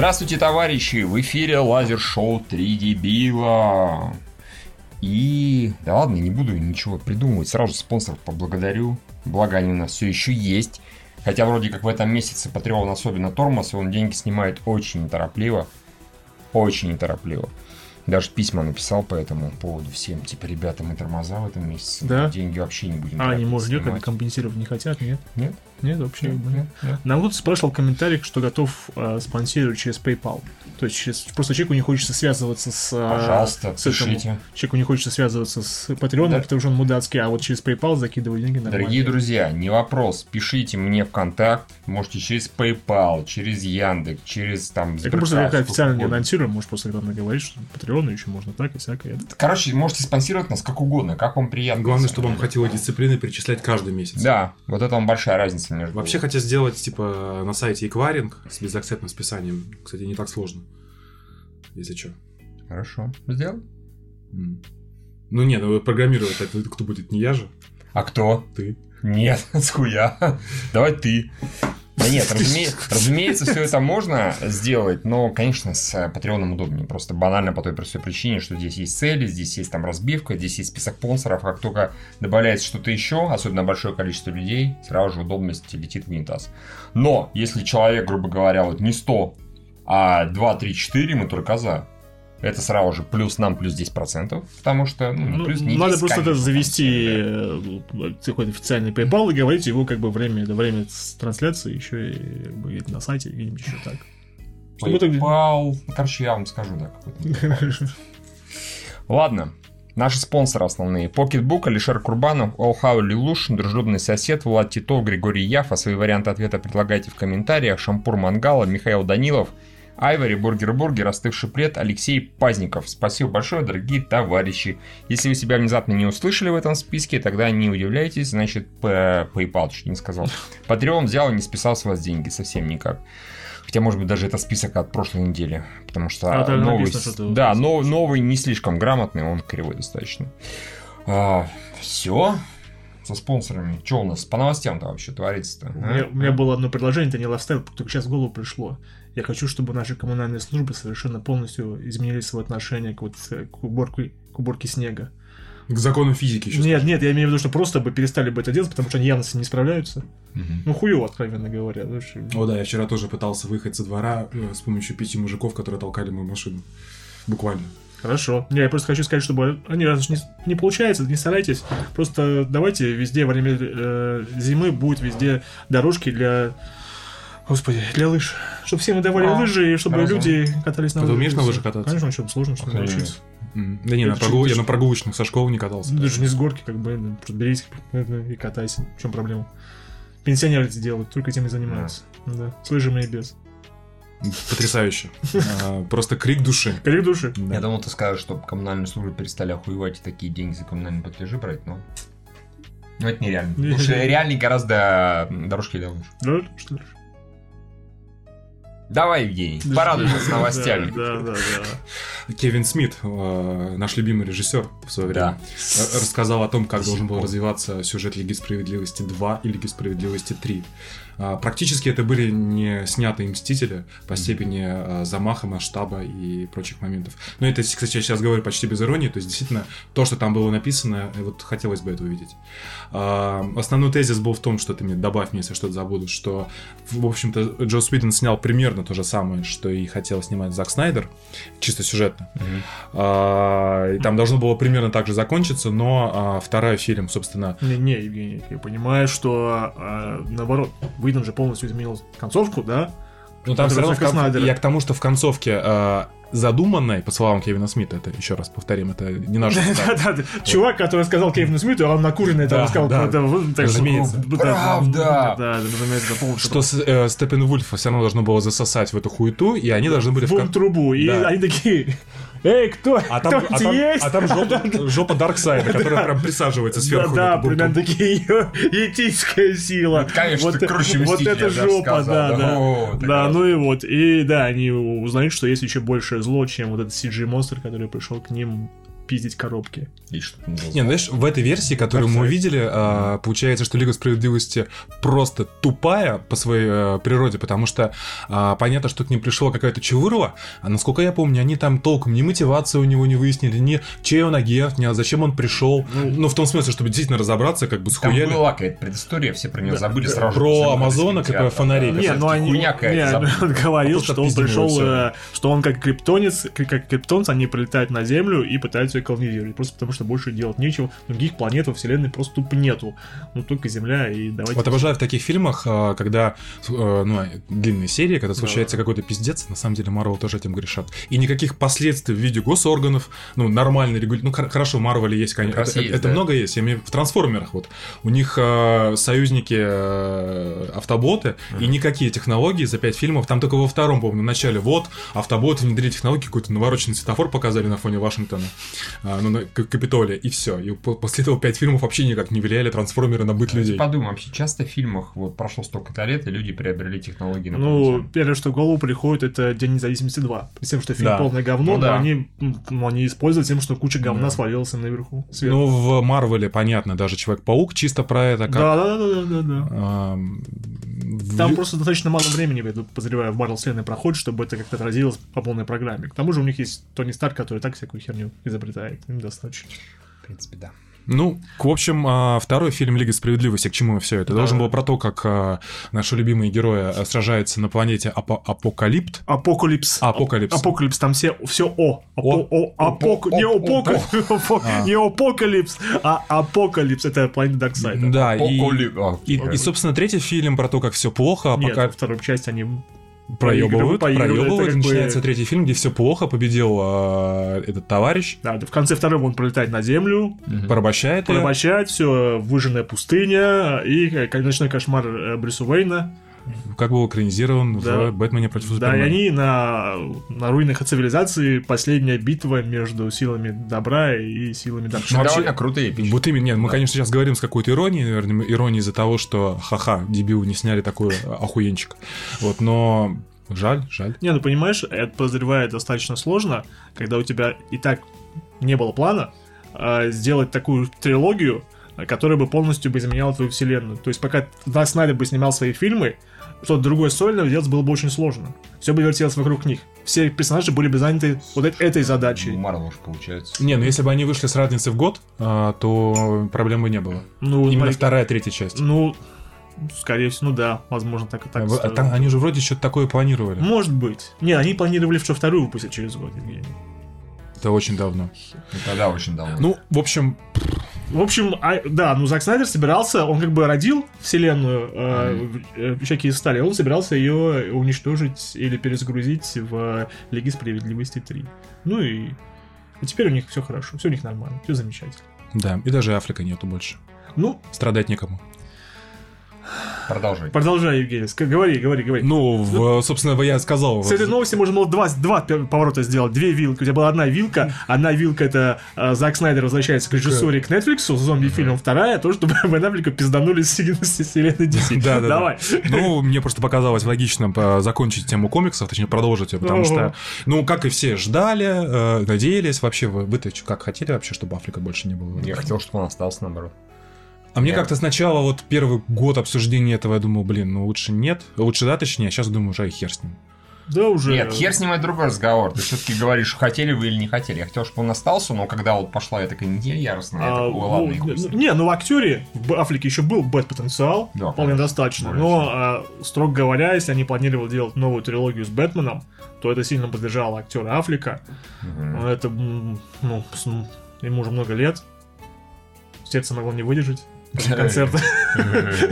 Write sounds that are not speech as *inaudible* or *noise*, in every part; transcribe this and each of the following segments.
Здравствуйте, товарищи! В эфире лазер-шоу «Три дебила». И да ладно, не буду ничего придумывать. Сразу спонсоров поблагодарю. Благо они у нас все еще есть. Хотя вроде как в этом месяце Patreon особенно тормоз, и он деньги снимает очень неторопливо. Очень неторопливо. Даже письма написал по этому поводу всем. Типа, ребята, мы тормоза в этом месяце. Да? Деньги вообще не будем А, они, может, снимать». компенсировать не хотят, нет? Нет? Нет, вообще. Нет, нет, нет. Нам кто-то спрашивал в комментариях, что готов э, спонсировать через PayPal. То есть через, просто человеку не хочется связываться с... э, Пожалуйста, с пишите. Человеку не хочется связываться с Patreon, Да. потому что он мудацкий, а вот через PayPal закидывать деньги нормально. Дорогие друзья, не вопрос, пишите мне в контакт, можете через PayPal, через Яндекс, через там Это просто как официально не анонсируем, может просто когда говорить, что Patreon еще можно так и всякое. Короче, можете спонсировать нас как угодно, как вам приятно. Главное, чтобы вам хватило дисциплины перечислять каждый месяц. Да, вот это вам большая разница между... Вообще хотят сделать, типа, на сайте эквайринг с безакцептным списанием. Кстати, не так сложно. Если что. Хорошо, сделал. Ну не, ну программировать это кто будет, не я же, А кто? ты. Нет, *laughs* схуя. Давай ты. Да нет, *laughs* разуме- разумеется, все это можно сделать, но, конечно, с э, Патреоном удобнее. Просто банально по той простой причине, что здесь есть цели, здесь есть там разбивка, здесь есть список спонсоров. Как только добавляется что-то еще, особенно большое количество людей, сразу же удобность летит в унитаз. Но, если человек, грубо говоря, вот не 100, а 2, 3, 4, мы только за. Это сразу же плюс нам плюс 10%, потому что, ну, Ну, плюс, не надо 10, просто это конечно, завести да. э, какой-то официальный PayPal и говорить его как бы время, до время трансляции еще и как бы, где-то на сайте, где-нибудь еще так. Чтобы это- PayPal. Ну, Короче, я вам скажу, да, какой-то. *laughs* Ладно. Наши спонсоры основные. Pocketbook, Алишер Курбанов, Allhow Лилуш, Дружелюбный сосед, Влад Титов, Григорий Яфа. Свои варианты ответа предлагайте в комментариях. Шампур Мангала, Михаил Данилов, Айвори, Бургер Бургер, Остывший плед, Алексей Пазников. Спасибо большое, дорогие товарищи. Если вы себя внезапно не услышали в этом списке, тогда не удивляйтесь, значит, П- PayPal, чуть не сказал. Patreon взял и не списал с вас деньги, совсем никак. Хотя, может быть, даже это список от прошлой недели. Потому что А, новый, написано, что да, но- новый не слишком грамотный, он кривой достаточно. все со спонсорами. Что у нас по новостям-то вообще творится-то? У а? меня, у меня было одно предложение, это не лайфстайл, только сейчас в голову пришло. Я хочу, чтобы наши коммунальные службы совершенно полностью изменили свое отношение к, вот, э, к, уборке, к уборке снега. К закону физики еще. Нет, нет, я имею в виду, что просто бы перестали бы это делать, потому что они явно с этим не справляются. Мгм. Ну, хуево, откровенно говоря. что- О да, я вчера тоже пытался выехать со двора э, с помощью пяти мужиков, которые толкали мою машину. Буквально. Хорошо. Не, я просто хочу сказать, чтобы они раз уж не, не получается, не старайтесь. Просто давайте везде во время э, зимы будет везде дорожки для. Господи, для лыж. Чтобы все мы давали А, лыжи, и чтобы разумно. люди катались на А ты лыжах. умеешь на лыжах кататься? Конечно, что сложно, что Охренеть. научиться. М, Да не, на прогул- я на прогулочных со школы не катался. Даже не с горки, как бы, ну, просто берите ну, и катайся. В чем проблема? Пенсионеры это делают, только этим и занимаются. Да. С лыжами и без. Потрясающе. *laughs* А, Просто крик души. Крик души. Я думал, ты скажешь, чтобы коммунальные службы перестали охуевать и такие деньги за коммунальные платежи брать, но... Ну, это нереально. *laughs* Потому что реальнее гораздо дорожки для лыж. Да, что ли? Давай, Евгений, порадуй нас новостями. *laughs* Да, да, да. Кевин Смит, э, наш любимый режиссер в свое время, э, рассказал о том, как До должен был развиваться сюжет Лиги Справедливости 2 и Лиги Справедливости 3. А, Практически это были не снятые Мстители по степени э, замаха, масштаба и прочих моментов. Но это, кстати, я сейчас говорю почти без иронии, то есть действительно то, что там было написано, э, вот хотелось бы это увидеть. А, Основной тезис был в том, что ты мне добавь мне, если что-то забуду, что, в общем-то, Джо Уидон снял примерно то же самое, что и хотел снимать Зак Снайдер, чисто сюжетно. А, И там должно было примерно так же закончиться, но а, второй фильм, собственно, Не, не, Евгений, я понимаю, что а, наоборот, Уидон же полностью изменил концовку, да? ну там все равно кон- я к тому, что в концовке а, задуманной, по словам Кевина Смита, это еще раз повторим, это не наш. Чувак, который сказал Кевину Смиту, а он накуренный это Да, рассказал. да. это, вот, так, Разумеется. да, Правда. Что э, Степен Вульфа все равно должно было засосать в эту хуету, и они должны были в трубу. И они такие, эй, кто? А там, кто а там, есть? а там жопа, жопа Дарксайда, которая прям присаживается сверху. Да, бутылку. такие ее этическая сила. Ну, конечно, круче вот это жопа, да, да. да. Ну и вот. И да, они узнают, что есть еще большее зло, чем вот этот CG-монстр, который пришел к ним пиздить коробки. Что-то не ну, знаешь, в этой версии, которую мы Darkseid. увидели, а, получается, что Лига Справедливости просто тупая по своей э, природе, потому что а, понятно, что к ним пришло какая-то чувырла, а насколько я помню, они там толком ни мотивацию у него не выяснили, ни чей он агент, ни зачем он пришел. Ну, в том смысле, чтобы действительно разобраться, как бы Там схуяли. была какая-то предыстория, все про нее забыли да, сразу. же про кинотеатра. про фонарей. Да, Не, да, ну они... не, забыли. он говорил, А что он пришел, э, что он как криптонец, как как криптонцы, они прилетают на Землю и пытаются ее колонизировать. Просто потому, что больше делать нечего. Других планет во Вселенной просто тупо нету. Ну, только Земля и давайте... Вот обожаю в таких фильмах, а, когда э, ну, длинные серии, когда случается какой-то пиздец, на самом деле Марвел тоже этим грешат. И никаких последствий в виде госорганов, ну, нормально регулировать. Ну, хор- хорошо, в Марвеле есть, конечно. Это, есть, это да. много есть. Я имею в виду в трансформерах вот. У них э, союзники э, автоботы, и никакие технологии за пять фильмов. Там только во втором, помню, в начале вот автоботы внедрили технологии, какой-то навороченный светофор показали на фоне Вашингтона, а, ну, на Капитолия, и все. И по- после этого пять фильмов вообще никак не влияли трансформеры на быт людей. Подумай, вообще часто в фильмах вот прошло столько лет, и люди приобрели технологии на Ну, первое, что в голову приходит, это День независимости 2. С тем, что фильм Да. полное говно, Ну но да. они, ну, они используют тем, что куча говна свалилась им наверху. сверху. Ну, в Марвеле, понятно, даже Человек-паук чисто про это. Как, да, да, да, да, да, да. ам, в Там просто достаточно мало времени, я подозреваю, в Марвел вселенной проходит, чтобы это как-то отразилось по полной программе. К тому же у них есть Тони Старк, который так всякую херню изобретает. Им достаточно. В принципе, да. Ну, в общем, а, второй фильм Лиги Справедливости, к чему все это? Да. Должен был про то, как а, наши любимые герои а, сражаются на планете Апо- Апокалипт. Апокалипс. Апокалипс. Апокалипс, там все, все О. Апо- О. О, апок... О, Не о, опока... А. Не апокалипс, а апокалипс. Это планета Дарксайда. Да, и, и, собственно, третий фильм про то, как все плохо, а Нет, пока во второй части они... проебывают, проебывают, как бы- начинается третий фильм, где все плохо, победил а, этот товарищ, Да, в конце второго он прилетает на Землю, порабощает её. порабощает, все, выжженная пустыня, и ночной кошмар э, Брюса Уэйна. Как был экранизирован Да. в «Бэтмене против Да, и Супермена». они на, на руинах цивилизации последняя битва между силами добра и силами Ну, Дарксайда. вообще- довольно круто и эпично. Вот именно, нет, мы, Да. конечно, сейчас говорим с какой-то иронией, наверное, иронией из-за того, что ха-ха, дебил, не сняли такой *laughs* охуенчик. Вот, но жаль, жаль. Не, ну понимаешь, это подозревает достаточно сложно, когда у тебя и так не было плана а, сделать такую трилогию, которая бы полностью бы изменяла твою вселенную. То есть пока Зак Снайдер бы снимал свои фильмы, что-то другое сольное делать было бы очень сложно. Все бы вертелось вокруг них. Все персонажи были бы заняты вот этой задачей. Марвел уж получается. Не, ну если бы они вышли с разницей в год, а, то проблем бы не было. Ну, Именно смотри, вторая, третья часть. Ну, скорее всего, ну да, возможно, так и так. А а там они же вроде что-то такое планировали. Может быть. Не, они планировали, что вторую выпустить через год, Евгений. Это очень давно. Ну, тогда очень давно. Ну, в общем, В общем, а, да, ну Зак Снайдер собирался, он как бы родил вселенную э, э, всякие стали, он собирался ее уничтожить или перезагрузить в Лиге Справедливости 3. Ну и, и теперь у них все хорошо, все у них нормально, все замечательно. да, и даже Африка нету больше. Ну, Страдать некому. Продолжай. продолжай, Евгений, ска- говори, говори, говори. Ну, в, собственно, я сказал. С этой новости можно было два, два поворота сделать, две вилки. У тебя была одна вилка, одна вилка это э, Зак Снайдер возвращается к режиссуре, к Netflix с зомби-фильмом, вторая то, чтобы *laughs* Бен Аффлека пизданули с вселенной *laughs* DC. Да, да, да. Давай. Ну, мне просто показалось логичным э, закончить тему комиксов, точнее, продолжить ее, потому что, ну, как и все ждали, э, надеялись, вообще, вы, вы-то как хотели вообще, чтобы Африка больше не было? Я хотел, чтобы он остался, наоборот. А мне Я- как-то сначала, вот первый год обсуждения этого, я думал, блин, ну лучше нет, лучше да, точнее, а сейчас думаю, уже и хер с ним. Да уже. Нет, хер с ним это другой разговор. Ты все-таки говоришь, хотели вы или не хотели. Я хотел, чтобы он остался, но когда вот пошла эта неделя яростная, я А, такой, ладно, ну, и хуй с ним». не, ну в актере в Аффлеке еще был бэт-потенциал, Да, вполне конечно. достаточно. Но, а, строго говоря, если они планировали делать новую трилогию с Бэтменом, то это сильно поддержало актера Аффлека. Мгм. Это, ну, ему уже много лет. Сердце могло не выдержать. Концерта.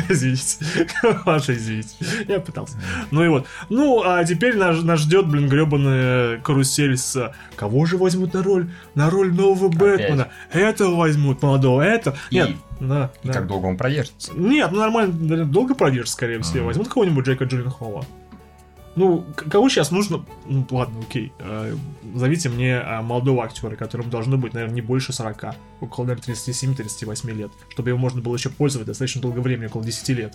Извините. Маша, извините. Я пытался. Ну и вот. Ну, а теперь нас, нас ждет, блин, гребаная карусель с... Кого же возьмут на роль? На роль нового Бэтмена. Этого возьмут, молодого. Это... Нет, да. И да. как долго он продержится? Нет, ну нормально, долго продержится, скорее всего. Возьмут кого-нибудь Джейка Джилленхола. Ну, кого сейчас нужно... Ну, ладно, окей. Э, Зовите мне а, молодого актера, которому должно быть, наверное, не больше 40. Около, наверное, 37-38 лет. Чтобы его можно было еще пользовать достаточно долгое время, около 10 лет.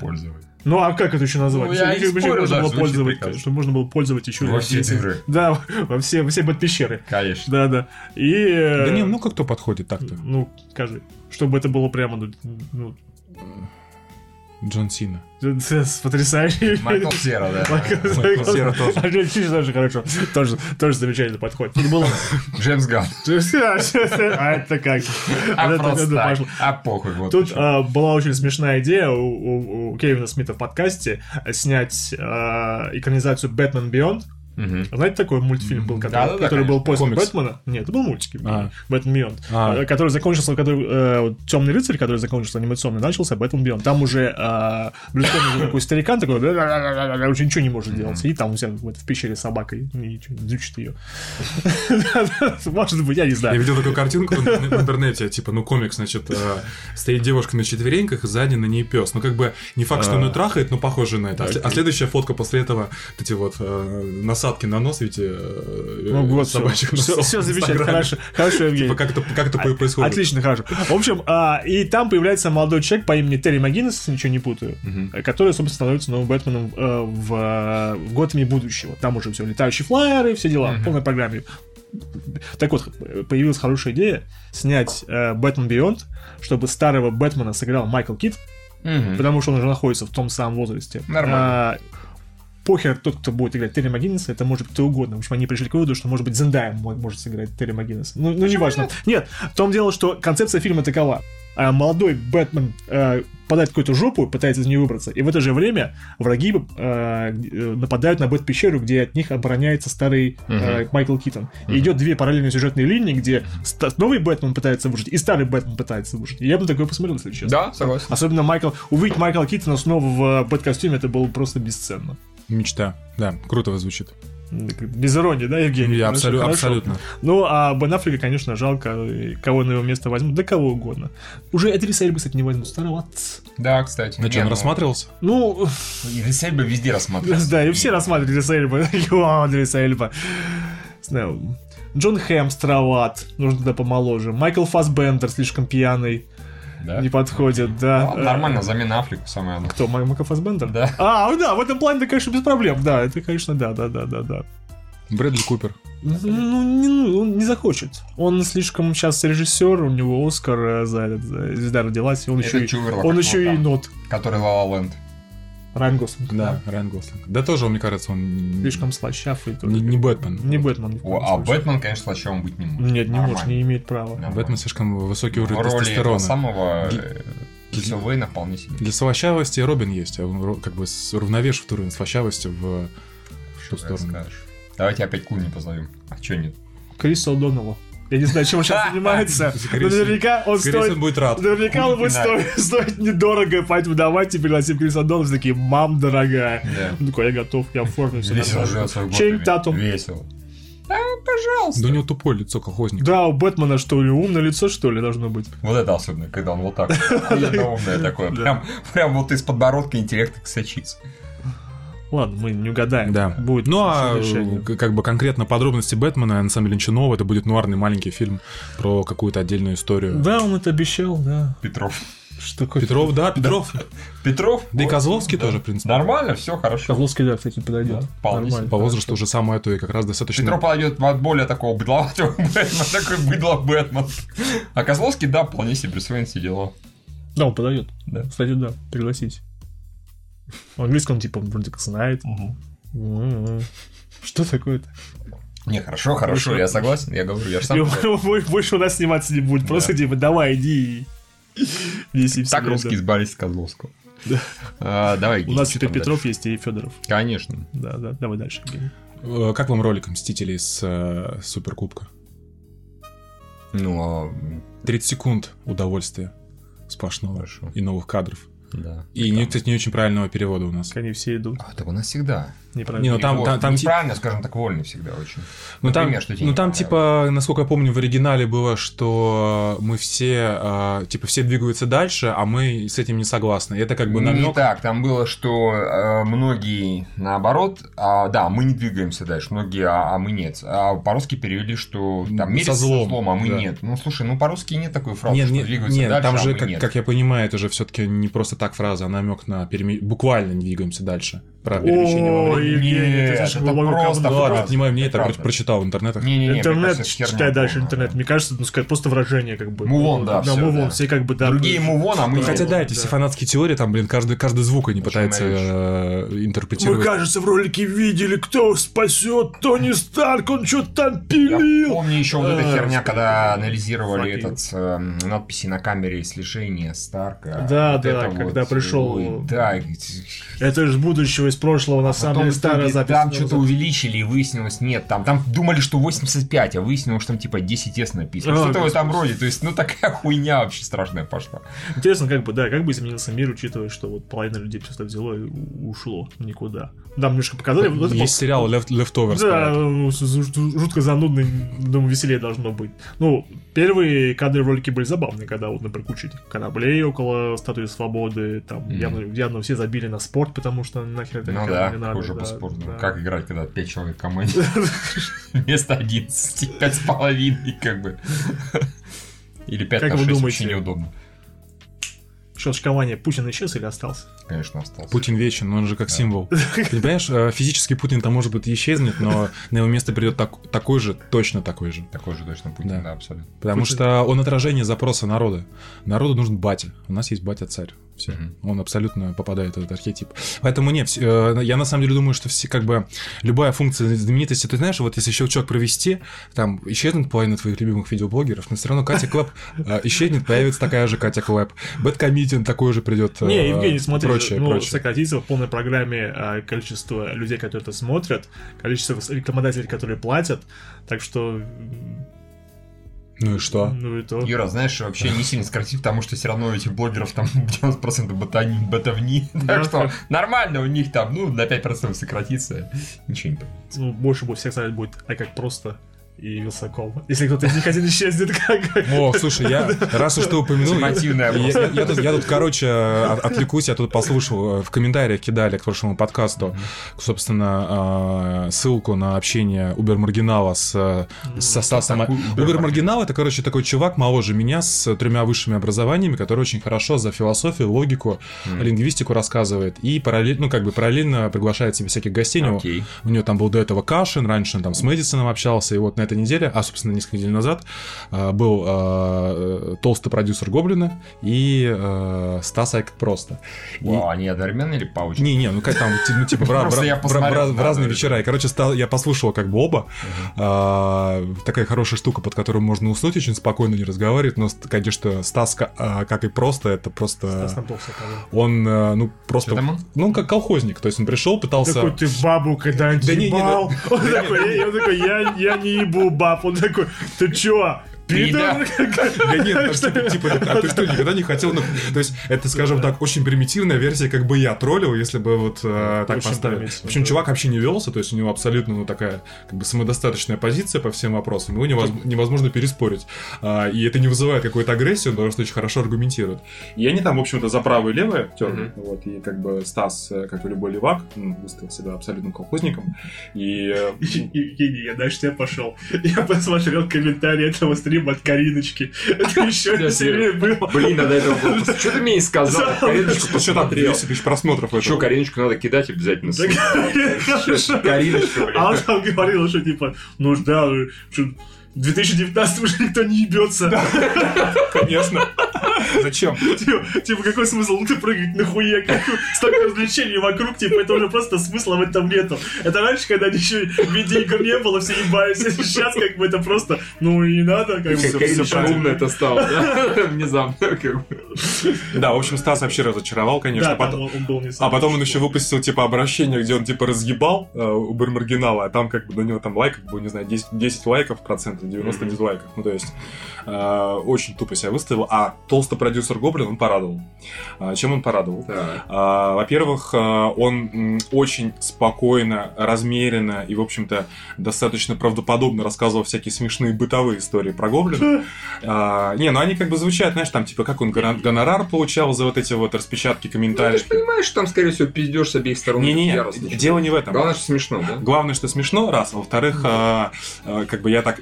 Пользовать. Ну, а как это еще назвать? Ну, я Чтобы- не спорю, можно да, было пользовать, чтобы можно было пользовать еще Во все 10. дыры. *laughs* Да, во все, во все пещеры. Конечно. Да, да. И... э, Да не, ну как кто подходит так-то? Ну, скажи. Чтобы это было прямо, ну, ну, Джон Сина. потрясающе. Майкл Сера, да. Майкл Сера тоже. А Джон Сина тоже хорошо. Тоже, тоже замечательно подходит. Тут было... Джеймс Ганн. А это как? А просто так. А похуй. вот Тут а, была очень смешная идея у, у- у Кевина Смита в подкасте снять а, экранизацию «Бэтмен Beyond». Мгм. Знаете, такой мультфильм был, который, Да-да-да, который был после Комикс. Бэтмена? Нет, это был мультик. А. Бэтмен Beyond. А. Э, Который закончился, который Темный рыцарь, который закончился анимационный, начался Бэтмен Beyond. Там уже э, Брюс уже такой старикан, такой уже ничего не может делать. И там у себя вот в пещере с собакой и дучит ее. *laughs* Может быть, я не Я знаю. видел такую картинку в интернете, типа, ну, комикс, значит, э, стоит девушка на четвереньках, сзади на ней пес. Ну, как бы, не факт, что он ее трахает, но похоже на это. А сле- А следующая фотка после этого, эти вот э, насадки на нос, видите, э, Ну вот, собачьих все, носов все замечательно, хорошо, хорошо, Евгений. Типа, как это, как это происходит? Отлично, хорошо. В общем, а, и там появляется молодой человек по имени Терри МcГиннес, если ничего не путаю, э, который, собственно, становится новым Бэтменом э, в, в Готэме будущего. Там уже все, летающие флайеры, все дела, в полной программе. Так вот, появилась хорошая идея снять э, Batman Beyond, чтобы старого Бэтмена сыграл Майкл Кит, Мгм. потому что он уже находится в том самом возрасте. Нормально. А, похер тот, кто будет играть Терри МакГиннеса, это может быть кто угодно. В общем, они пришли к выводу, что, может быть, Зендая мо- может сыграть Терри МакГиннес. Ну, ну не важно. Нет, в том дело, что концепция фильма такова. А, молодой Бэтмен э, попадает в какую-то жопу, пытается из нее выбраться, и в это же время враги э, э, нападают на Бэт-пещеру, где от них обороняется старый э, Майкл Китон. И идет две параллельные сюжетные линии, где ста- новый Бэтмен пытается выжить, и старый Бэтмен пытается выжить. И я бы такое посмотрел, если честно. Да, согласен. Особенно Майкл... Увидеть Майкла Китона снова в э, бэт-костюме, это было просто бесценно. Мечта. Да, круто звучит. Без иронии, да, Евгений? Я Хорошо, абсолю- хорошо. абсолютно. Ну, а Бен Аффлека, конечно, жалко, кого на его место возьмут, да кого угодно. Уже Эдриса Эльба, кстати, не возьмут, староват. Да, кстати. Ну что, Не, он ну, рассматривался? Ну, Идрис Эльба везде рассматривается. *laughs* да, и все рассматривают Эдриса Эльба. *laughs* Йоу, Эдриса Эльба. Джон Хэм староват, нужно туда помоложе. Майкл Фасбендер слишком пьяный, Да? не подходит, да. Ну, Нормально, замена Африку самое оно. Кто, Май- Майкл Фасбендер? Да. А, да, в этом плане, конечно, без проблем, да, это, конечно, да, да, да, да, да. Брэдли Купер. Ну, не, ну, он не захочет. Он слишком сейчас режиссер, у него Оскар э, за этот, за «Звезда родилась», и он Это еще, и, Чуверлок, он еще и нот. Который La La Land. Райан Гослинг. Да, Райан Гослинг. Да тоже, мне кажется, он... Слишком слащав и тоже. Не, не Бэтмен. Не Бэтмен. О, а случае. Бэтмен, конечно, слащавым быть не может. Нет, не может, Нормально. не имеет права. Нормально. Бэтмен слишком высокий уровень роли тестостерона. самого э, Кисел Вейна вполне себе. Для слащавости Робин есть, а он как бы с- уравновешивает уровень слащавости в ту сторону. скажешь? Давайте опять Клуни позовем. А чё нет? Криса О'Доннелла. Я не знаю, чем он сейчас *laughs* занимается, но Скорее всего- наверняка он стоит... он будет рад. Наверняка он будет стоить, недорого, поэтому давайте пригласим Криса. Все такие, мам дорогая. Он такой, я готов, я в форме, все Весело живет свой Чейн Татум. Весело. Да, пожалуйста. Да у него тупое лицо колхозника. Да, у Бэтмена что ли, умное лицо, что ли, должно быть? Вот это особенно, когда он вот так. *laughs* *laughs* Умное такое. Прям, прям вот из подбородка интеллекта сочится. Ладно, мы не угадаем. Да. Будет Ну, а решение. как бы конкретно подробности Бэтмена, на самом деле, ничего нового. Это будет нуарный маленький фильм про какую-то отдельную историю. Да, он это обещал, да. Петров. Что такое? Петров, да, Петров. Петров. Да и Козловский да. тоже, в принципе. Нормально, все хорошо. Козловский, да, кстати, подойдет. Да, Нормально. По возрасту уже самое то и как раз достаточно... Петров подойдет от более такого быдловатого *laughs* Бэтмена, такой быдло Бэтмен. А Козловский, да, вполне себе Брюс Уэйн все дела. Да, он подойдет. Да. Кстати, да, пригласить. В английском, типа, он вроде как знает. М-м-м. Что такое-то? Не, хорошо, хорошо, Хорошо. я согласен, я говорю, я же сам *laughs* Больше у нас сниматься не будет. Просто, типа, давай, иди. *laughs* Так русские сбались с Козловского. А, Давай, У нас теперь Петров есть и Федоров. Конечно. Да, да, давай дальше. Э, Как вам ролик Мстителей с э, Суперкубка? Ну, а 30 секунд удовольствия сплошного и новых кадров. Да. И, не, кстати, не очень правильного перевода у нас. Они все идут. А, так у нас всегда. Неправильно. Не, ну там, там, там, Неправильно, скажем так, вольный всегда очень. ну, там, Например, что тебе ну, не там типа, насколько я помню, в оригинале было, что мы все, а, типа, все двигаются дальше, а мы с этим не согласны. И это как бы Не намек. так, там было, что э, многие наоборот, а, да, мы не двигаемся дальше, многие, а, а мы нет. А по-русски перевели, что там Со мерится со злом, злом, а мы да. нет. Ну слушай, ну по-русски нет такой фразы, Нет, что нет, двигаются нет, дальше, там а же, мы как, нет. как я понимаю, это же все-таки не просто так фраза, а намек на переме... буквально не двигаемся дальше. Про перемещение во времени. Евгений, Нет, это глубоко просто ладно, это не мое мнение, Это это прочитал в интернетах. Не-не-не, мне Интернет, кажется, читай дальше полная. интернет. Мне кажется, ну сказать, просто выражение как бы. Move on, да, Да, да. все как бы, да. Другие мувон, а мы Ну, хотя да, эти все фанатские теории, там, блин, каждый, каждый звук они пытаются э, Мы, интерпретировать. кажется, в ролике видели, кто спасет Тони Старк, он что-то там Я пилил. помню еще вот эта А, херня, когда анализировали этот эм, надписи на камере слежения Старка. Да, да, это когда пришел- Да, Это из будущего, из прошлого, на самом деле старая запись. Там что-то увеличили и выяснилось, нет, там, там думали, что 85, а выяснилось, что там типа 10S написано. А, Что-то в этом роде. То есть, ну такая *laughs* хуйня вообще страшная пошла. Интересно, как бы, да, как бы изменился мир, учитывая, что вот половина людей просто взяло и ушло в никуда. Да, немножко показали. вот это Есть пол- сериал Left, Leftovers. Да, ну, жутко занудный, думаю, веселее должно быть. Ну, первые кадры ролики были забавные, когда вот, например, куча этих кораблей около статуи свободы, там Мгм. явно, явно все забили на спорт, потому что нахер это Ну да, не надо. уже да, по спорту. да. Как играть, когда 5 человек в команде? *laughs* Вместо 11, 5 с половиной, как бы. Или 5 Как на вы 6 думаете? вообще неудобно. Щелчкование Путин исчез или остался? Конечно, остался. Путин вечен, но он же как символ. *laughs* Ты понимаешь, э, физически Путин там может быть исчезнет, но на его место придет так- такой же, точно такой же. Такой же точно Путин, Да. да, абсолютно. Потому Путин- что он отражение запроса народа. Народу нужен батя. У нас есть батя-царь. Все. Мгм. Он абсолютно попадает в этот архетип. Поэтому нет, э, я на самом деле думаю, что все как бы любая функция знаменитости, ты знаешь, вот если щелчок провести, там исчезнет половина твоих любимых видеоблогеров, но все равно Катя Клэп э, исчезнет, появится такая же Катя Клэп. Бэткомедиан такой же придет. э, Не, Евгений, смотри, прочее, ну, прочее. сократится в полной программе количество людей, которые это смотрят, количество рекламодателей, которые платят, так что, Ну и что? ну и то. Юра, знаешь, вообще не сильно сократить, потому что все равно у этих блогеров там *laughs* 90% ботани, ботовни. Да. *laughs* Так что нормально у них там, ну, на 5% сократится. Ничего не поменяется. Ну, больше будет всех ставить будет, а как просто и Вилсаком. Если кто-то из них один исчезнет, *laughs* как... О, слушай, я раз уж ты упомянул, я, Мотивная я- я- я тут, я тут, короче, от- отвлекусь, я тут послушал, э, в комментариях кидали к прошлому подкасту, собственно, э, ссылку на общение Убер Маргинала с, э, со Стасом. такой Убер Убер Маргинал это, короче, такой чувак моложе меня с тремя высшими образованиями, который очень хорошо за философию, логику, Мгм. лингвистику рассказывает и параллельно, ну, как бы параллельно приглашает себе всяких гостей. Окей. у него там был до этого Кашин, раньше он там с Мэдисоном общался, и вот на этой неделе, а, собственно, несколько недель назад, а, был э, толстый продюсер Гоблина и э, Стас Айк просто. И- Вау, они одновременно или по очереди? Не-не, ну как там, ну типа в, разные вечера. И, короче, стал, я послушал как бы оба. А, такая хорошая штука, под которую можно уснуть, очень спокойно не разговаривать. Но, конечно, Стас, а, как и просто, это просто... Стас. Он, э, ну, просто... Что там он? Ну, он как колхозник. То есть он пришел, пытался... Такой, ты бабу когда-нибудь Да не, не, ебал? Он такой, я- такой, я я не ебу баб. Он такой, ты чё, пидор? Да нет, ну, типа, типа, а ты что, никогда не хотел... ну, то есть, это, скажем так, очень примитивная версия, как бы я троллил, если бы вот э, так примитивно, Причем да. чувак вообще не велся, то есть у него абсолютно, ну, такая, как бы, самодостаточная позиция по всем вопросам, его невоз- невозможно переспорить. А, И это не вызывает какую-то агрессию, он просто очень хорошо аргументирует. И они там, в общем-то, за правое и левое терли, вот, и как бы Стас, э, как и любой левак, м, выставил себя абсолютным колхозником, и... э, *laughs* Евгений, я дальше тебя пошел. *laughs* Я посмотрел комментарии этого стрима от Кариночки. Это еще сильнее было. Блин, надо этого было. Что ты мне не сказал? Кариночку Что посмотрел. 200 тысяч просмотров Еще этого. Кариночку надо кидать обязательно. *laughs* Кариночка, блин. А он там говорил, что типа, ну да, что в 2019 уже никто не ебется. Конечно. Зачем? Типа, типа, какой смысл? Ну ты прыгать нахуя? Как- Столько развлечений вокруг, типа, это уже просто смысла в этом нету. Это раньше, когда еще видеоигр не было, все ебались. Сейчас как бы это просто, ну и не надо, как бы всё- Кариночка всё умная это стала, да? *laughs* Внезапно. как бы. Да, в общем, Стас вообще разочаровал, конечно. Да, потом- он был не А потом он еще выпустил, типа, обращение, где он, типа, разъебал э, Убер Маргинала, а там, как бы, на него там лайков было, не знаю, 10, 10 лайков процент, 90 дизлайков. Ну, то есть, э, очень тупо себя выставил. А толстый продюсер Гоблин он порадовал. А, чем он порадовал? Так. А, Во-первых, он очень спокойно, размеренно и, в общем-то, достаточно правдоподобно рассказывал всякие смешные бытовые истории про Гоблина. А, Не, ну они как бы звучат, знаешь, там, типа, как он гонорар получал за вот эти вот распечатки Ну, ты комментариев. же понимаешь, что там, скорее всего, пиздешь с обеих сторон. Не-не-не, яростно. дело не в этом. Главное, что смешно, да? Главное, что смешно, раз. А во-вторых, а, а, как бы я так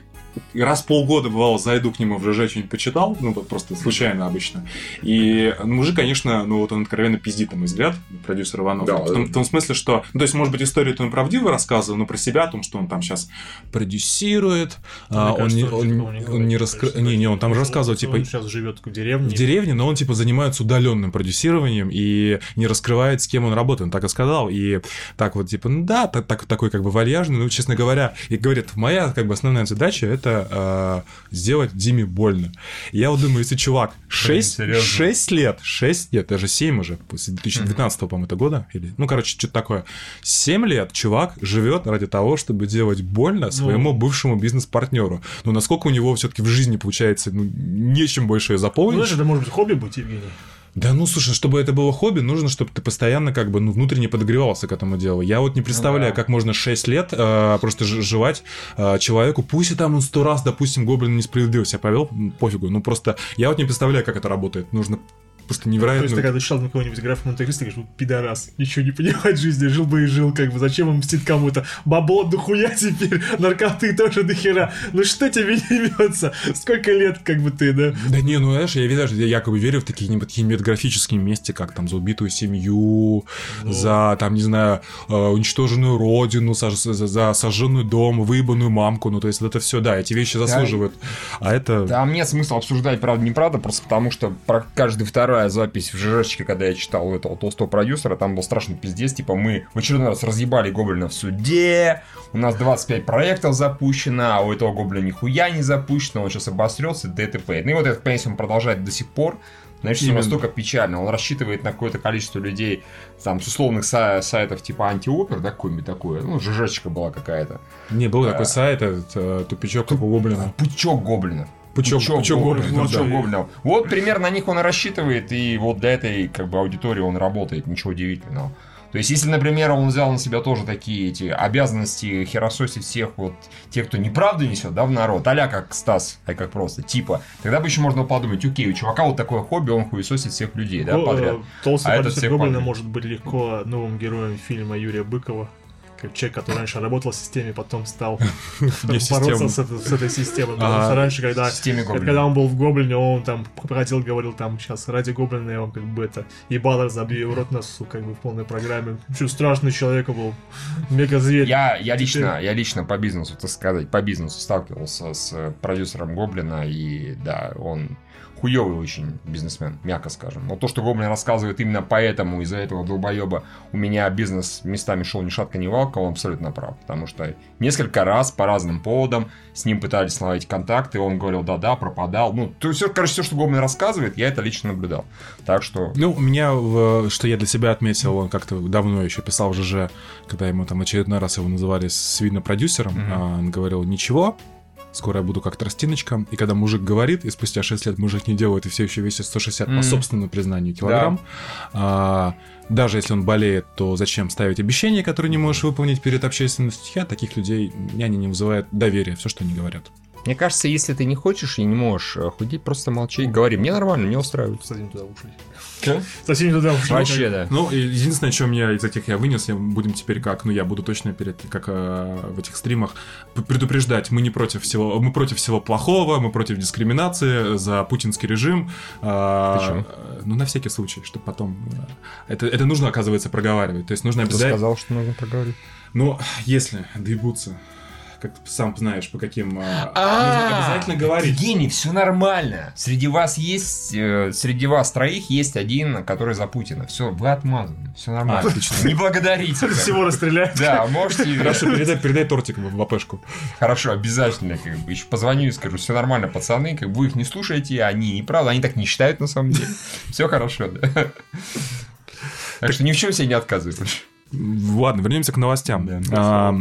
раз в полгода, бывало, зайду к нему в ЖЖ, что-нибудь почитал, ну, вот просто случайно обычно. И ну, мужик, конечно, ну, вот он откровенно пиздит, на мой взгляд, продюсер Иванов. Да, в, том, да. в том смысле, что, ну, то есть, может быть, историю-то он правдиво рассказывал, но про себя, о том, что он там сейчас продюсирует, а, он, кажется, не, он он, такого он говорит. не раскрыл... Не, не, он там же рассказывал, типа, Он сейчас живет в деревне. в деревне, но он типа занимается удаленным продюсированием и не раскрывает, с кем он работает. Он так и сказал. И так вот, типа, ну да, так, так- такой как бы вальяжный, ну, честно говоря, и говорит, моя как бы основная задача это э, сделать Диме больно. И я вот думаю, если чувак 6, серьезно? 6 лет, 6, нет, даже 7 уже, после 2019, по-моему, это года, или, ну, короче, что-то такое. 7 лет чувак живет ради того, чтобы делать больно своему бывшему бизнес-партнеру. Но насколько у него все-таки в жизни получается, ну, нечем больше ее Ну, заполнить. знаешь, это может быть хобби быть, Евгений. Да ну, слушай, чтобы это было хобби, нужно, чтобы ты постоянно как бы ну, внутренне подогревался к этому делу. Я вот не представляю, да. как можно 6 лет э, просто жевать э, человеку, пусть и там он сто раз, допустим, гоблин несправедливо себя повел, пофигу, ну просто я вот не представляю, как это работает. Нужно просто То есть, невероятно... ты когда читал на какого-нибудь графа Монте-Кристо, говоришь, «Вот пидорас, ничего не понимает в жизни, жил бы и жил, как бы, зачем он мстит кому-то? Бабло дохуя теперь, *laughs* наркоты тоже дохера. Ну что тебе не имется? Сколько лет, как бы ты, да? Да не, ну знаешь, я, видишь, я якобы верю в такие кинематографические мести, как там за убитую семью, Ну. за там, не знаю, э, уничтоженную родину, сож- за, за сожженный дом, выебанную мамку. Ну, то есть, вот это все, да, эти вещи заслуживают. А это. Там нет смысла обсуждать, правда, неправда, просто потому что про каждая вторая запись в ЖЖчике, когда я читал у этого толстого продюсера, там был страшный пиздец, типа мы в очередной раз разъебали Гоблина в суде, у нас 25 проектов запущено, а у этого Гоблина нихуя не запущено, он сейчас обосрется, ДТП. Ну и вот это, конечно, он продолжает до сих пор, Значит, все Именно. настолько печально. Он рассчитывает на какое-то количество людей, там, с условных са- сайтов типа антиопер, да, какое-нибудь такое. Ну, ЖЖчика была какая-то. Не, был Да. такой сайт, этот э, тупичок, как у Гоблина. Пучок. Пучок, пучок гоблинов. гоблинов, Пучок да. гоблинов. Вот примерно на них он и рассчитывает, и вот для этой как бы аудитории он работает, ничего удивительного. То есть, если, например, он взял на себя тоже такие эти обязанности херососить всех вот тех, кто неправду несет, да, в народ, а как Стас, а как просто, типа, тогда бы еще можно подумать, окей, у чувака вот такое хобби, он хуесосит всех людей, да, подряд. Толстый А этот всех Гоблина может быть легко новым героем фильма Юрия Быкова. Человек, который раньше работал в системе, потом стал *laughs* бороться с, этой- системой. Потому Ага. что раньше, когда, когда он был в Гоблине, он там проходил, говорил, там, сейчас ради Гоблина я вам как бы это, ебало забью в рот носу, как бы в полной программе. Что страшный человек был, мега-зверь. Я, я лично, я лично по бизнесу, так сказать, по бизнесу сталкивался с э, продюсером Гоблина, и да, он хуёвый очень бизнесмен, мягко скажем. Но то, что Гоблин рассказывает именно поэтому, из-за этого долбоеба у меня бизнес местами шел ни шатка, ни валка, он абсолютно прав. Потому что несколько раз по разным поводам с ним пытались наловить контакты, он говорил да-да, пропадал. Ну, то всё, короче, все, что Гоблин рассказывает, я это лично наблюдал. Так что... Ну, у меня, что я для себя отметил, он как-то давно еще писал в ЖЖ, когда ему там очередной раз его называли свино-продюсером, а он говорил, ничего, скоро я буду как тростиночка. И когда мужик говорит, и спустя 6 лет мужик не делает, и все еще весит 160 по Мгм. собственному признанию килограмм, а, даже если он болеет, то зачем ставить обещания, которые не можешь выполнить перед общественностью? Я таких людей, они не вызывают доверия, все, что они говорят. Мне кажется, если ты не хочешь и не можешь э, худеть, просто молчи и говори. Мне нормально, мне устраивает. Совсем туда ушли. Совсем не туда ушли. Вообще, да. Ну, единственное, что меня из этих я вынес, я будем теперь как, ну, я буду точно перед, как э, в этих стримах, предупреждать, мы не против всего, мы против всего плохого, мы против дискриминации за путинский режим. А, Почему? э, Ну, на всякий случай, чтобы потом... э, Это, это нужно, оказывается, проговаривать. То есть нужно Кто обязательно... сказал, что нужно проговорить? Ну, если доебутся, как ты сам знаешь, по каким... А, нужно обязательно говорить. Евгений, все нормально. Среди вас есть, э, среди вас троих есть один, который за Путина. Все, вы отмазаны. Все нормально. Отлично. Не благодарите. Всего расстрелять. Да, можете. Хорошо, передай, передай тортик в АПшку. Хорошо, обязательно. Как бы, еще позвоню и скажу, все нормально, пацаны. Как бы вы их не слушаете, они неправда, они так не считают на самом деле. Все хорошо, да. Так что ни в чем себе не отказывай. Ладно, вернемся к новостям. Да. А,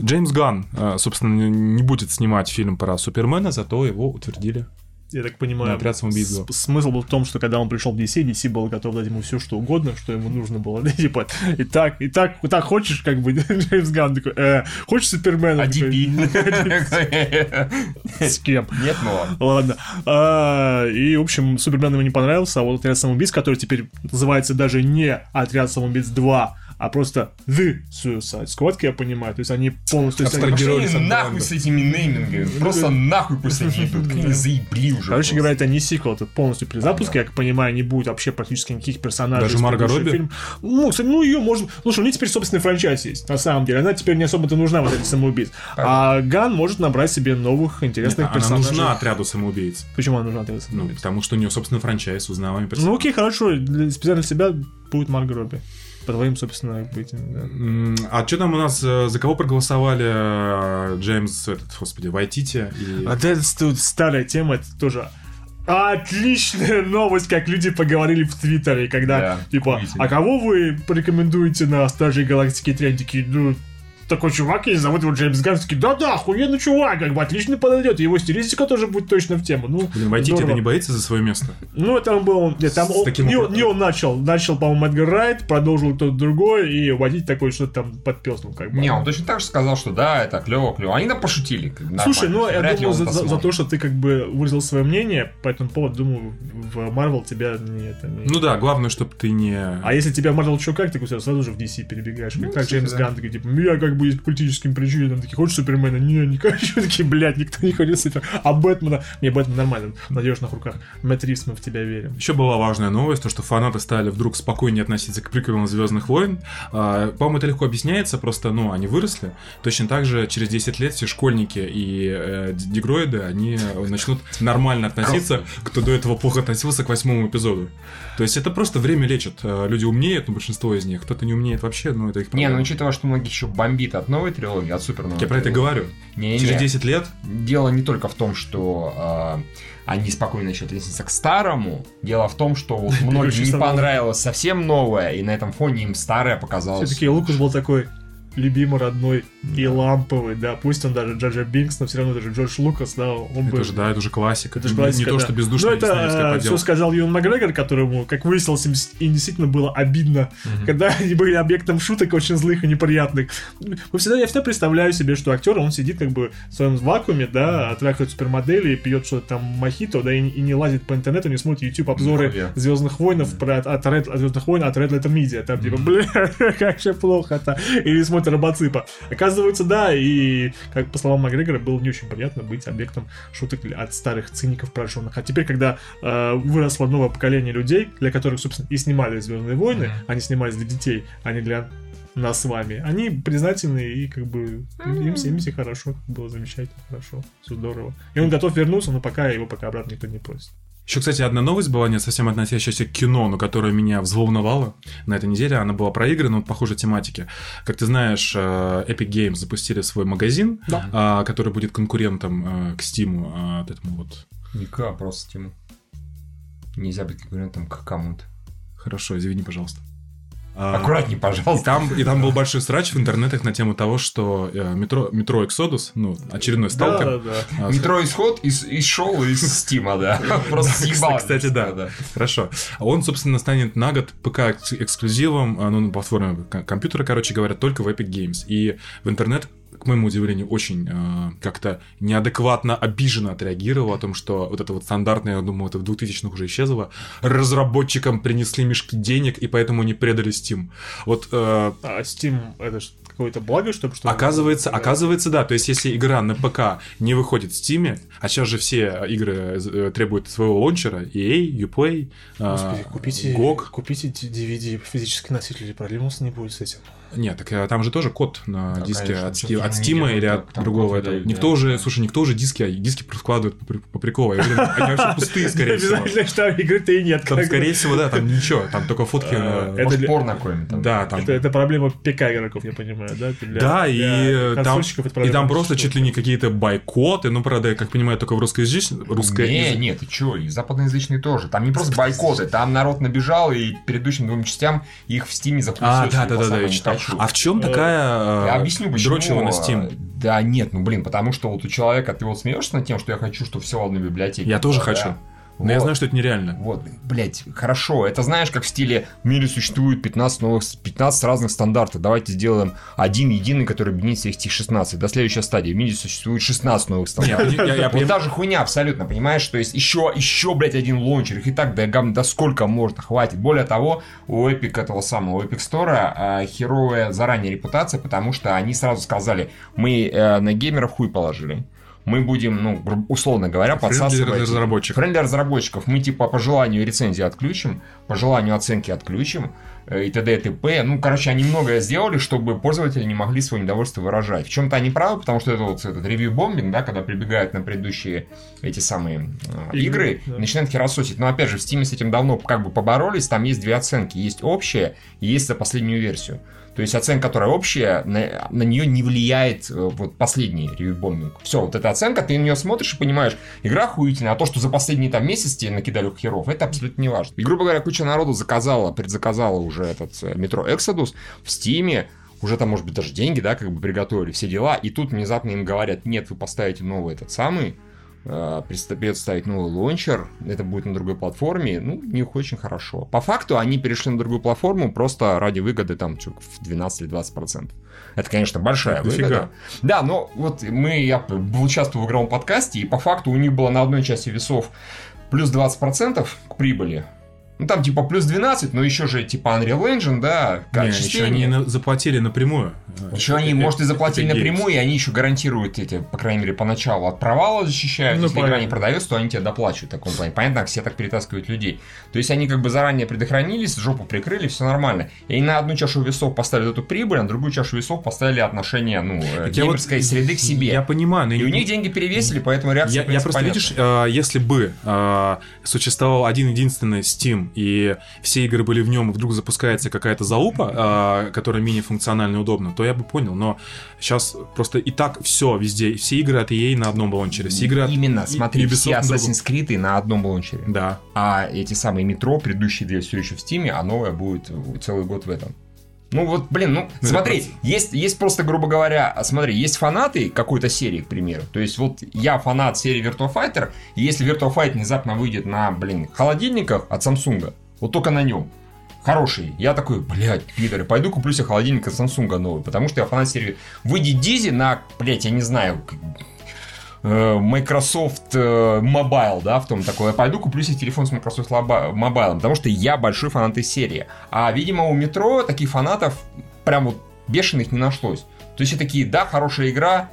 Джеймс Ганн, а, собственно, не будет снимать фильм про Супермена, зато его утвердили. Я так понимаю, отряд самоубийц смысл был в том, что когда он пришел в DC, DC был готов дать ему все, что угодно, что ему нужно было. *laughs* Типа, и так, и так, и так хочешь, как бы, *laughs* Джеймс Ганн такой, э, хочешь Супермена? А. *laughs* С кем? Нет, ну ладно. Ладно. А, и, в общем, Супермен ему не понравился, а вот отряд самоубийц, который теперь называется даже не отряд самоубийц 2, а просто The Suicide Squad, я понимаю. То есть они полностью... они- Абстрагировались от нахуй с этими неймингами. Просто нахуй пусть они *laughs* идут. Они заебли уже. Короче говоря, это не сиквел, это полностью перезапуск, я как понимаю, не будет вообще практически никаких персонажей. Даже Марго Робби? Ну, кстати, ну ее можно... Слушай, у них теперь собственный франчайз есть, на самом деле. Она теперь не особо-то нужна, вот эти самоубийц. А Ган может набрать себе новых интересных Она персонажей. нужна отряду самоубийц. Почему она нужна отряд Ну, самоубийц? потому что у нее, собственно, франчайз, узнаваемый Ну, персонаж. окей, хорошо, специально для себя будет Марго Робби. По твоим, собственно, быть. да. М, А что там у нас, э, за кого проголосовали э, Джеймс, этот, господи, Вайтити и... А это ст- старая тема, это тоже отличная новость, как люди поговорили в Твиттере, когда, Да, типа, а кого вы порекомендуете на Стражей Галактики 3? Они такие, ну, такой чувак есть, зовут его Джеймс Ганн, такие, да-да, охуенный чувак, как бы отлично подойдет, его стилистика тоже будет точно в тему. Ну, Блин, Вайтити здорово. не боится за свое место? Ну, там был, нет, там он- таким не, опытом. не он начал, начал, по-моему, Эдгар Райт, продолжил кто-то другой, и водить такой что-то там подпеснул, как бы. Не, он точно так же сказал, что да, это клево, клево. Они там пошутили. как Слушай, ну я Вряд думаю, он за, за- за то, что ты как бы выразил свое мнение по этому поводу, думаю, в Marvel тебя не это не. Ну да, главное, чтобы ты не... а если тебя Marvel что как, ты сразу же в DC перебегаешь. Ну, как Джеймс да. Ганн, такой, типа, я как бы есть по политическим причинам, такие, хочешь Супермена? Не, не хочу. *laughs* Такие, блядь, никто не хочет Супер. А Бэтмена? Не, Бэтмен нормально, в надежных руках. Мэтт Ривз, мы в тебя верим. Еще была важная новость, то что фанаты стали вдруг спокойнее относиться к приквелам Звездных войн. А, По-моему, это легко объясняется, просто, ну, они выросли. Точно так же через 10 лет все школьники и э, дегроиды, они начнут нормально относиться, кто до этого плохо относился к восьмому эпизоду. То есть это просто время лечит. Э, Люди умнеют, ну, большинство из них. Кто-то не умеет вообще, ну, это их Не, ну проблема. учитывая, что многих еще бомбит от новой трилогии, от супер новой Я про это трилогии. говорю. Не, Через не. 10 лет Дело не только в том, что а, они спокойно начали относиться к старому. Дело в том, что вот *laughs* многим не понравилось совсем новое, и на этом фоне им старое показалось. Все-таки Лукас был такой любимый, родной и ламповый, да, пусть он даже Джаджа Бинкс, но все равно даже Джордж Лукас, да, он это был... же, да, это уже классика. Это же классика, Не то, да. что бездушная Ну, это все подделка. сказал Юн Макгрегор, которому, как выяснилось, им им действительно было обидно, когда *laughs* они были объектом шуток очень злых и неприятных. Мы всегда, я всегда представляю себе, что актер, он сидит как бы в своем вакууме, да, трахает супермодели, пьет что-то там мохито, да, и, и не лазит по интернету, не смотрит YouTube обзоры Нихуя. Звездных войнов про, от, Red, от Звездных войн от Red Letter Media. Там типа, бля, *laughs* как же плохо-то. Или смотрит Робоципа. Оказывается, да, и, как по словам Макгрегора, было не очень приятно быть объектом шуток от старых циников прожженных. А теперь, когда э, выросло новое поколение людей, для которых, собственно, и снимали Звездные войны, Мгм. они снимались для детей, а не для нас с вами. Они признательны и как бы им, им все хорошо, было замечательно, хорошо, все здорово. И он готов вернуться, но пока его пока обратно никто не просит. Еще, кстати, одна новость была не совсем относящаяся к кино, но которая меня взволновала на этой неделе. Она была про игры, но похожей тематики. Как ты знаешь, э, Epic Games запустили свой магазин, Да. а, который будет конкурентом э, к Steam, от этому вот. Ника, просто Тиму. Нельзя быть конкурентом к кому-то. Хорошо, извини, пожалуйста. А, Аккуратней, И пожалуйста. там, и там был большой срач в интернетах на тему того, что э, метро, метро Exodus, ну, очередной сталкер. Да, да, да. а, Метро исход из, из шоу из Стима, да. *laughs* Просто съебал. Кстати, да. Хорошо. А Он, собственно, станет на год ПК экс- эксклюзивом, а, ну, на платформе компьютера, короче говоря, только в Epic Games. И в интернет к моему удивлению, очень э, как-то неадекватно, обиженно отреагировал о том, что вот это вот стандартное, я думаю, это в 2000-х уже исчезло, разработчикам принесли мешки денег, и поэтому не предали Steam. Вот э, А Steam это какое-то благо, чтобы что Оказывается, Да. оказывается, да. То есть, если игра на ПК не выходит в Steam, а сейчас же все игры э, требуют своего лончера, EA, Uplay, Господи, а, купите, GOG. купите DVD физический носитель, и проблем не будет с этим. Нет, так э, там же тоже код на Да, диске конечно, от, Steam видел, или от там другого этого. выдают, Никто да. уже, слушай, никто уже диски, а диски складывают по, при- по приколу. Они вообще пустые, скорее всего. Обязательно, что игры-то и нет. Там, скорее всего, да, там ничего, там только фотки. А, э, это порно какое-нибудь там. Да, там. Это, это проблема ПК игроков, я понимаю, да? Да, и, э, там, это и там просто чуть ли не какие-то бойкоты, ну, правда, я как понимаю, только в русскоязычном... Русское Не, нет, ты чё, и западноязычные тоже. Там не просто бойкоты, там народ набежал, и предыдущим двум частям их в Стиме А, запустили. да, да, да, да, я читал. А в чем такая Я э, объясню, почему. дрочева на Steam? Да нет, ну блин, потому что вот у человека, ты вот смеешься над тем, что я хочу, чтобы все в одной библиотеке. Я тоже было, хочу. Но я Вот. знаю, что это нереально. Вот, блять, хорошо. Это знаешь, как в стиле в мире существует 15 новых, 15 разных стандартов. Давайте сделаем один единый, который объединит всех этих 16. До следующей стадии. В мире существует 16 новых стандартов. Я- я- я Вот понимаю. та же хуйня абсолютно, понимаешь? То есть еще, еще, блядь, один лончер. Их и так да, гам, да сколько можно, хватит. Более того, у Epic этого самого, у Epic Store а, херовая заранее репутация, потому что они сразу сказали, мы э, на геймеров хуй положили. Мы будем, ну, условно говоря, Френдли подсасывать... разработчиков. Френдли разработчиков. Мы, типа, по желанию рецензии отключим, по желанию оценки отключим, э, и т.д. и т.п. Ну, короче, они многое сделали, чтобы пользователи не могли свое недовольство выражать. В чем-то они правы, потому что это вот этот ревью-бомбинг, да, когда прибегают на предыдущие эти самые э, Игры, игры, да. начинают херососить. Но, опять же, в Steam с этим давно как бы поборолись, там есть две оценки. Есть общая и есть за последнюю версию. То есть оценка, которая общая, на, на нее не влияет э, вот последний ревью-бомбинг. Все, вот эта оценка, ты на нее смотришь и понимаешь, игра охуительная, а то, что за последние там месяц тебе накидали херов, это абсолютно не важно. И, грубо говоря, куча народу заказала, предзаказала уже этот э, метро Exodus в Стиме, уже там, может быть, даже деньги, да, как бы приготовили, все дела, и тут внезапно им говорят, нет, вы поставите новый этот самый, э, предста- придется ставить новый лончер, это будет на другой платформе, ну, не очень хорошо. По факту они перешли на другую платформу просто ради выгоды там в 12 или 20 процентов. Это, конечно, большая дофига. выгода. Да, но вот мы, я участвовал в игровом подкасте, и по факту у них было на одной части весов плюс 20% к прибыли. Ну, там типа плюс 12, но еще же типа Unreal Engine, да, Не, еще они на- заплатили напрямую. Еще они, может, и заплатили Это напрямую, и они еще гарантируют эти, по крайней мере, поначалу от провала защищают. Ну, Если игра не понятно. продается, то они тебе доплачивают в таком плане. Понятно, все так перетаскивают людей. То есть они как бы заранее предохранились, жопу прикрыли, все нормально. И на одну чашу весов поставили эту прибыль, а на другую чашу весов поставили отношение, ну, э, Так вот- геймерской среды к себе. Я понимаю, но И я у них деньги перевесили, поэтому реакция, Я, я просто, понятна. видишь, э, если бы э, существовал один единственный Steam, и все игры были в нем, и вдруг запускается какая-то залупа, э, которая и удобна, то я бы понял. Но сейчас просто и так все везде, все игры от EA на одном лаунчере, все игры от Именно, смотри, Ubisoft все. Assassin's Creed на одном лончере. Да. А эти самые метро, предыдущие две все еще в Стиме, а новая будет целый год в этом. Ну вот, блин, ну Ну, смотри, это есть, есть просто, грубо говоря, а, смотри, есть фанаты какой-то серии, к примеру. То есть вот я фанат серии Virtua Fighter, и если Virtua Fighter внезапно выйдет на, блин, холодильниках от Samsung, вот только на нем, хороший, я такой, блядь, пидоры, пойду куплю себе холодильник от Samsung новый, потому что я фанат серии. Выйдет Дизи на, блядь, я не знаю, Microsoft э, Mobile, да, в том такое. Я пойду куплю себе телефон с Microsoft Mobile, потому что я большой фанат этой серии. А, видимо, у метро таких фанатов прям вот бешеных не нашлось. То есть все такие, да, хорошая игра,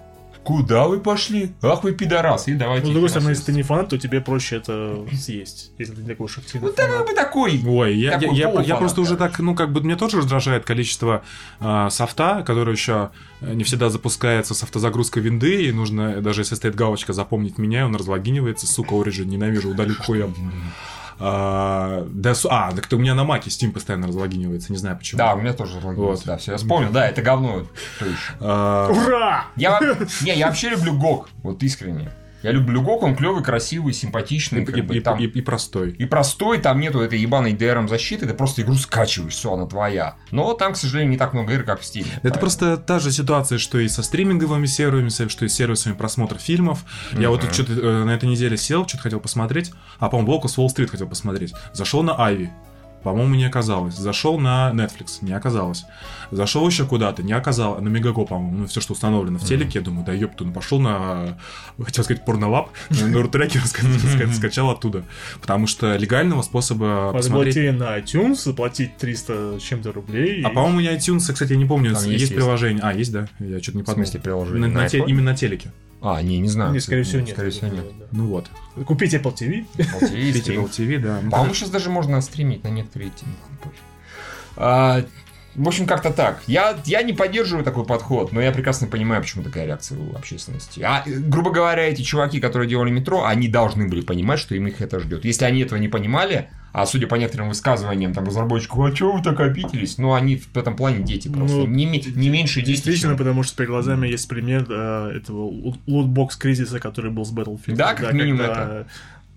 куда вы пошли? Ах вы пидорас, и давайте. Ну, с другой стороны, если ты не фанат, то тебе проще это съесть, если ты не такой уж активный Ну, да, вы такой. Ой, я, я, Такой я, полуфанат, я просто уже так, ну, как бы, мне тоже раздражает количество э, софта, который еще не всегда запускается с автозагрузкой винды, и нужно, даже если стоит галочка «Запомнить меня», он разлогинивается, сука, Origin, ненавижу, удалю хуем. А, да, су- а, так это у меня на маке Steam постоянно разлогинивается, не знаю почему. Да, у меня тоже разлогинился, Вот. да, все, я вспомнил, да, это говно. А, Ура! Я, не, я вообще люблю ГОК, вот искренне. Я люблю ГОК, он клевый, красивый, симпатичный. и, как и- бы и- там- и- и простой. И простой, там нету этой ебаной DRM защиты, ты просто игру скачиваешь, все, она твоя. Но там, к сожалению, не так много игр, как в Steam. Это просто та же ситуация, что и со стриминговыми сервисами, что и с сервисами просмотра фильмов. Я вот тут что-то э, на этой неделе сел, что-то хотел посмотреть, а, по-моему, Волк с Уолл-стрит хотел посмотреть. Зашел на Айви. По-моему, не оказалось. Зашел на Netflix, не оказалось. Зашел еще куда-то, не оказалось. На Мегаго, по-моему, ну все, что установлено в телеке, я думаю, да ёпту, ну пошел на, хотел сказать, порнолаб, *laughs* на рутрекер скачал оттуда. Потому что легального способа посмотреть... На iTunes, заплатить 300 с чем-то рублей. А по-моему, не iTunes, кстати, я не помню, есть, приложение. А, есть, да? Я что-то не В подумал. смысле приложение? Именно на телеке. А, не, не знаю. Не, скорее всего, нет. Скорее всего, нет. Да. Ну вот. Купить Apple TV. Apple TV. *laughs* Apple TV, да. По-моему, сейчас даже можно стримить на некоторые. А, В общем, как-то так. Я, я не поддерживаю такой подход, но я прекрасно понимаю, почему такая реакция у общественности. А, грубо говоря, эти чуваки, которые делали метро, они должны были понимать, что им их это ждет. Если они этого не понимали, а судя по некоторым высказываниям там разработчиков, а чего вы так обиделись? Ну, они в этом плане дети просто. Ну, не, не меньше дети. Действительно, чем- потому что перед глазами есть пример э, этого лутбокс кризиса, который был с Battlefield. Да, как минимум когда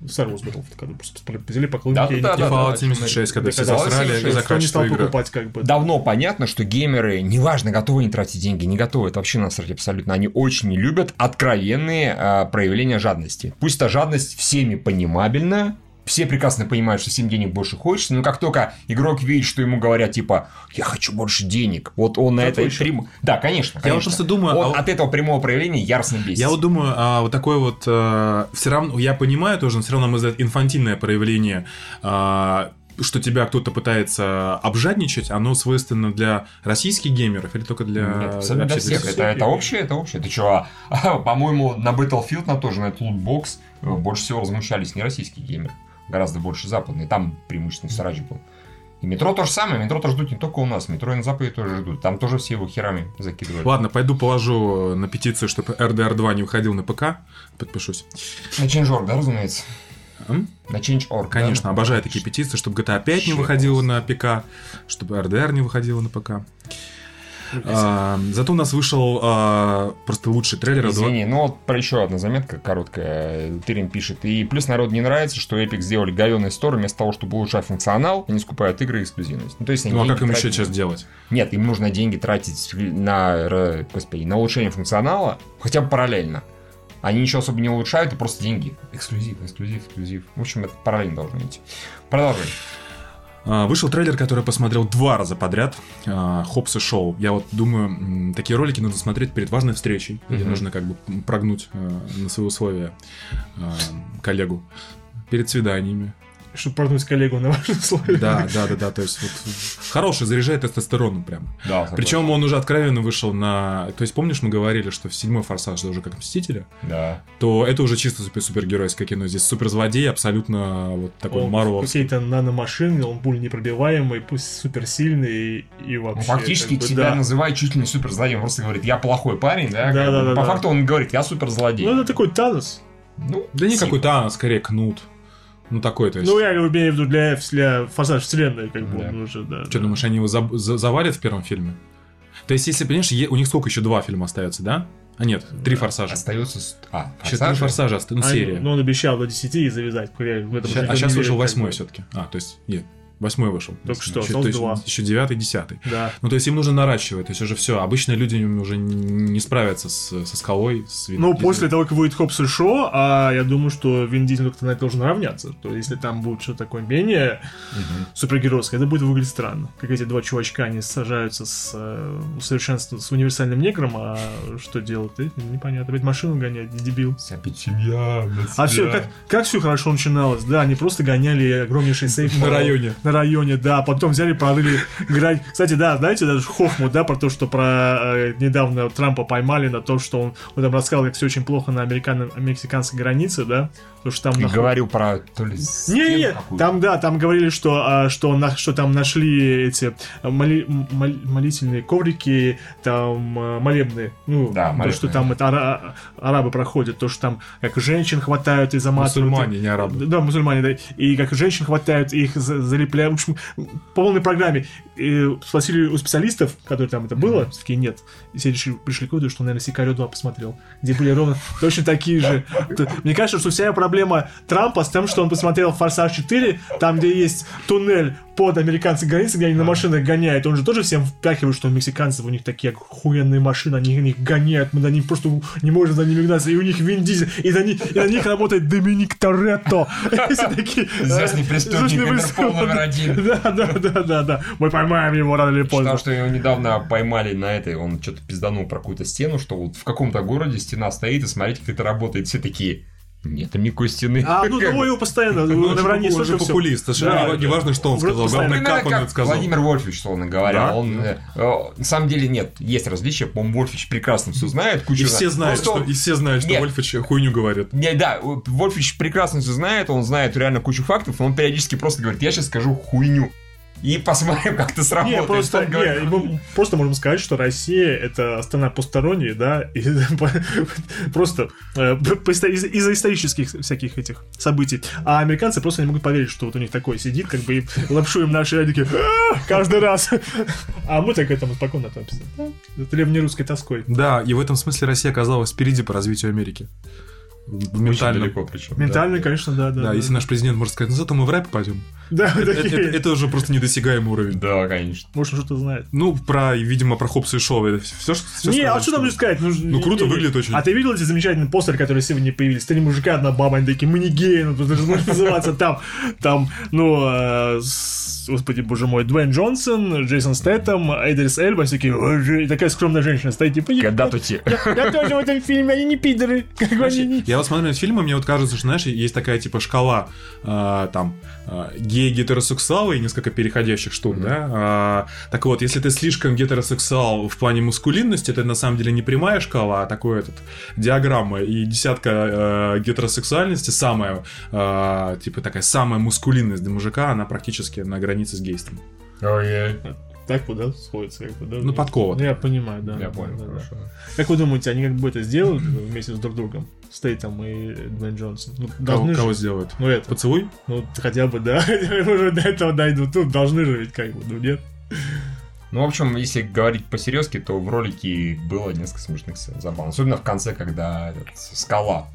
Star Wars Battlefield, когда просто взяли по Да, клубнике и да, не да, Fallout 76, когда все засрали 76, за не качество стал игры. покупать, как бы. Давно понятно, что геймеры, неважно, готовы они тратить деньги, не готовы, это вообще насрать абсолютно. Они очень не любят откровенные а, проявления жадности. Пусть эта жадность всеми понимабельна, все прекрасно понимают, что всем денег больше хочется, но как только игрок видит, что ему говорят, типа, я хочу больше денег, вот он на это прям... Да, конечно, Я вот конечно. просто думаю, Он а- от этого прямого проявления яростно бесится. Я вот думаю, а, вот такое вот все равно, я понимаю тоже, но все равно, мой взгляд, инфантильное проявление а, что тебя кто-то пытается обжадничать, оно свойственно для российских геймеров или только для... Нет, абсолютно для всех. Это, это общее, это общее. Ты чё, а, по-моему, на Battlefield, на тоже, на этот лутбокс, э, больше всего возмущались не российские геймеры, гораздо больше западные. Там преимущественно срач был. И метро то же самое, метро тоже ждут не только у нас, метро и на Западе тоже ждут. Там тоже все его херами закидывали. Ладно, пойду положу на петицию, чтобы RDR 2 не выходил на ПК. Подпишусь. На Change.org, да, разумеется? М? На Change.org, да? Конечно, обожаю такие петиции, чтобы GTA 5 не выходила класс. на ПК, чтобы RDR не выходила на ПК. А, зато у нас вышел а, просто лучший трейлер. Извини, ну вот про еще одна заметка короткая. Тырин пишет. И плюс народу не нравится, что Epic сделали говёный стор, вместо того, чтобы улучшать функционал, они скупают игры и эксклюзивность. Ну, то есть они Ну а как им еще сейчас делать? Нет, им нужно деньги тратить на, господи, на улучшение функционала, хотя бы параллельно. Они ничего особо не улучшают, и просто деньги. Эксклюзив, эксклюзив, эксклюзив. В общем, это параллельно должно идти. Продолжим. А, Вышел трейлер, который я посмотрел два раза подряд. а, Хопс и Шоу. Я вот думаю, такие ролики нужно смотреть перед важной встречей, где Мгм. нужно как бы прогнуть э, на свои условия э, коллегу. Перед свиданиями. Чтобы прогнуть коллегу на ваши условия. Да, да, да, да. То есть вот хороший, заряжает тестостероном прям. Да, Причем он уже откровенно вышел на... То есть помнишь, мы говорили, что в седьмой форсаж это уже как Мстители, Да. то это уже чисто супер супергеройское кино. Здесь суперзлодей абсолютно вот такой Марвеловский. какие-то наномашины, он пуль непробиваемый, пусть суперсильный и, и Ну, вообще... фактически как бы, себя да. называет чуть ли не суперзлодеем. Он просто говорит, я плохой парень, да? Да, да, да, По да. факту он говорит, я суперзлодей. Ну, это такой Танос. Ну, Да не какой-то, а скорее кнут. Ну такой, то есть. Ну, я имею в виду для, для форсаж вселенной, как бы, Да. он уже, да. Что, да. думаешь, они его за- за- завалят в первом фильме? То есть, если, понимаешь, е- у них сколько еще два фильма остается, да? А нет, три форсажа. Остается... А, Еще три форсажи? форсажа остается, ну, серия. Ну, он обещал до 10 и завязать. Я в этом Ща- а сейчас вышел восьмой все-таки. А, то есть, нет, восьмой вышел. Только что, еще, осталось два. еще девятый, десятый. Да. Ну, то есть, им нужно наращивать, то есть, уже все. Обычно люди уже не справятся с, со скалой. С Вин Ну, Дизелем. после того, как выйдет Хопс и Шоу, а я думаю, что Вин Дизель как-то на это должен равняться. То есть, если там будет что-то такое менее супергеройское, это будет выглядеть странно. Как эти два чувачка, они сажаются с э, усовершенствованным, с универсальным негром, а что делать? Э, Непонятно. Опять машину гонять, дебил. Опять семья, А все, как, как все хорошо начиналось, да, они просто гоняли огромнейший сейф На районе. На районе, да, потом взяли, прорыли грань. Кстати, да, знаете, даже Хохму, да, про то, что про э, недавно Трампа поймали на то, что он, он там рассказал, как все очень плохо на американо-мексиканской границе, да, то, что там... И нахуй- говорил про то ли не, не, там, да, там говорили, что, а, что, на, что там нашли эти моли- мол- молительные коврики, там а, молебные, ну, Да, то, молебные. что там это ара- арабы проходят, то, что там как женщин хватают и заматывают. Мусульмане, не арабы. Да, мусульмане, да. И как женщин хватают, и их за- залепляют. В общем, по полной программе. И спросили у специалистов, которые там это было, все-таки нет. И все решили, пришли к выводу, что, наверное, Сикарио 2 посмотрел, где были ровно точно такие же. Мне кажется, что вся проблема Трампа с тем, что он посмотрел «Форсаж 4», там, где есть туннель под американской границей, где они на машинах гоняют. Он же тоже всем впяхивает, что у мексиканцев у них такие охуенные машины, они них гоняют, мы на них просто не можем за ними гнаться. И у них Вин Дизель, и на них, и на них работает Доминик Торетто. *laughs* И все такие, Известный э, преступник, один. *laughs* Да, да, да, да, да. Мы поймаем его рано или поздно. Потому что его недавно поймали на этой, он что-то пизданул про какую-то стену, что вот в каком-то городе стена стоит, и смотрите, как это работает. Все такие, нет там никакой стены. А, ну, ну, его постоянно, Ну, на он же вранье он же популист, Да, не- важно, что он сказал, постоянно. главное, как он это сказал. Владимир Вольфович, условно говоря. Да? Он, э, э, на самом деле нет, есть различия. По-моему, Вольфович прекрасно все знает. Кучу И все знают, что, он- и все знают, что Нет. Вольфович хуйню говорит. Не, да, Вольфович прекрасно все знает, он знает реально кучу фактов, но он периодически просто говорит, я сейчас скажу хуйню. И посмотрим, как это сработает. Не, просто, не, мы просто можем сказать, что Россия это страна посторонняя, да, и *laughs* просто э, из-за исторических всяких этих событий. А американцы просто не могут поверить, что вот у них такое сидит, как бы и лапшу им наши радики каждый раз. А мы так к этому спокойно относимся. Да, древнерусской тоской. Да, и в этом смысле Россия оказалась впереди по развитию Америки. В очень далеко причем. Ментально, конечно, да, да. Да, если наш президент может сказать, ну зато мы в рэп пойдем. Да, Это, такие. это- это уже просто недосягаемый уровень. Да, конечно. Может, он что-то знает. Ну, про, видимо, про Хопса и Шоу. Это все, что Не, а что там сказать? Ну, Ну, круто выглядит очень. А ты видел эти замечательные постеры, которые сегодня появились? Три мужика, одна баба, они такие, мы не геи, ну, тут же может называться там, там, ну, э, господи, боже мой, Дуэйн Джонсон, Джейсон Стэттем, Эйдрис Эльба, они такие, «Ой, же», и такая скромная женщина стоит, типа, я, Когда тут те... я тоже в этом фильме, они не пидоры, как бы они не... Я вот смотрю на фильмы, мне вот кажется, что, знаешь, есть такая типа шкала, э, там, гей-гетеросексуалы и несколько переходящих штук, да? А, так вот, если ты слишком гетеросексуал в плане мускулинности, это на самом деле не прямая шкала, а такой этот, диаграмма, и десятка э, гетеросексуальности, самая, э, типа такая самая мускулинность для мужика, она практически на границе с гейством. Ой, Так вот, да, сходится, как бы, да? Ну, подкова. Я понимаю, да. я да, понял, да, да. хорошо. Как вы думаете, они как бы это сделают вместе с друг другом? Стейтом и Дуэйн Джонсон? Ну, Кого, должны кого же. сделают? Ну, это, Поцелуй? Ну, хотя бы, да. *laughs* Уже до этого дойдут. Ну, должны же ведь как бы, ну нет. Ну, в общем, если говорить по-серьезки, то в ролике было несколько смешных забавно. Особенно в конце, когда этот, скала.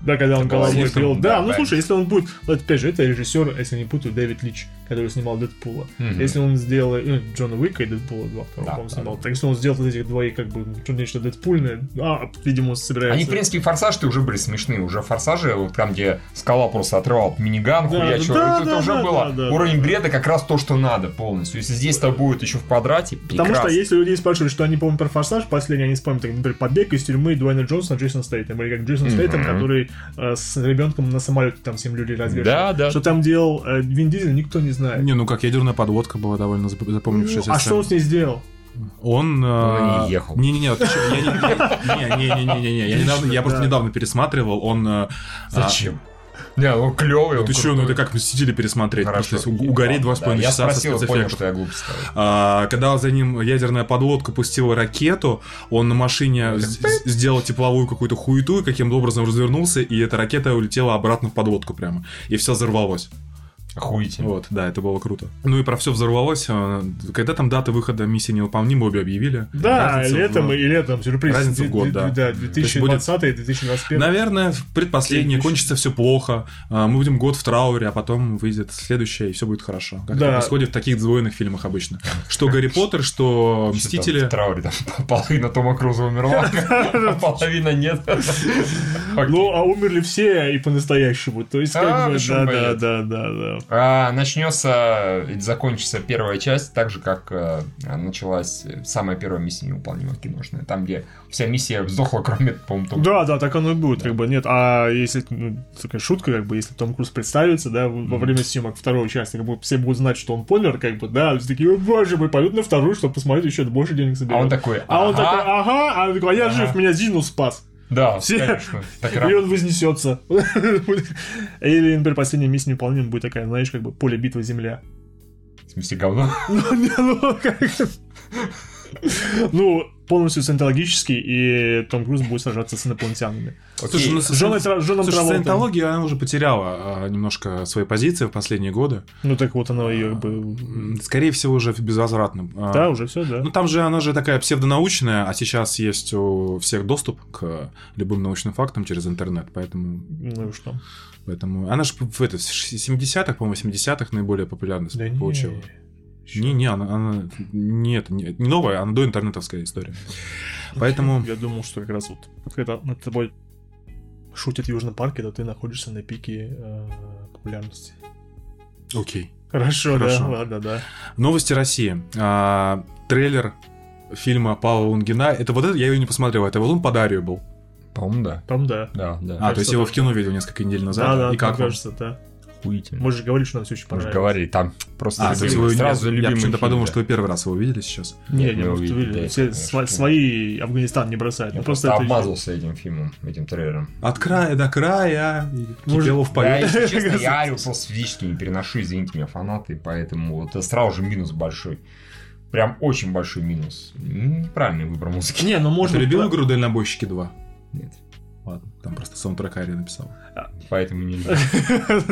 Да, когда он головой слишком, пил. да, Да, ну правильно. слушай, если он будет... Вот опять же, это режиссер, если не путаю, Дэвид Лич, который снимал Дэдпула. Мгм. Если он сделал э, Джона Уика и Дэдпула 2, второго, Да, по-моему, да, снимал. да. Так если он сделал вот этих двоих, как бы, что нечто Дэдпульное, а, видимо, он собирается... Они, в принципе, и форсаж-то уже были смешные. Уже форсажи, вот там, где скала просто отрывал миниган, Да, хуячил, да, это да, уже да, было да, да, уровень да. бреда как раз то, что надо полностью. Если здесь-то будет еще в квадрате, Потому прекрасно. что если людей спрашивают, что они помнят про форсаж, последний они вспомнят, например, побег из тюрьмы Дуэйна Джонсона Джейсон Стейтем. Или как Джейсон. Стейтем, который э, с ребенком на самолете там всем людей развешивал. Да, да. Что там делал э, Вин Дизель, никто не знает. Не, ну как ядерная подводка была довольно зап- запомнившаяся. Ну, а что он с ней сделал? Он... Он э, не ехал. Не-не-не, еще- я не- не- не-не-не-не, я недавно- я просто Да. недавно пересматривал, он... э, Зачем? Не, ну клевый. а, Ты что, ну это как «Мстители» пересмотреть, Хорошо. угореть два с половиной Я часа со спросил, понял, что я глупо сказал. А, Когда за ним ядерная подводка пустила ракету, он на машине сделал тепловую какую-то хуету и каким-то образом развернулся, и эта ракета улетела обратно в подводку прямо. И все взорвалось. Охуительно. Вот, да, это было круто. Ну и про все взорвалось. а, Когда там дата выхода миссии невыполнима, обе объявили. Да, Разница в- летом и летом, сюрприз. Разница в год, да. Да, То есть будет- 2020 и 2021. Наверное, в предпоследнее кончится все плохо. а, Мы будем год в трауре, а потом выйдет следующее, и все будет хорошо. Как Да. это происходит в таких двойных фильмах обычно. Что Гарри Поттер, что Мстители. В трауре там *laughs* половина Тома Круза умерла, а *laughs* половина нет. Ну, а умерли все и по-настоящему. То есть, А, как бы, да, да, да, да, да. А, начнется, и закончится первая часть, так же, как э, началась самая первая миссия невыполнимая киношная. Там, где вся миссия вздохла, *laughs* кроме, по-моему, Тома Да, да, так оно и будет, как бы, нет. А если, ну, такая шутка, как бы, если Том Круз представится, да, в- во время съемок второй части, как бы, все будут знать, что он помер, как бы, да, все такие, «О, боже мой, пойдут на вторую, чтобы посмотреть, еще больше денег соберет. А он такой, А он «Ага». такой, ага, а он такой, а я Ага. жив, меня Зину спас. Да, Все. конечно. Так И он вознесется. *laughs* Или, например, последняя миссия невыполнима будет такая, знаешь, как бы поле битвы земля. В смысле, говно? *laughs* Ну, ну, как... Ну, полностью сcientологический, и Том Круз будет сражаться с инопланетянами. Слушай, ну, С Джоном Тра- Джоном Слушай, Траволтой. саентология, она уже потеряла а, немножко свои позиции в последние годы. Ну, так вот она ее как бы... Скорее всего, уже безвозвратно. А, Да, уже все, да. Ну, там же она же такая псевдонаучная, а сейчас есть у всех доступ к любым научным фактам через интернет, поэтому... Ну и что? поэтому... Она же в, это, в 70-х, по-моему, 80-х наиболее популярность Да не. Не-не, она, она... Нет, не, не новая, она до интернетовская история. Поэтому... Я думал, что как раз вот, когда над тобой шутят в Южном парке, то ты находишься на пике э, популярности. Окей. Хорошо, Хорошо. да, ладно, да. Новости России. А, трейлер фильма Павла Лунгина. Это вот это, я ее не посмотрел, это вот он по Дарью был. По-моему, да. Там да. Да, да. А, то есть Кажется, его в кино видел несколько недель назад. Да, да, И как кажется, да. Охуительно. Мы же говорили, что нам все очень Мы же понравилось. говорили, там просто А, любимый- вы- сразу я любимый почему-то фильм, подумал, да. что вы первый раз его видели сейчас. Не, Нет, не, может, увидели, да, все конечно. сва- свои Афганистан не бросают. Я Ну, просто обмазался этим фильмом, этим трейлером. От края до края. Может, Кипелов Да, поет. если честно, я *laughs* Арию просто физически не переношу, извините меня, фанаты, поэтому вот это сразу же минус большой. Прям очень большой минус. Неправильный выбор музыки. Не, ну может Ты любил игру «Дальнобойщики 2»? Нет. Там просто саундтрек Ария написал. Поэтому не *laughs* люблю.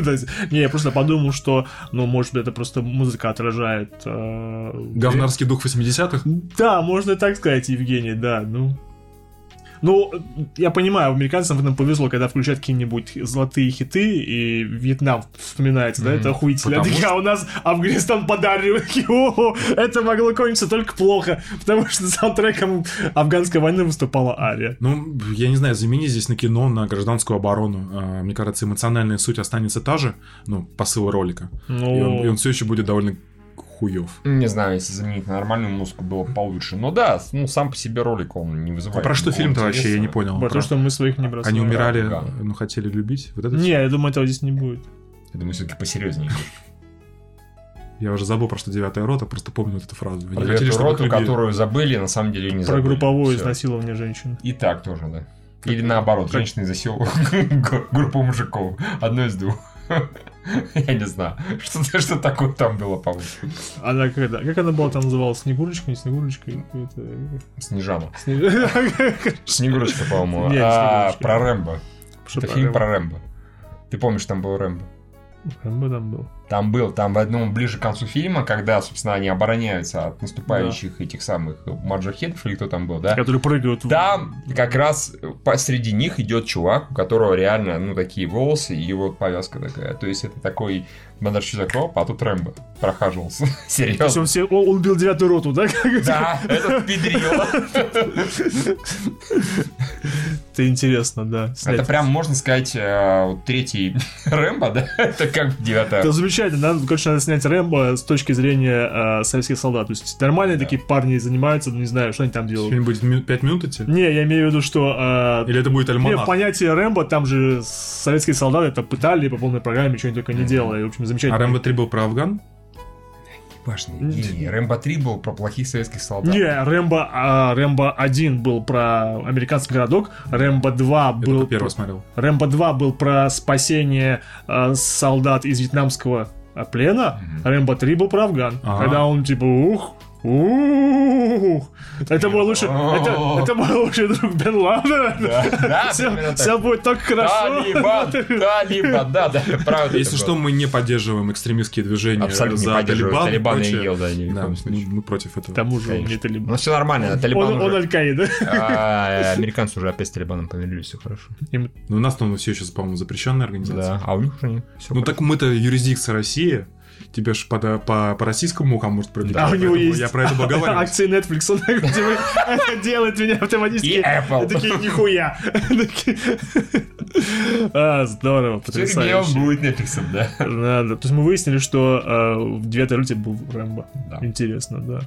То есть, Не, я просто подумал, что, ну, может быть, это просто музыка отражает... э, Говнарский дух 80-х? Да, можно и так сказать, Евгений, да, ну... Ну, я понимаю, американцам в этом повезло, когда включают какие-нибудь золотые хиты, и Вьетнам вспоминается, да, Мгм. это охуительно. Потому а у нас Афганистан подарили. *laughs* О, это могло кончиться только плохо, потому что саундтреком афганской войны выступала Ария. Ну, я не знаю, замени здесь на кино, на гражданскую оборону. А, Мне кажется, эмоциональная суть останется та же, ну, посыл ролика. И он, и Ну, он все еще будет довольно хуев. Не знаю, если заменить на нормальную музыку было бы получше. Но да, ну сам по себе ролик он не А вызывает. про что фильм-то вообще, я не понял. про Про- то, что мы своих не бросали. Они умирали, Да. ну, хотели любить. Вот это Не, я думаю, этого здесь не будет. Я думаю, все-таки посерьезнее. Я уже забыл про что девятая рота, просто помню вот эту фразу. Не Про хотели, роту, любили? которую забыли, на самом деле не Про забыли. групповое Всё. изнасилование женщин. И так тоже, да. Или наоборот, Как- женщины засел *laughs* группу мужиков. Одно из двух. *laughs* *laughs* Я не знаю. *laughs* Что, что такое там было, по-моему. Она когда, как она была там называлась? Снегурочка, не Снегурочка? какая-то- Снежана. Снег- *laughs* Снегурочка, по-моему. А, про Рэмбо. Это про фильм про Рэмбо. Ты помнишь, там был Рэмбо? Рэмбо там был. Там был, там в одном ближе к концу фильма, когда, собственно, они обороняются от наступающих этих самых маджахедов, или кто там был, да? Которые прыгают. Там как раз посреди них идет чувак, у которого реально, ну, такие волосы и вот повязка такая. То есть это такой Бондарчук, а тут Рэмбо прохаживался. *laughs* То есть Серьезно. он, все, он он убил девятую роту, да? Да, этот педрила. Это интересно, да. Это прям, можно сказать, э, третий *laughs* Рэмбо, да? Это как девятая. Это замечательно, да? Короче, надо снять Рэмбо с точки зрения э, советских солдат. То есть нормальные такие парни занимаются, ну не знаю, что они там делают. Фильм будет 5 минут идти? Не, я имею в виду, что... э, Или это будет альманах? понятие Рэмбо, там же советские солдаты это пытали по полной программе, что они только не делали. В общем, А замечательно. Рэмбо 3 был про Афган? Важный гений. Рэмбо 3 был про плохих советских солдат. Не, Рэмбо, а, Рэмбо 1 был про американский городок, Рэмбо 2 Я был... только первый смотрел. Рэмбо 2 был про спасение э, солдат из вьетнамского э, плена, Рэмбо 3 был про Афган. Ага. Когда он типа ух. Это мой лучший, это, это мой лучший друг Бен Ладен. Да, Все, *laughs* все будет так хорошо. Талибан, *laughs* Талибан, да, да, правда. Если что, мы не поддерживаем экстремистские движения Абсолютно не за. Талибан. и Талибан не ел, да, ни Да, мы, против этого. К тому же он не Талибан. Ну все нормально, Талибан Он, он. Аль-Каида. А, *laughs* Американцы уже опять с Талибаном помирились, все хорошо. Им- Но у нас там все еще, по-моему, запрещенная организация. Да, а у них уже нет. Ну хорошо. так мы-то юрисдикция России. Тебе ж по, по, по российскому мукам может прилететь. А у него есть Я про это поговариваю. *laughs* акции Netflix, он типа, это делает меня автоматически. И Apple. Такие, нихуя. *laughs* А, *laughs* здорово, Сергей, он потрясающе. будет Netflix, да. Надо. То есть мы выяснили, что э, в девятой роте был Рэмбо. Да. Интересно, да.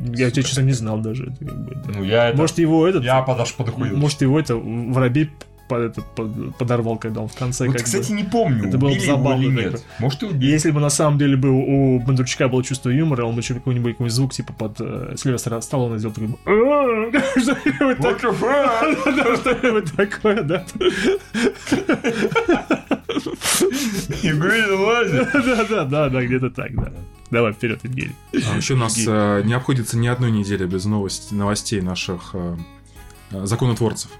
Я тебя, честно, не знал даже. это как бы, да. Ну я это... Может, его этот... Я подошел подохуел. Может, его это воробей это, под- подорвал, когда он в конце Вот, как бы- кстати, не помню, Это было забавно или нет. Может, и убили. Если бы на самом деле был у Бондарчука было чувство юмора, он бы еще какой-нибудь какой звук типа под э, Сильвестра Сталлоне сделал такой *laughs* что-нибудь такое. *laughs* Да, что-нибудь такое, да. И говорит, ладно. Да, да, да, да, где-то так, да. Давай, вперед, Евгений. А еще у нас э, не обходится ни одной недели без новости, новостей наших э, законотворцев.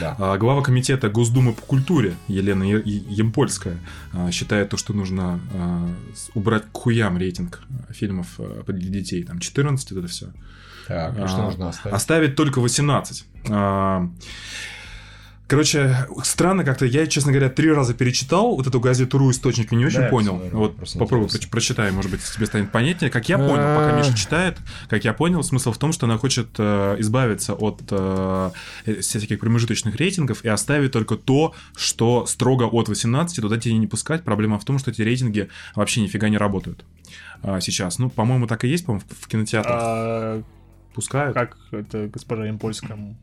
Да. А, Глава комитета Госдумы по культуре Елена Емпольская а, считает то, что нужно а, с- убрать к хуям рейтинг а, фильмов а, для детей. Там 14, вот это все. Так, и что нужно оставить? Оставить только 18. А, Короче, странно как-то. Я, честно говоря, три раза перечитал вот эту газету «Ру» источник и не очень Да, понял. вот попробуй проч- прочитай, может быть, тебе станет понятнее. Как я понял, пока Миша читает, как я понял, смысл в том, что она хочет э, избавиться от э, э, всяких промежуточных рейтингов и оставить только то, что строго от 18, туда тебе не пускать. Проблема в том, что эти рейтинги вообще нифига не работают а, сейчас. Ну, по-моему, так и есть, по-моему, в в кинотеатрах А пускают. как это госпожа Импольская?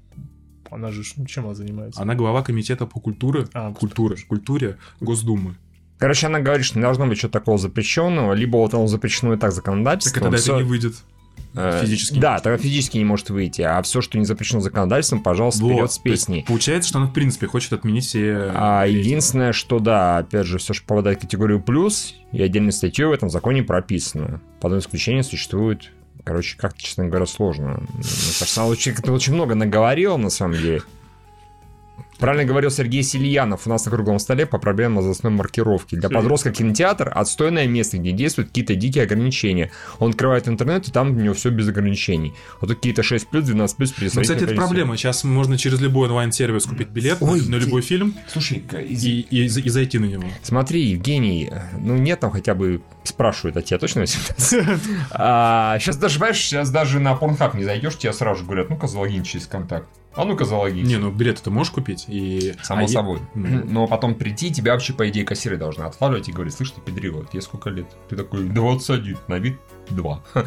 Она же чем она занимается? Она глава комитета по культуре, А, культуре, культуре Госдумы. Короче, она говорит, что не должно быть что-то такого запрещенного, либо вот оно запрещено и так законодательством. Так это не выйдет. э, физически. Да, тогда физически не может выйти. А все, что не запрещено законодательством, пожалуйста, Вот, вперед с песней. Получается, что она в принципе хочет отменить все... А песни. единственное, что да, опять же, все, что попадает в категорию плюс, и отдельной статьей в этом законе прописано. По одно исключение существует. Короче, как-то, честно говоря, сложно. Мне кажется, она очень, много наговорила, на самом деле. Правильно говорил Сергей Сильянов у нас на круглом столе по проблемам возрастной маркировки. Для подростка кинотеатр – отстойное место, где действуют какие-то дикие ограничения. Он открывает интернет, и там у него все без ограничений. Вот какие-то 6 плюс, 12 плюс Ну, кстати, это проблема. Сейчас можно через любой онлайн-сервис купить билет Ой, на любой фильм Слушай, и, и- и зайти на него. Смотри, Евгений, ну нет там хотя бы спрашивают, а тебя точно 18? *laughs* а, сейчас даже, понимаешь, сейчас даже на Pornhub не зайдешь, тебе сразу же говорят, ну-ка залогин через контакт. А ну-ка залогин. Не, ну билеты ты можешь купить. И... Само а я- собой. Мгм. Но потом прийти, тебя вообще, по идее, кассиры должны отлавливать и говорить, слышь, ты педрила, тебе сколько лет? Ты такой, 21, на вид 2. *laughs*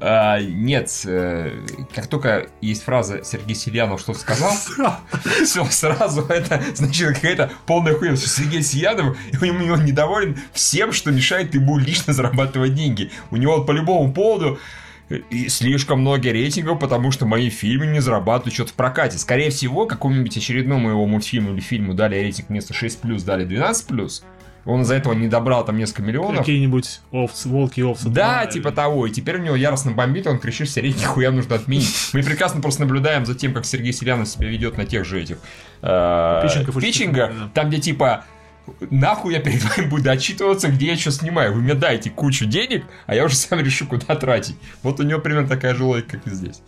А, Нет, э, как только есть фраза Сергей Сильянов что сказал, *laughs* все, сразу это, значит, какая-то полная хуйня. что Сергей Сильянов, и него недоволен всем, что мешает ему лично зарабатывать деньги. У него по любому поводу и слишком много рейтингов, потому что мои фильмы не зарабатывают что-то в прокате. Скорее всего, какому-нибудь очередному его мультфильму или фильму дали рейтинг вместо 6+, дали 12+, он из-за этого не добрал там несколько миллионов. Какие-нибудь овцы, волки, овцы. Да, два, типа того. И теперь у него яростно бомбит, он кричит, все рейтинги хуям нужно отменить. Мы прекрасно просто наблюдаем за тем, как Сергей Селянов себя ведет на тех же этих э, Питчингов да. там, где типа нахуй я перед вами буду отчитываться, где я что снимаю. Вы мне дайте кучу денег, а я уже сам решу, куда тратить. Вот у него примерно такая же логика, как и здесь.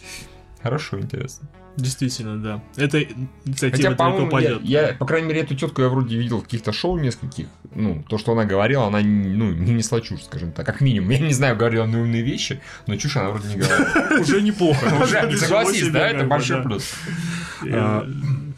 Хорошо, интересно. Действительно, да. Это Хотя, инициатива далеко по-моему, я, пойдет. я, по крайней мере, эту тетку я вроде видел в каких-то шоу нескольких. Ну, то, что она говорила, она ну, не несла чушь, скажем так, как минимум. Я не знаю, говорила она умные вещи, но чушь она вроде не говорила. *laughs* Уже неплохо. Уже, согласись, да, это большой плюс.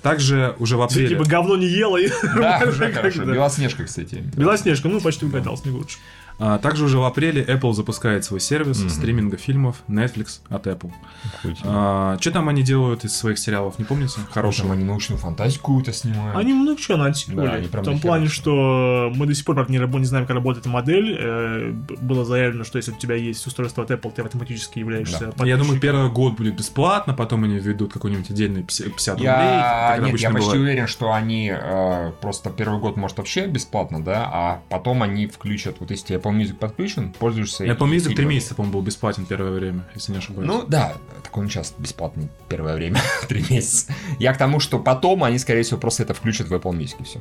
Также уже в апреле... Типа говно не ела. и- Да, *laughs* уже хорошо. Белоснежка, кстати. Белоснежка, ну почти угадал, Снегурочка. А, также уже в апреле Apple запускает свой сервис Мгм. стриминга фильмов Netflix от Apple. Охуительно. что там они делают из своих сериалов, не помните? Там Хорошего. они научную фантастику какую-то снимают. Они много чего Да, анонсировали. они прям в том плане, что мы до сих пор, не, не знаем, как работает эта модель. Э, Было заявлено, что если у тебя есть устройство от Apple, ты автоматически являешься Да. Я думаю, первый год будет бесплатно, потом они введут какой-нибудь отдельный 50 рублей, Я, как нет, я почти бывает. уверен, что они э, просто первый год, может, вообще бесплатно, да, а потом они включат, вот если тебе Apple Music подключен, пользуешься... Apple Music три месяца, по-моему, был бесплатен первое время, если не ошибаюсь. Ну да, так он сейчас бесплатный первое время, *laughs* три месяца. Я к тому, что потом они, скорее всего, просто это включат в Apple Music, все.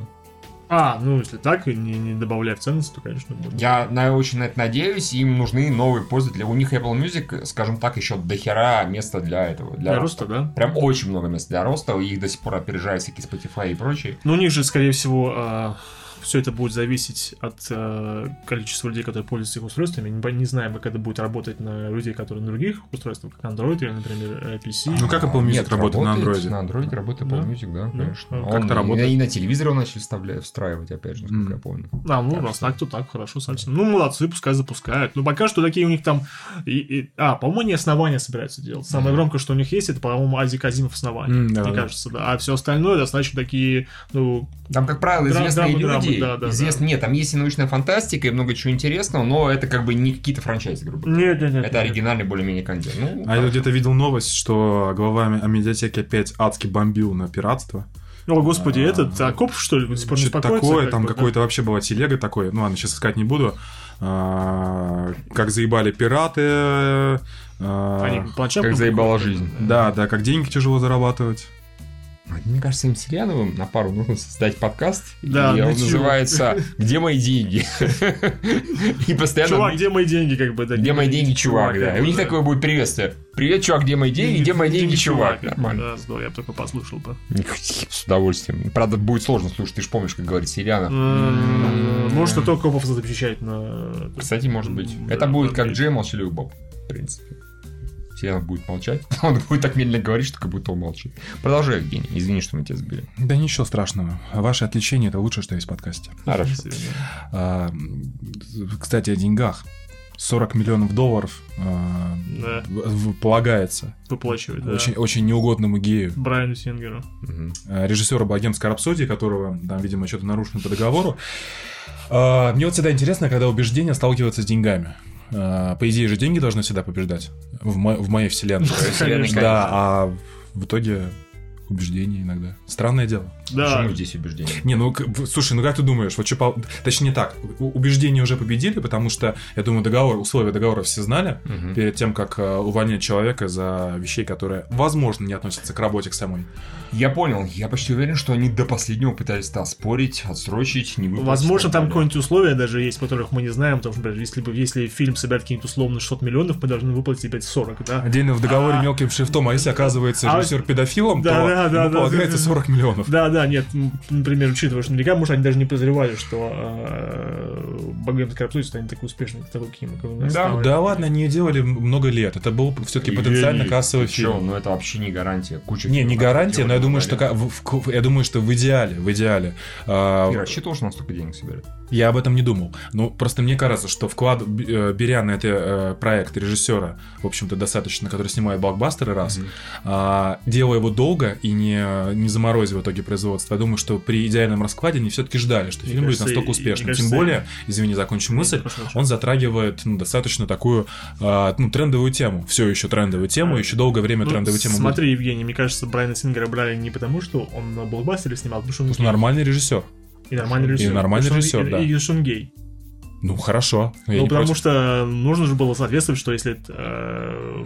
А, ну если так, и не, не добавляя в ценность, то, конечно, будет. Я на, очень на это надеюсь, им нужны новые пользователи. У них Apple Music, скажем так, еще дохера места для этого. Для, Для роста, да? Прям очень много места для роста, их до сих пор опережает всякие Spotify и прочие. Но у них же, скорее всего, все это будет зависеть от э, количества людей, которые пользуются их устройствами. Не, не знаем, как это будет работать на людей, которые на других устройствах, как Android или, например, э, PC. Ну, как Apple Music Нет, работает на Android? На Android работает Да. Apple Music, да, Да. конечно. А Он как это и- работает? И, на телевизор его начали вставлять, встраивать, опять же, насколько Мгм. я помню. А, ну, Так раз что- так, то так, хорошо совсем. Ну, молодцы, пускай запускают. Ну, пока что такие у них там... и- и- А, по-моему, они основания собираются делать. Самое Мгм. громкое, что у них есть, это, по-моему, Ази Казимов основания. М, да, мне да. кажется, да. А все остальное достаточно такие, ну, Там, как правило, известные драмы, люди. Драмы, да, да, известные- Нет, там есть и научная фантастика, и много чего интересного, но это как бы не какие-то франчайзы, грубо говоря. нет, нет, нет. Это оригинальный более-менее контент. Ну, А я где-то видел новость, что глава о медиатеке опять адски бомбил на пиратство. О, господи, А, этот Акопов, что ли, до сих пор не такое, как там бы, да? какой-то вообще была телега такой, ну ладно, сейчас искать не буду. А, как заебали пираты. а, Они как заебала жизнь. Да, да, как деньги тяжело зарабатывать. Мне кажется, им Селяновым на пару нужно создать подкаст. Да, и он называется «Где мои деньги?» *laughs* И постоянно... Чувак, где мои деньги, как бы, да. Где мои деньги, чувак, да. И у них такое будет приветствие. Привет, чувак, где мои деньги? Где мои деньги, чувак? Нормально. Да, здорово, я бы только послушал бы. С удовольствием. Правда, будет сложно слушать, ты же помнишь, как говорит Селянов. М, Может, это только Копов защищает на... Кстати, может быть. Это будет как. Джей молчаливый Боб, в принципе. Селянов будет молчать, *laughs* он будет так медленно говорить, что как будто он молчит. Продолжай, Евгений. Извини, что мы тебя сбили. Да ничего страшного. Ваше отвлечение это лучшее, что есть в подкасте. Хорошо. А, кстати, о деньгах. 40 миллионов долларов э, Да. в- в- полагается Выплачивает, да. очень, очень неугодному гею. Брайану Сингеру. Мгм. э, режиссера богемской рапсодии, которого там, видимо, что-то нарушено по договору. Э, Мне вот всегда интересно, когда убеждения сталкиваются с деньгами. Э, По идее же деньги должны всегда побеждать в, мо- в моей вселенной. Вселенной, Да, а в итоге убеждения иногда. Странное дело. Да. Почему здесь убеждение? Не, ну, слушай, ну как ты думаешь, вот чё пол- точнее так, убеждения уже победили, потому что, я думаю, договор, условия договора все знали Мгм. перед тем, как э, увольнять человека за вещей, которые, возможно, не относятся к работе к самой. Я понял. Я почти уверен, что они до последнего пытались это оспорить, отсрочить, не выплатить. Возможно, там далее. какое-нибудь условие даже есть, которых мы не знаем, потому что, например, если, бы, если фильм собирает какие-нибудь условно 600 миллионов, мы должны выплатить опять 40, да? Отдельно в договоре А- мелким шрифтом, а если оказывается А- режиссер педофилом, Да, то да, да, ему да, полагается да, да. 40 миллионов. Да, да, нет, например, учитывая, что наверняка, может, они даже не подозревали, что э, Богемская рапсодия станет такой успешной, такой кино, как у нас Да, стало. Да ладно, они ее делали много лет. Это был все-таки потенциально кассовый ты чё, фильм. Ну это вообще не гарантия. Куча Не, не гарантия, но я думаю, что в, в- я думаю, что в идеале, в идеале. а, Ты рассчитывал, что настолько денег соберет? Я об этом не думал. Ну, просто мне кажется, что вклад, э, беря на этот э, проект режиссера, в общем-то, достаточно, который снимает блокбастеры раз, Мгм. а, делая его долго и не, не заморозив в итоге производство, я думаю, что при идеальном раскладе они все-таки ждали, что фильм будет настолько и- успешным. Тем кажется, более, извини, закончу мысль, он затрагивает ну, достаточно такую а, ну, трендовую тему. Все еще трендовую тему, А, еще долгое время Ну, трендовую тему будет. смотри, Евгений, мне кажется, Брайана Сингера брали не потому, что он на блокбастере снимал, потому что он Потому нормальный режиссер. и нормальный И режиссер. нормальный Потому что он- режиссер, да. И, и что он гей. Ну, хорошо. Ну, потому против. что нужно же было соответствовать, что если э,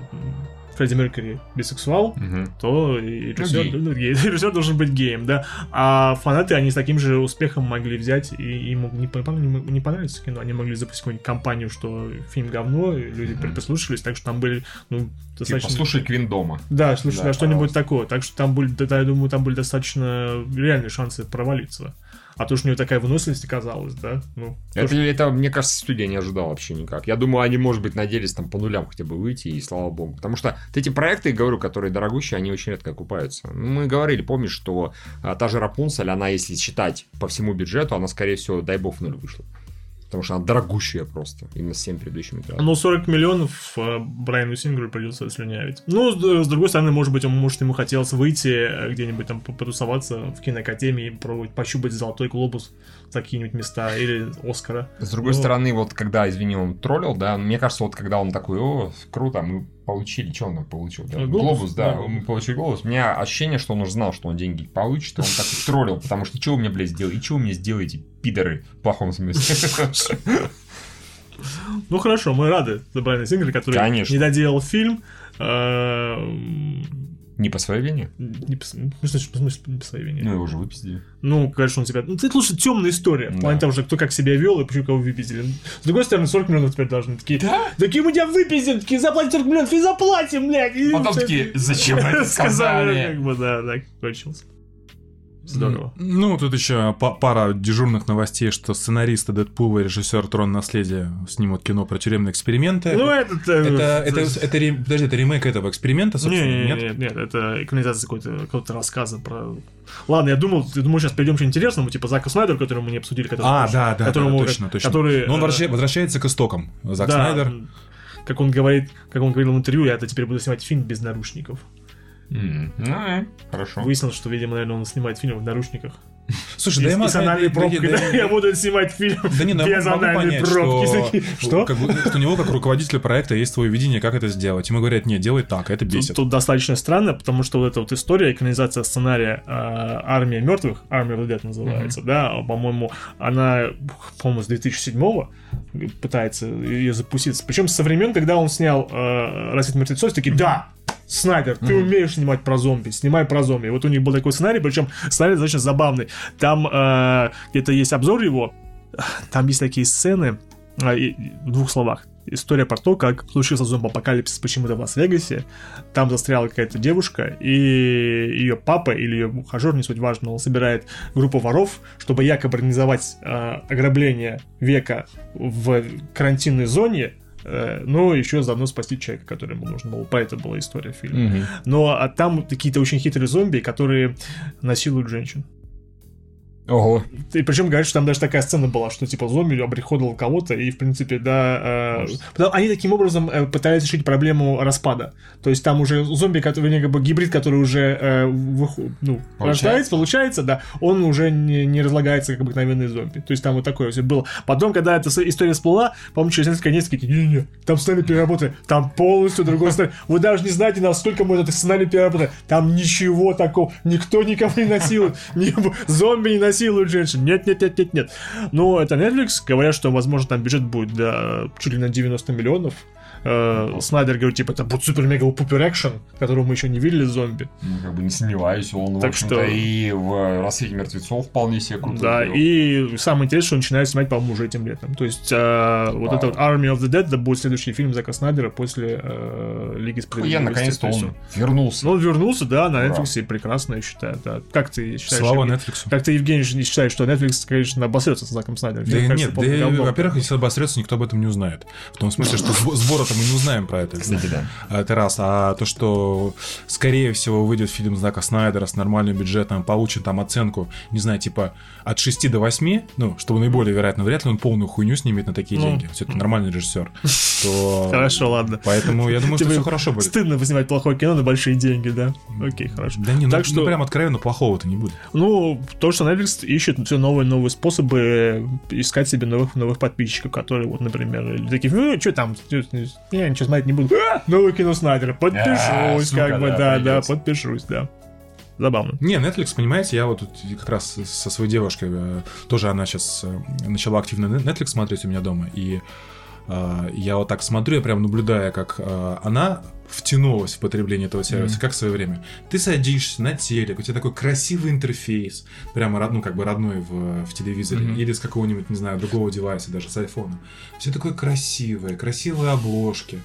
Фредди Меркьюри бисексуал, Мгм. то и режиссер, гей. ну, гей. *laughs* режиссер должен быть геем, да. А фанаты, они с таким же успехом могли взять, и им не, не, не понравится кино, они могли запустить какую-нибудь кампанию, что фильм говно, и люди Мгм. прислушались, так что там были, ну, Типа, достаточно... послушай Квин дома. Да, слушай, Да, да, что-нибудь такое. Так что там были, да, я думаю, там были достаточно реальные шансы провалиться. А то, что у него такая выносливость оказалась, да, ну... то, Это, что- это, мне кажется, студия не ожидала вообще никак. Я думаю, они, может быть, надеялись там по нулям хотя бы выйти, и слава богу. Потому что вот эти проекты, говорю, которые дорогущие, они очень редко окупаются. Мы говорили, помнишь, что а, та же Рапунцель, она, если считать по всему бюджету, она, скорее всего, дай бог, в нуль вышла. Потому что она дорогущая просто, именно с всеми предыдущими материалами. Ну, 40 миллионов э, Брайану Сингеру придется слюнявить. Ну, с, с другой стороны, может быть, он, может, ему хотелось выйти э, где-нибудь там по- потусоваться в киноакадемии, пробовать пощупать золотой глобус за какие-нибудь места или Оскара. С другой Ну, стороны, вот когда, извини, он троллил, да, мне кажется, вот когда он такой, о, круто, мы получили, что он там получил? Да? Глобус, глобус, да, да. мы получили глобус. У меня ощущение, что он уже знал, что он деньги получит, он так и троллил, потому что что вы мне, блядь, сделаете? И что вы мне сделаете, пидоры, в плохом смысле? *laughs* Ну, хорошо, мы рады за Брайана Сингера, который Конечно. не доделал фильм. Не по своей вине? Не по, ну, смысле, в смысле, не по своей вине. Ну, его уже выпиздили. Ну, говоришь, он себя... Ну, это лучше темная история. В Да. плане того, что кто как себя вел и почему кого выпиздили. С другой стороны, 40 миллионов теперь должны. Такие, да? Такие мы тебя выпиздим, такие заплатим 40 миллионов и заплатим, блядь. И Потом такие, зачем это *laughs* сказали? Как бы, да, так кончилось. Здорово. Ну, тут еще па- пара дежурных новостей, что сценаристы Дэдпула и режиссер Трон Наследия снимут кино про тюремные эксперименты. Ну, этот... это, это, это, ре- подожди, это ремейк этого эксперимента, собственно, Не, нет? нет, нет, это экранизация какой-то какого-то рассказа про... Ладно, я думал, я думаю, сейчас перейдем к чему интересному, типа Зака Снайдера, который мы не обсудили. который- А, да, да, которому- да, точно, точно. Который, Но он э, возвраща- возвращается к истокам. Зак да, Снайдер. Как он говорит, как он говорил в интервью, я это теперь буду снимать фильм без наручников. М, Ну, э, хорошо. Выяснилось, что, видимо, наверное, он снимает фильм в наручниках. Слушай, да и ему- с анальной да- да- пробкой, да- да, я буду снимать фильм Да не, ну, я без могу анальной понять, пробки. что? Как у него, как руководителя проекта, есть свое видение, как это сделать. Ему говорят, нет, делай так, это Тут, бесит. тут достаточно странно, потому что вот эта вот история, экранизация сценария э, «Армия мертвых», «Army of the Dead» называется, да, по-моему, она, по-моему, с 2007-го пытается ее запустить. Причем со времен, когда он снял э, «Рассвет мертвецов», такие, да, Снайдер, ты умеешь снимать про зомби, снимай про зомби. Вот у них был такой сценарий, причем сценарий достаточно забавный. Там э, где-то есть обзор его, там есть такие сцены, а, и- в двух словах. История про то, как случился зомбоапокалипсис почему-то в Лас-Вегасе. Там застряла какая-то девушка, и ее папа или ее ухажер, не суть важно, он собирает группу воров, чтобы якобы организовать э, ограбление века в карантинной зоне, э, но еще заодно спасти человека, который ему нужно было. Про это была история фильма. Мгм. Но а там какие-то очень хитрые зомби, которые насилуют женщин. Ого. И причем говорят, что там даже такая сцена была, что типа зомби обриходовал кого-то, и в принципе, да, э, потому- они таким образом э, пытались решить проблему распада. То есть там уже зомби, который, вернее, как бы гибрид, который уже э, выху- ну, рождается, получается, да, он уже не, не разлагается, как обыкновенный зомби. То есть там вот такое все было. Потом, когда эта история всплыла, по-моему, через несколько дней такие, не-не, там сценарий переработали, там полностью другой сценарий. Вы даже не знаете, насколько мы этот сценарий переработали. Там ничего такого, никто никого не насилует, зомби не насилуют женщин. Нет, нет, нет, нет, нет. Но это Netflix, говорят, что, возможно, там бюджет будет до чуть ли на 90 миллионов. Э, Снайдер говорит, типа, это будет супер-мега-пупер экшен, которого мы еще не видели зомби. Ну, как бы не сомневаюсь, он, Так в что- и в «Рассвете мертвецов» вполне себе круто Да, сделал. и самое интересное, что он начинает снимать, по-моему, уже этим летом. То есть э, вот Вау. это вот Army of the Dead, это будет следующий фильм Зака Снайдера после э, Лиги Я, Справедливости. наконец-то, То есть он вернулся. Ну, он вернулся, да, на Ура. Netflix, и прекрасно, я считаю, да. Как ты считаешь? Слава Евгений? Netflix. Как ты, Евгений, не считаешь, что Netflix, конечно, обосрется с Заком Снайдером? Да кажется, нет, полным да, во-первых, если обосрется, никто об этом не узнает. В том смысле, что сбо- сбора-то мы не узнаем про это. Кстати, да. А, Это раз. А то, что скорее всего выйдет фильм Знака Снайдера с нормальным бюджетом, получит там оценку, не знаю, типа от 6 до 8, ну, что наиболее вероятно, вряд ли он полную хуйню снимет на такие Ну. деньги. Все-таки нормальный режиссер. То... *laughs* Хорошо, ладно. Поэтому я думаю, что все хорошо будет. Стыдно снимать плохое кино на большие деньги, да? Окей, хорошо. Да не, ну, так ну, что, прям откровенно плохого-то не будет. ну, то, что Netflix ищет все новые новые способы искать себе новых новых подписчиков, которые, вот, например, или такие, ну, что там, я ничего смотреть не буду. А, новое кино Снайдера, подпишусь, сука, как бы, да, да, подпишусь, да. Забавно. Не, Netflix, понимаете, я вот тут как раз со своей девушкой, э, тоже она сейчас начала активно Netflix смотреть у меня дома, и э, я вот так смотрю, я прям наблюдая, как э, она втянулась в потребление этого сервиса, как в свое время. Ты садишься на телек, у тебя такой красивый интерфейс, прямо ну, как бы родной в, в телевизоре, Мгм. или с какого-нибудь, не знаю, другого девайса, даже с айфона. Все такое красивое, красивые обложки,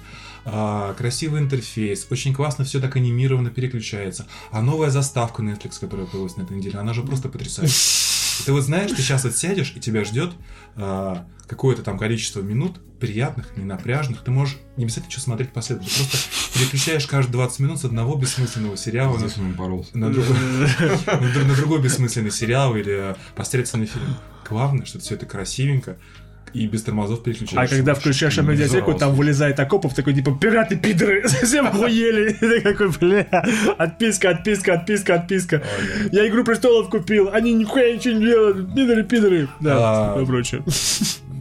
а, красивый интерфейс, очень классно все так анимированно переключается. А новая заставка Netflix, которая появилась на этой неделе, она же просто потрясающая. И *laughs* ты вот знаешь, ты сейчас вот сядешь, и тебя ждет а, какое-то там количество минут приятных, ненапряжных. Ты можешь не обязательно что смотреть последовательно. Ты просто переключаешь каждые 20 минут с одного бессмысленного сериала на, Здесь он боролся. на другой, на друг- на другой бессмысленный сериал или посредственный фильм. Главное, что все это красивенько и без тормозов А переключаешься. когда включаешь медиатеку, там вылезает окопов, такой, типа, пираты, пидоры, *laughs* совсем охуели. *laughs* И ты какой, бля, отписка, отписка, отписка, отписка. Я Игру Престолов купил, они нихуя ничего не делают, пидоры, пидоры. Да, А, и прочее.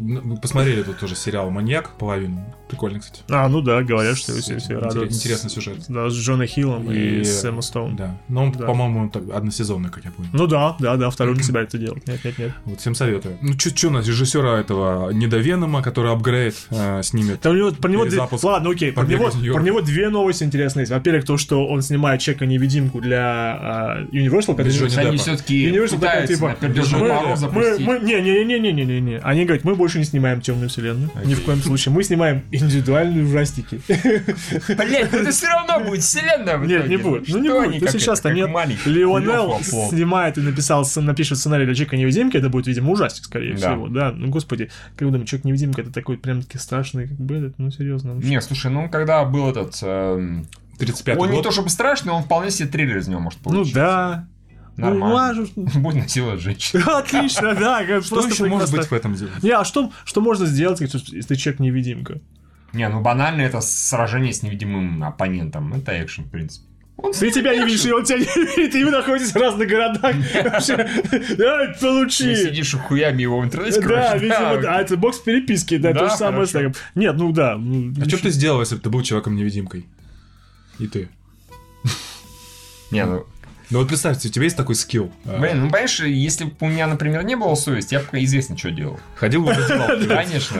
Ну, посмотрели тут тоже сериал «Маньяк» половину. Прикольно, кстати. А, ну да, говорят, что все, все радуются. Интересный сюжет. Да, с Джона Хиллом и, И- с Эмма Стоун. Да. Но он, Да. по-моему, так, односезонный, как я понял. Ну да, да, да, второй не собирается делать. Нет, нет, нет. Вот всем советую. Ну, что у нас, режиссера этого Недовенома, который апгрейд э, снимет. Там у него, про него две- Перезапуск Ладно, окей, про «Побега него, из Нью-Йорка». про него две новости интересные есть. Во-первых, то, что он снимает Чека-невидимку для а, Universal. когда Без они- все-таки Universal такая, типа, мы, мы, мы, не, не, не, не, не, не, не. Они говорят, мы больше не снимаем темную вселенную. Ни в коем случае. Мы снимаем индивидуальные ужастики. Блять, ну это все равно будет вселенная в Нет, не будет. Ну не будет. Ну сейчас-то нет. маленький Леонел снимает и написал, напишет сценарий для Чека невидимки. Это будет, видимо, ужастик, скорее Да. всего. Да. Ну, господи, как вы думаете, Человек невидимка это такой прям таки страшный, как бы этот, ну серьезно. ну, Не, слушай, ну когда был этот... эм, 35 Он не то чтобы страшный, он вполне себе триллер из него может Ну получиться. да. Нормально. Ну. *laughs* Будет насиловать женщин. *laughs* Отлично, да. Что еще может быть в этом деле? Не, а что, что можно сделать, если ты человек-невидимка? Не, ну банально это сражение с невидимым оппонентом. Это экшен, в принципе. Он Ты тебя не видишь, и он тебя не видит, и вы находитесь в разных городах. Вообще, Давай, Ты получи. сидишь хуями его в интернете Да, видимо, да. А это бокс переписки, да, Да, то же самое. Нет, ну да. ну, А что бы ты сделал, если бы ты был человеком-невидимкой? И ты. Не, ну, Ну вот представьте, у тебя есть такой скилл. а, блин, ну понимаешь, если бы у меня, например, не было совести, я бы известно, что делал. Ходил бы в раздевалку. *laughs* Конечно.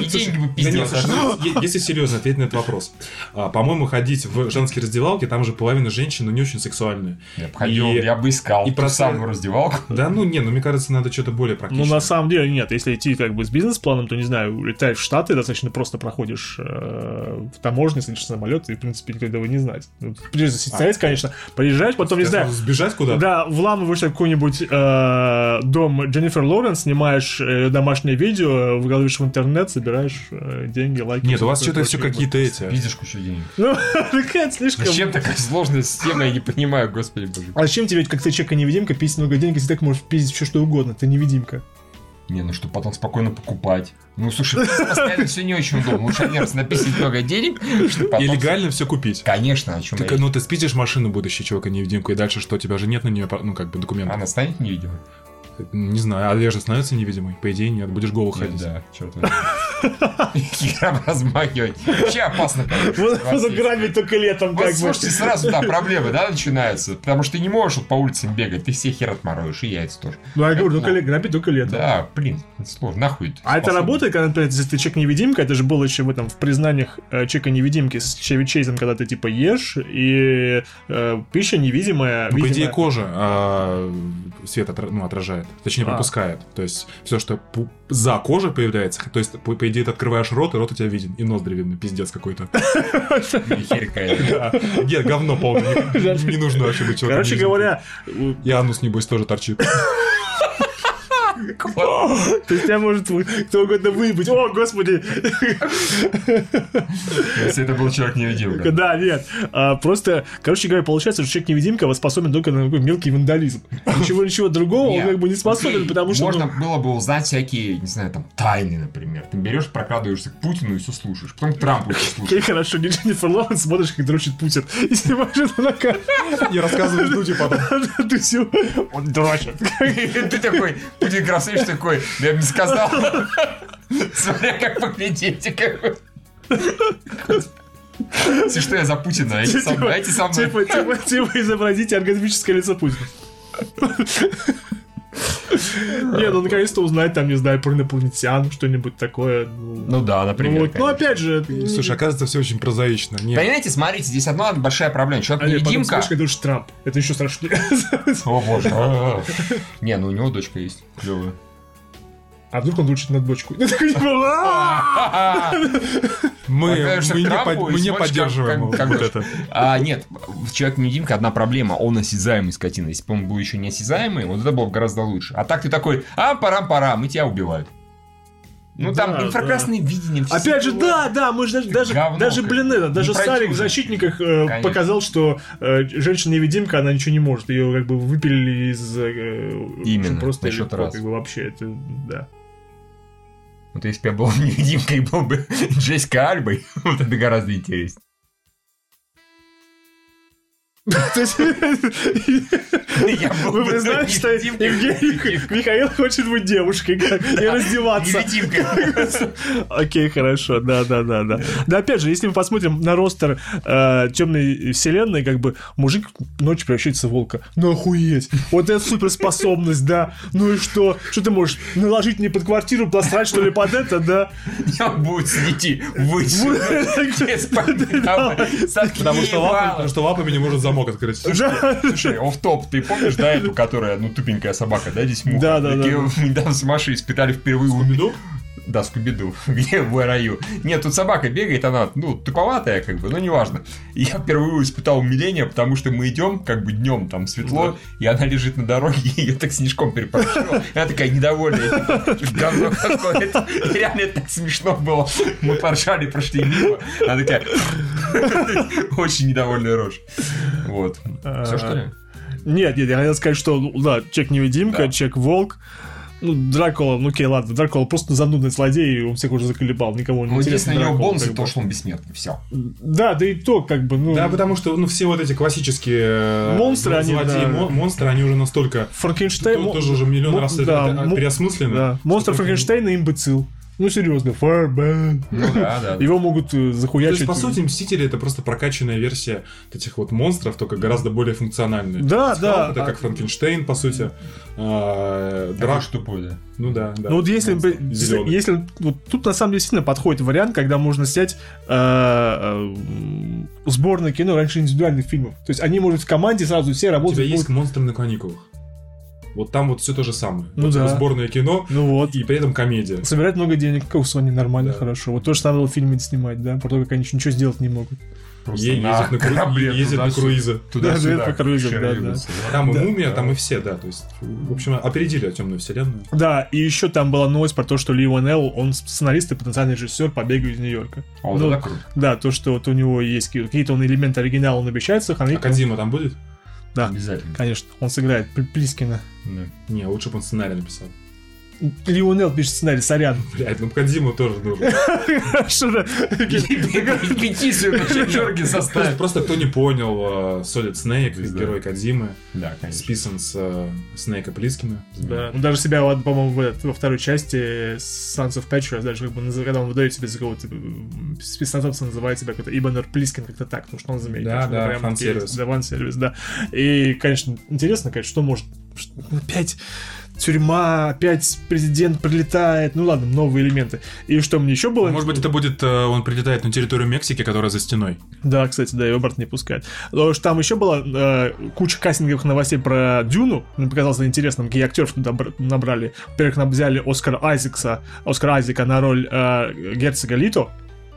И деньги бы пиздил. ну, если серьезно ответить на этот вопрос. А, По-моему, ходить в женские раздевалки, там же половина женщин, ну, не очень сексуальные. Я бы ходил, я бы искал и просто- самую раздевалку. Да, ну, не, ну, мне кажется, надо что-то более Ну, практичное. на самом деле, нет. Если идти как бы с бизнес-планом, то, не знаю, улетаешь в Штаты, достаточно просто проходишь э, в таможне, садишься в самолет, и, в принципе, никто этого не знает. Ну, придется сидеть, конечно. Приезжаешь, потом, не Сразу сбежать куда-то. да, вламываешься в какой-нибудь э, дом Дженнифер Лоуренс, снимаешь э, домашнее видео, выкладываешь в интернет, собираешь э, деньги, лайки. Нет, у вас что-то все какие-то эти. Пиздишь кучу денег. Ну, *laughs* такая слишком... Зачем такая сложная система, я не понимаю, господи боже. А зачем тебе, как ты человек-невидимка, пиздить много денег, если ты так можешь пиздить все что угодно? Ты невидимка. Не, ну что потом спокойно покупать. Ну слушай, постоянно все не очень удобно. Лучше раз написать много денег, что потом... И легально все купить. Конечно, о чем Так, я... ну ты спидишь машину будущий человека невидимку, и дальше что, у тебя же нет на нее, ну, как бы, документов. Она станет невидимой? Не знаю, а одежда становится невидимой? По идее, нет, будешь голый ходить. Да, черт Хером размахивать. Вообще опасно. Вот фотографировать только летом, как бы. слушайте, сразу, да, проблемы, да, начинаются. Потому что ты не можешь вот по улицам бегать, ты все хер отмороешь, и яйца тоже. Ну, я говорю, только грабить только летом. Да, блин, это сложно. Нахуй А это работает, когда, например, если ты человек-невидимка, это же было еще в этом, в признаниях э, человека-невидимки с Чеви Чейзом, когда ты, типа, ешь, и э, пища невидимая, Ну, по идее, кожа а, свет отра- отражает, точнее, А. пропускает. То есть, все, что за кожей появляется, то есть, по, по идее, ты открываешь рот, и рот у тебя виден, и ноздри видны, пиздец какой-то. *laughs* Нет, говно полное, не- нужно вообще быть человеком. Короче говоря, И анус, небось, тоже торчит. *laughs* то есть тебя может кто угодно выебать. О, господи! Если это был человек-невидимка. Да, нет. А, просто, короче говоря, получается, что человек-невидимка способен только на такой мелкий вандализм. Ничего-ничего другого он как бы не способен, потому что... Можно ну, было бы узнать всякие, не знаю, там, тайны, например. Ты берешь, прокрадываешься к Путину и все слушаешь. Потом к Трампу все *laughs* слушаешь. Окей, хорошо, не Дженнифер Лоуренс, смотришь, как дрочит Путин. И снимаешь это на камеру. И рассказываешь Дуде потом. *laughs* Ты все... Он дрочит. *laughs* Ты такой, Путин красавец такой, я бы не сказал. Смотря как поглядите, как. Если что, я за Путина, а эти со мной, а мной. Типа, типа, типа изобразите оргазмическое лицо Путина. Не, ну наконец-то узнать там, не знаю, про инопланетян, что-нибудь такое. Ну, Ну да, например. ну опять же... Слушай, оказывается, все очень прозаично. Понимаете, смотрите, здесь одна большая проблема. а потом Человек-невидимка... слышишь, как душит Трамп. Это еще страшнее. О боже. а. *laughs* Не, ну у него дочка есть. Клевая. А вдруг он душит над бочку? Я такой, типа, «А!» *laughs* Мы, мы не, мы поддерживаем вот это. А, нет, человек-невидимка одна проблема, он осязаемый скотина. Если бы он был еще не осязаемый, вот это было бы гораздо лучше. А так ты такой, а, парам-парам, и тебя убивают. Ну там Да, инфракрасное видение. все Опять же, да, да, мы же даже, даже, Говно даже блин, это, даже Сарик в защитниках э, Конечно. показал, что э, женщина-невидимка, она ничего не может. Ее как бы выпилили из... э, в Именно, просто на легко, раз. как бы вообще, это, да. Вот если бы я был *laughs* невидимкой, был бы *laughs* Джессика Альбой, *laughs* вот это гораздо интереснее. Вы бы признаете, что Михаил хочет быть девушкой и раздеваться. Окей, хорошо, да, да, да, да. Да, опять же, если мы посмотрим на ростер темной вселенной, как бы мужик ночью превращается в волка. Ну охуеть! Вот это суперспособность, да. Ну и что? Что ты можешь наложить мне под квартиру, пластать, что ли, под это, да? Я буду выше. *laughs* Что, лапами, потому что лапами не может замок открыть. Слушай, оф-топ, ты помнишь, да, эту, которая, ну, тупенькая собака, да, здесь муха? Да, да, да, *laughs* недавно с Машей испытали впервые у Да, Скубиду, *laughs* где в раю. Нет, тут собака бегает, она, ну, туповатая, как бы, но неважно. И я впервые испытал умиление, потому что мы идем, как бы днем, там светло, и она лежит на дороге, *laughs* и ее так снежком перепорчила. И она такая недовольная, типа, говно какое-то. Реально так смешно было. Мы поржали, прошли мимо. Она такая, *laughs* очень недовольная рожь. Вот. Все, что ли? Нет, нет, я хотел сказать, что, ну, да, человек-невидимка, Да. Ну, Дракула, ну окей, ладно, Дракула просто занудный злодей, и он всех уже заколебал, никому не Ну, интересно. единственное, у него Дракула, бонус как то, бы. что он бессмертный. Все. Да, да и то, как бы, ну... Да, потому что ну, все вот эти классические э, Монстры, они, злодеи, да. мо- монстры, они уже настолько Франкенштейн... то- тоже уже миллион раз это- да, это переосмыслено. Да, монстр Франкенштейна имбецил. Ну, серьезно, Fireman. Ну да, да. Его могут э, То захуячить. есть, по сути, Мстители это просто прокачанная версия этих вот монстров, только гораздо более функциональная. Да, Скалп да. Это А- как Франкенштейн, по сути. А, Драк тупой, да. Ну да, да. Ну вот если, бы- если вот тут на самом деле сильно подходит вариант, когда можно снять э, э, сборное кино раньше индивидуальных фильмов. То есть они, может, в команде сразу все У тебя работают. есть будут- монстры на каникулах. Вот там вот все то же самое. Ну Вот да. Сборное кино Ну вот. и при этом комедия. Собирать много денег, как у Sony нормально, Да. хорошо. Вот то же самое фильме снимать, да, про то, как они ничего сделать не могут. Просто Е- на ездят на, кру- корабле ездят на круизы. Туда-сюда. Да, по круизам, да, шерегаются. Там и Да. мумия, там и все, да. То есть, в общем, опередили темную вселенную. Да, и еще там была новость про то, что Ли Уэнелл, он сценарист и потенциальный режиссер «Побега из Нью-Йорка». А вот Ну, это круто. Да, то, что вот у него есть какие- какие-то он элементы оригинала, он обещает сохранить. А Кодзима там будет? Да, Обязательно. конечно, он сыграет Пл- Плискина. Да. Не, лучше бы он сценарий написал. Ли Уэнелл пишет сценарий, сорян. Блять, ну Кодзиму тоже нужен. Что же? Петицию Просто, составить. просто кто не понял, э, Solid Snake, Да. герой Да, конечно. списан с э, Снейка Плискина. Да, он даже себя, по-моему, во второй части Sons of Patriots, даже как бы, когда он выдает себе за кого-то, м, спецназовца называет себя как-то Ибанер Плискин, как-то так, потому что он заметил. Да, да, фан-сервис. Да, фан-сервис, да. И, конечно, интересно, конечно, что может... Опять тюрьма, опять президент прилетает, ну ладно, новые элементы. И что мне еще было? Может быть, это будет, э, он прилетает на территорию Мексики, которая за стеной. Да, кстати, да, его брат не пускает. Потому что там еще была э, куча кастинговых новостей про Дюну. Мне показалось интересным, какие актеров набрали. Во-первых, нам взяли Оскара Айзекса, Оскара Айзека на роль э, герцога Лито.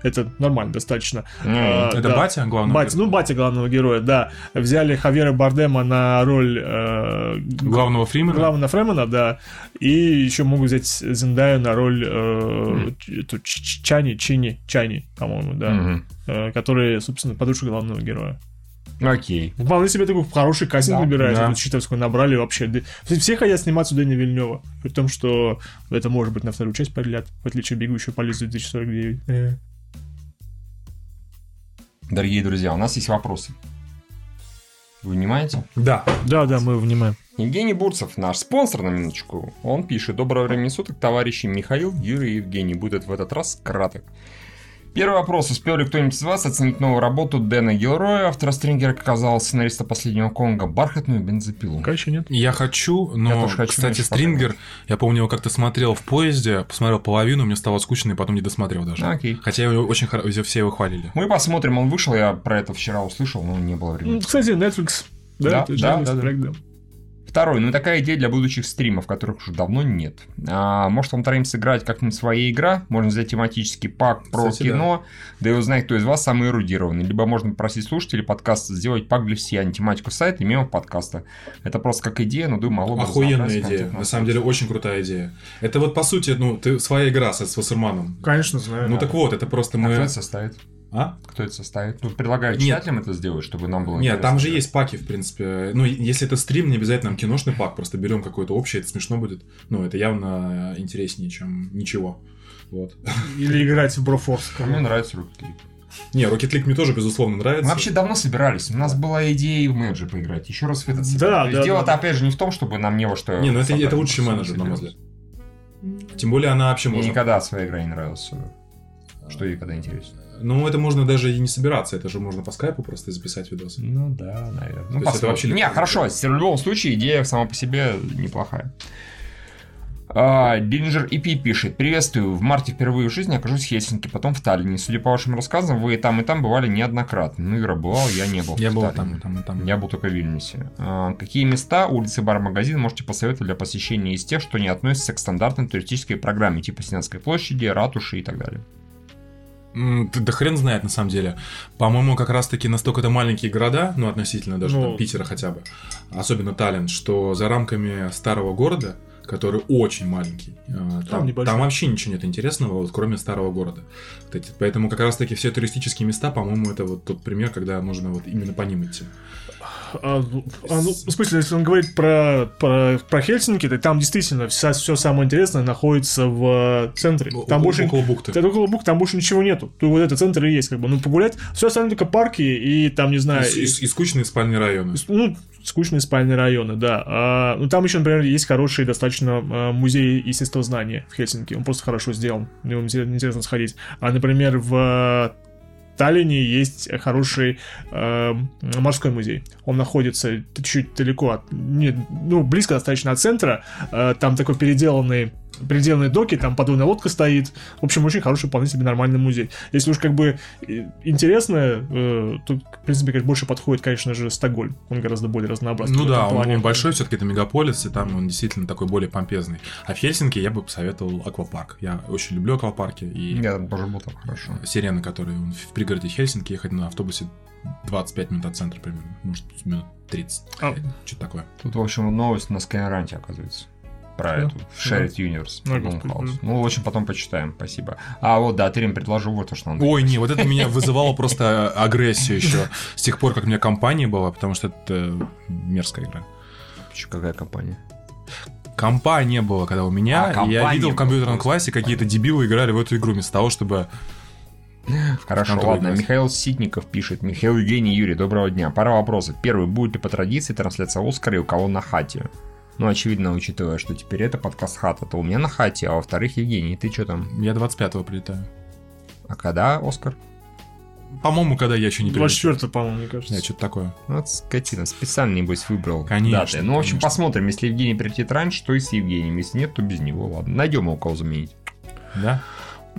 Это нормально достаточно. Э, Это да. батя главного Батя, героя? ну, батя главного героя, да. Взяли Хавьера Бардема на роль э, Главного Фримена? главного Фремена, да. И еще могут взять Зендаю на роль э, Ч- Чани, Чини, Чани, по-моему, да. Мгм. Э, которые, собственно, подружка главного героя. Окей. Вполне себе такой хороший кастинг Да, набирает. да. Вот считаю, сколько набрали вообще. Все хотят сниматься у Дэни Вильнева. При том, что это может быть на вторую часть подлят, в отличие от «Бегущего по лесу 2049». Дорогие друзья, у нас есть вопросы. Вы внимаете? Да. Да, да, мы внимаем. Евгений Бурцев, наш спонсор на минуточку, он пишет «Доброго времени суток, товарищи Михаил, Юрий и Евгений. Будет в этот раз краток. Первый вопрос. Успел ли кто-нибудь из вас оценить новую работу Дэна Гилроя, автора Стрингера, как оказалось, сценариста «Последнего Конга», «Бархатную бензопилу»? Пока еще нет. Я хочу, но, Я тоже хочу, кстати, Стрингер, я помню, его как-то смотрел в поезде, посмотрел половину, мне стало скучно, и потом не досмотрел даже. Окей. Хотя его очень хоро- все его хвалили. Мы посмотрим, он вышел, я про это вчера услышал, но не было Ну, времени. Кстати, Netflix. Да, Да, это да, да, да. проект, да. Второй, ну такая идея для будущих стримов, которых уже давно нет. А, может вам троим сыграть как-нибудь своя игра, можно взять тематический пак про Кстати, кино, да. и узнать, кто из вас самый эрудированный. Либо можно попросить слушателей подкаста сделать пак для всех, а не тематику сайта и мемов подкаста. Это просто как идея, но думаю, мало бы Охуенная идея. На самом деле, очень крутая идея. Это вот, по сути, ну, ты своя игра со, с Вассерманом. Конечно, знаю. Ну, так вот, это просто А кто мы... это составит? А? Кто это составит? Ну, предлагаю Нет. читателям это сделать, чтобы нам было Нет, интересно. там же есть паки, в принципе. Ну, если это стрим, не обязательно нам киношный пак, просто берем какой-то общий, это смешно будет. Ну, это явно интереснее, чем ничего. Вот. *laughs* Или играть в Брофорс. А Мне нравится Rocket League. Не, Rocket League мне тоже, безусловно, нравится. Мы вообще давно собирались. У нас была идея и в менеджер поиграть. Еще раз в этот. Да, да, дело-то да. опять же не в том, чтобы нам не во что... Не, ну это, это лучший менеджер, на мой взгляд. Тем более она вообще Мне может... никогда своя игра не нравилась. Что ей когда интересно. Ну, это можно даже и не собираться, это же можно по скайпу просто записать видос. Ну да, наверное. Ну, это вообще Не, хорошо, в любом случае идея сама по себе неплохая. А, Диллинджер EP пишет. Приветствую. В марте впервые в жизни окажусь в Хельсинки, потом в Таллине. Судя по вашим рассказам, вы и там, и там бывали неоднократно. Ну, Ира бывал, я не был. Я был там, и там, и там. Я был только в Вильнюсе. А, Какие места, улицы, бар, магазин можете посоветовать для посещения из тех, что не относятся к стандартной туристической программе, типа Сенатской площади, ратуши и так далее? Да хрен знает, на самом деле. По-моему, как раз-таки настолько это маленькие города, ну, относительно даже Ну. там, Питера хотя бы, особенно Таллин, что за рамками старого города, который очень маленький, э, там, небольшой. там вообще ничего нет интересного, вот, кроме старого города. Вот эти- Поэтому как раз-таки все туристические места, по-моему, это вот тот пример, когда нужно вот именно по ним идти. А, ну, а, ну, в смысле, если он говорит про, про, про Хельсинки, то там действительно вся, все самое интересное находится в центре. Там О- больше... около бухты. Это около бук, там больше ничего нету. Тут вот этот центр и есть, как бы. Ну, погулять, все остальное только парки и там, не знаю... И, и- и скучные спальные районы. Ну, скучные спальные районы, да. А, ну, там еще, например, есть хороший достаточно а, музей естествознания в Хельсинки. Он просто хорошо сделан. Интерес- интересно сходить. А, например, в Таллине есть хороший э, морской музей. Он находится чуть-чуть далеко от... Нет, ну, близко достаточно от центра. Э, там такой переделанный приделанные доки, там подводная лодка стоит. В общем, очень хороший, вполне себе нормальный музей. Если уж как бы э, интересно, э, то, в принципе, конечно, больше подходит, конечно же, Стокгольм. Он гораздо более разнообразный. Ну да, он, плане. он большой, все-таки это мегаполис, и там он действительно такой более помпезный. А в Хельсинки я бы посоветовал аквапарк. Я очень люблю аквапарки, и Я там тоже был там хорошо. сирена, который он в пригороде Хельсинки, ехать на автобусе 25 минут от центра примерно, может, минут 30. А. Что-то такое. Тут, в общем, новость на Скайранте, оказывается. Про Да? эту, в Shared Universe. Ну, Blumhouse. господи, да. Ну, в общем, потом почитаем, спасибо. А вот, да, Трим предложил вот то, что он... Ой, не, вот это меня вызывало просто агрессию еще с тех пор, как у меня компания была, потому что это мерзкая игра. Какая компания? Компания была, когда у меня, А, я видел в компьютерном классе какие-то дебилы играли в эту игру вместо того, чтобы... Хорошо, контроль ладно. играть. Михаил Ситников пишет. Михаил Евгений Юрий, доброго дня. Пара вопросов. Первый. Будет ли по традиции трансляция Оскара и у кого на хате? Ну, очевидно, учитывая, что теперь это подкаст хата, то у меня на хате, а во-вторых, Евгений, ты что там? Я 25-го прилетаю. А когда Оскар? По-моему, когда я еще не прилетел. 24 по-моему, мне кажется. Я что-то такое. Ну, вот скотина, специально, небось, выбрал Конечно, даты. Ну, в общем, конечно. посмотрим. Если Евгений прилетит раньше, то и с Евгением. Если нет, то без него. Ладно, найдем у кого заменить. Да?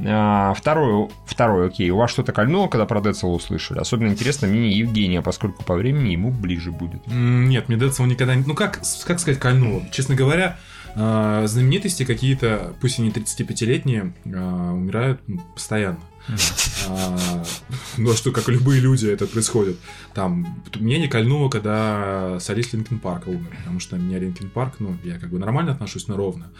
А, второй, второй, окей. У вас что-то кольнуло, когда про Децела услышали? Особенно интересно мнение Евгения, поскольку по времени ему ближе будет. Нет, мне Децл никогда не... Ну, как, как сказать, кольнуло? Честно говоря, э, знаменитости какие-то, пусть и не 35-летние, э, умирают м, постоянно. А, Ну, а что, как любые люди, это происходит. Там, мне не кольнуло, когда солист Линкен Парка умер, потому что меня Линкен Парк, ну, я как бы нормально отношусь, но ровно.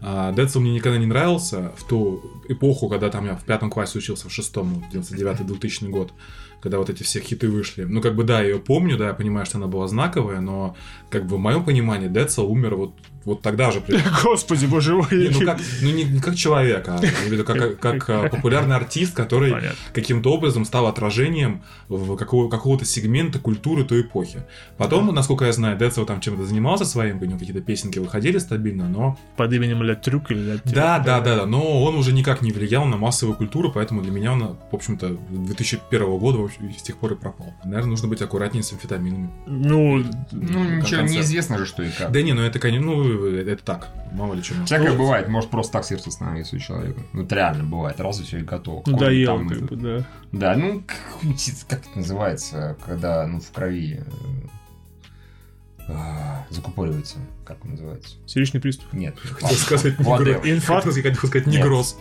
А, Децл мне никогда не нравился в ту эпоху, когда там я в пятом классе учился, в шестом, ну, 99-2000 год, когда вот эти все хиты вышли. Ну, как бы, да, я ее помню, да, я понимаю, что она была знаковая, но, как бы, в моем понимании, Децл умер вот, вот тогда же. *laughs* Господи, боже мой. Не, ну, как, ну, не, не как человек, а я имею в виду как, как, а, популярный артист, который Понятно. каким-то образом стал отражением в какого, какого-то сегмента культуры той эпохи. Потом, насколько я знаю, Децл там чем-то занимался своим, у него какие-то песенки выходили стабильно, но... Под именем Ля Трюк или Ля Трюк. Да, да, да, да, но он уже никак не влиял на массовую культуру, поэтому для меня он, в общем-то, 2001 года с тех пор и пропал. Наверное, нужно быть аккуратнее с амфетаминами. Ну, Ну, ничего, конце. неизвестно же, что и как. Да не, ну это, конечно, ну, это так, мало ли чего. Всякое Ну, бывает, может просто так сердце остановиться у человека. Ну, это реально бывает, раз и все, и готово. Надоело, там, как бы, да. Да, ну, как, *laughs* как это называется, когда, ну, в крови э, а, закупоривается, как он называется? Сердечный приступ. Нет. Хотел сказать негроз. Инфаркт? Хотел сказать Нет. негроз.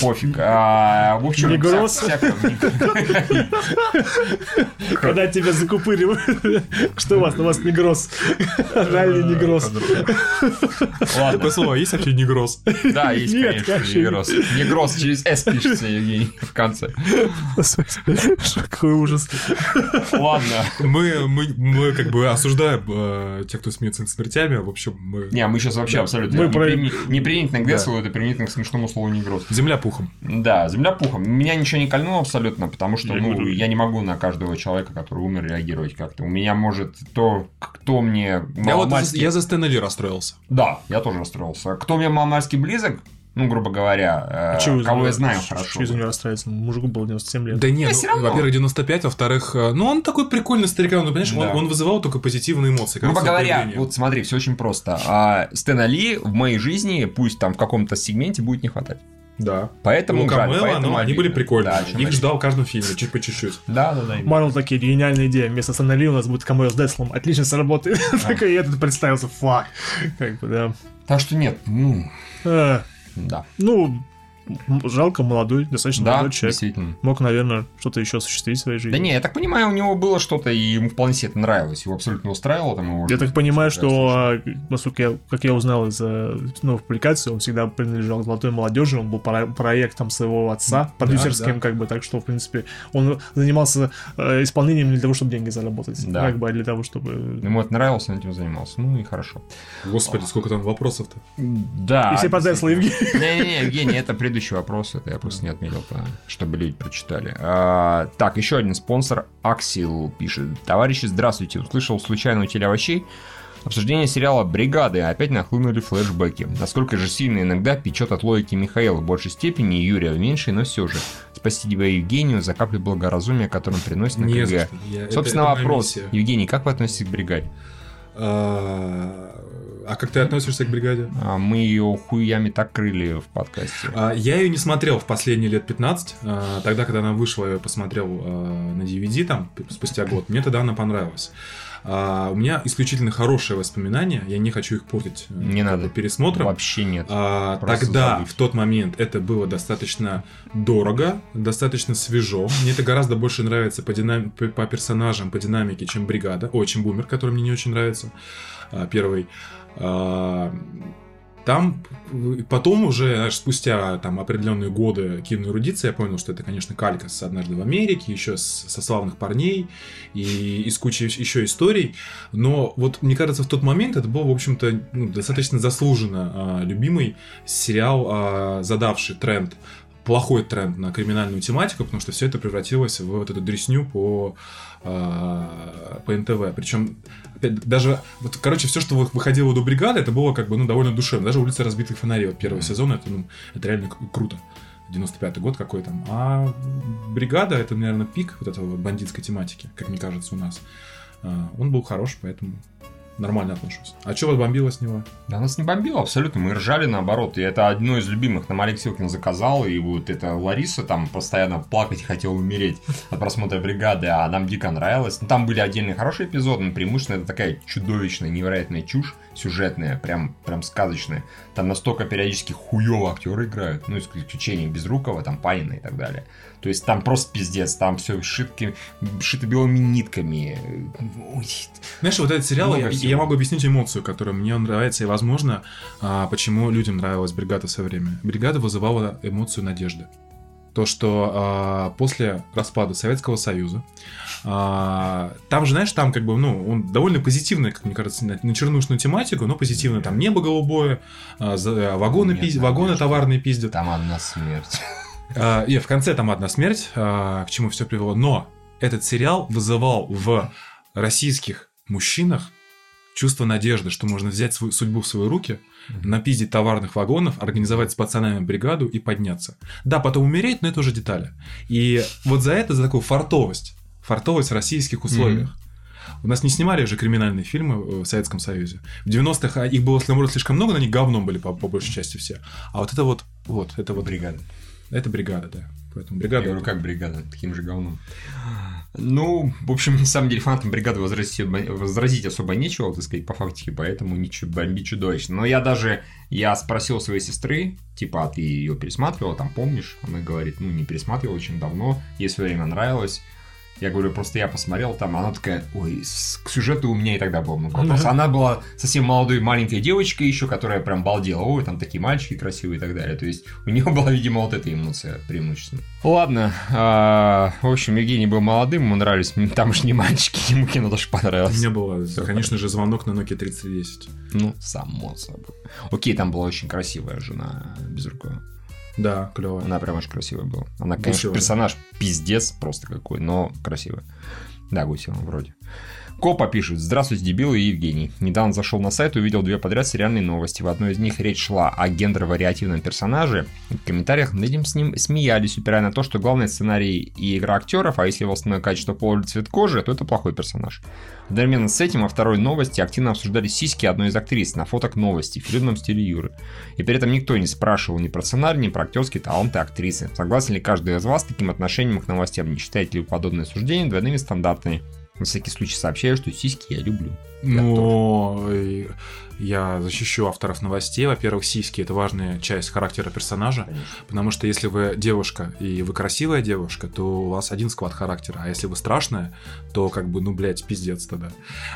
Пофиг. А, в общем, Негроз? вся- Когда тебя закупыривают. Что у вас? У вас негроз. Жаль, не негроз. Ладно. Такое слово есть вообще негроз? Да, есть, Нет, конечно, конечно, негроз. Негроз через S пишется, Евгений, в конце. Какой ужас. Ладно. Мы, мы, мы как бы осуждаем э, тех, кто смеется над смертями, а в общем мы... Не, мы сейчас вообще абсолютно Мы не, про- прими- не применительно к Деслу, это применительно к смешному слову негроз. Земля пухом. Да, земля пухом. Меня ничего не кольнуло абсолютно, потому что, Я ну, буду. я не могу на каждого человека, который умер, реагировать как-то. У меня может то, кто мне Я вот за, я за Стэна Ли расстроился. Да, я тоже расстроился. Кто мне маломальски близок, ну, грубо говоря, э, Чего из кого него- я знаю хорошо. из него расстраиваться? Мужику было 97 лет. Да нет, ну, равно. во-первых, 95, во-вторых, э, ну он такой прикольный старикан, ну понимаешь, он, Да. он вызывал только позитивные эмоции. Грубо говоря, появление. вот смотри, все очень просто. А Стэна Ли в моей жизни, пусть там в каком-то сегменте, будет не хватать. Да. Поэтому Лука жаль, Мэлла, поэтому ну, они были прикольные. Да, Их обидно. ждал в каждом фильме, чуть по чуть-чуть. Да, да, да. Марвел такие, гениальная идея. Вместо Санали у нас будет камео с Деслом. Отлично сработает. *laughs* Такой я тут представился. Фак. Как бы, да. Так что нет, ну, Э, да. Ну, жалко, молодой, достаточно Да, молодой человек. действительно. Мог, наверное, что-то еще осуществить в своей жизни. Да не, я так понимаю, у него было что-то, и ему вполне себе это нравилось. Его абсолютно устраивало там его Я так понимаю, Да, что, а, насколько я, как я узнал из э, ну, публикации, он всегда принадлежал к золотой молодежи, он был про- проектом своего отца, продюсерским, да. как бы, так что, в принципе, он занимался э, исполнением не для того, чтобы деньги заработать, Да. как бы, а для того, чтобы... Ему это нравилось, он этим занимался. Ну и хорошо. Господи, сколько там вопросов-то. Да. Если по Деслу, Евгений. Не-не-не, Евгений, это предыдущий вопрос, это я просто не отметил, да, чтобы люди прочитали. А, так, еще один спонсор, Аксил, пишет. Товарищи, здравствуйте, услышал случайно у телеовощей обсуждение сериала «Бригады», опять нахлынули флешбеки. Насколько же сильно иногда печет от логики Михаила в большей степени и Юрия в меньшей, но все же. Спасибо Евгению за каплю благоразумия, которую он приносит на КГ. это- Собственно, это моя вопрос. Евгений, как вы относитесь к «Бригаде»? А, как ты относишься к бригаде? А, мы ее хуями так крыли в подкасте. А, я ее не смотрел в последние лет 15. А, тогда, когда она вышла, я посмотрел а, на DVD там спустя год. Мне тогда она понравилась. А, у меня исключительно хорошие воспоминания, я не хочу их портить э, не надо пересмотром. Вообще нет. А, тогда, забыть. в тот момент, это было достаточно дорого, достаточно свежо. Мне это гораздо больше нравится по, динам... по персонажам, по динамике, чем Бригада. О, чем Бумер, который мне не очень нравится. А, первый. А, там потом уже, знаешь, спустя там определенные годы киноэрудиции, я понял, что это, конечно, калька с «Однажды в Америке», еще с, со «Славных парней» и из кучи еще историй. Но вот, мне кажется, в тот момент это был, в общем-то, ну, достаточно заслуженно а, любимый сериал, а, задавший тренд плохой тренд на криминальную тематику, потому что все это превратилось в вот эту дресню по, по НТВ. Причем даже, вот, короче, все, что выходило до бригады, это было как бы, ну, довольно душевно. Даже улица разбитых фонарей, вот первый сезон, это, ну, это реально круто. 95-й год какой там. А бригада, это, наверное, пик вот этого бандитской тематики, как мне кажется, у нас. А, он был хорош, поэтому нормально отношусь. А что вас бомбило с него? Да нас не бомбило абсолютно, мы ржали наоборот. И это одно из любимых. Нам Алекс Силкин заказал, и вот эта Лариса там постоянно плакать хотела умереть от просмотра бригады, а нам дико нравилось. Ну, там были отдельные хорошие эпизоды, но преимущественно это такая чудовищная, невероятная чушь сюжетная, прям, прям сказочная. Там настолько периодически хуёво актеры играют, ну, исключением Безрукова, там Панина и так далее. То есть там просто пиздец, там все шитки, шито белыми нитками. Знаешь, вот этот сериал, я, я могу объяснить эмоцию, которая мне нравится, и, возможно, а, почему людям нравилась «Бригада» в свое время. «Бригада» вызывала эмоцию надежды то, что э, после распада Советского Союза, э, там же, знаешь, там как бы, ну, он довольно позитивный, как мне кажется, на, на чернушную тематику, но позитивно, там небо голубое, э, вагоны, Нет, пиз... вагоны товарные пиздят. Там одна смерть. Э, *laughs* и в конце там одна смерть, э, к чему все привело, но этот сериал вызывал в российских мужчинах чувство надежды, что можно взять свою судьбу в свои руки, напиздить товарных вагонов, организовать с пацанами бригаду и подняться. Да, потом умереть, но это уже детали. И вот за это, за такую фартовость, фартовость в российских условиях. Mm-hmm. У нас не снимали уже криминальные фильмы э, в Советском Союзе. В 90-х их было слишком много, но они говном были по, по большей части все. А вот это вот, вот, это вот... Бригада. Это бригада, да. Поэтому бригада... Я говорю, как бригада? Таким же говном. Ну, в общем, на самом деле фанатам бригады возразить, возразить особо нечего, так сказать, по фактике, поэтому ничего бомби чудовищно. Но я даже, я спросил своей сестры, типа, а ты ее пересматривала, там помнишь? Она говорит, ну, не пересматривала очень давно, ей в свое время нравилось. Я говорю, просто я посмотрел там, она такая, ой, к сюжету у меня и тогда было много вопросов. Она была совсем молодой маленькой девочкой еще, которая прям балдела, ой, там такие мальчики красивые и так далее. То есть у нее *laughs* была, видимо, вот эта эмоция преимущественно. Ладно, а, в общем, Евгений был молодым, ему нравились *laughs* тамошние мальчики, ему кино тоже понравилось. Мне было, конечно же, звонок на Nokia 3010. Ну, само собой. Окей, там была очень красивая жена Безрукова. Да, клевая. Она прям очень красивая была. Она, конечно, Гусева. персонаж пиздец просто какой, но красивая. Да, Гусева вроде. Копа пишет. Здравствуйте, дебилы и Евгений. Недавно зашел на сайт и увидел две подряд сериальные новости. В одной из них речь шла о гендер-вариативном персонаже. В комментариях над этим с ним смеялись, упирая на то, что главный сценарий и игра актеров, а если его основное качество пол или цвет кожи, то это плохой персонаж. Одновременно с этим во второй новости активно обсуждали сиськи одной из актрис на фоток новости в фирменном стиле Юры. И при этом никто не спрашивал ни про сценарий, ни про актерские таланты актрисы. Согласен ли каждый из вас с таким отношением к новостям? Не считаете ли подобные суждения двойными стандартами? На всякий случай сообщаю, что сиськи я люблю. Ну, я защищу авторов новостей. Во-первых, сиськи это важная часть характера персонажа. Конечно. Потому что если вы девушка и вы красивая девушка, то у вас один склад характера. А если вы страшная, то как бы, ну, блядь, пиздец тогда.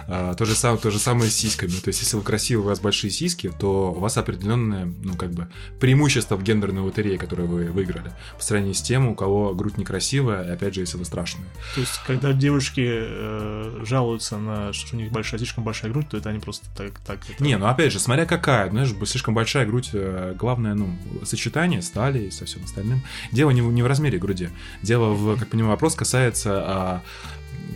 А, то, же самое, то же самое с сиськами. То есть, если вы красивый, у вас большие сиськи, то у вас определенное, ну, как бы, преимущество в гендерной лотерее, которое вы выиграли. По сравнению с тем, у кого грудь некрасивая, и опять же, если вы страшная. То есть, когда девушки э, жалуются на, что у них большая, слишком большая грудь, то это они просто так... так это... Ну опять же, смотря какая, знаешь, слишком большая грудь, э, главное, ну, сочетание стали и со всем остальным. Дело не в, не в размере груди. Дело в, как понимаю, вопрос касается а,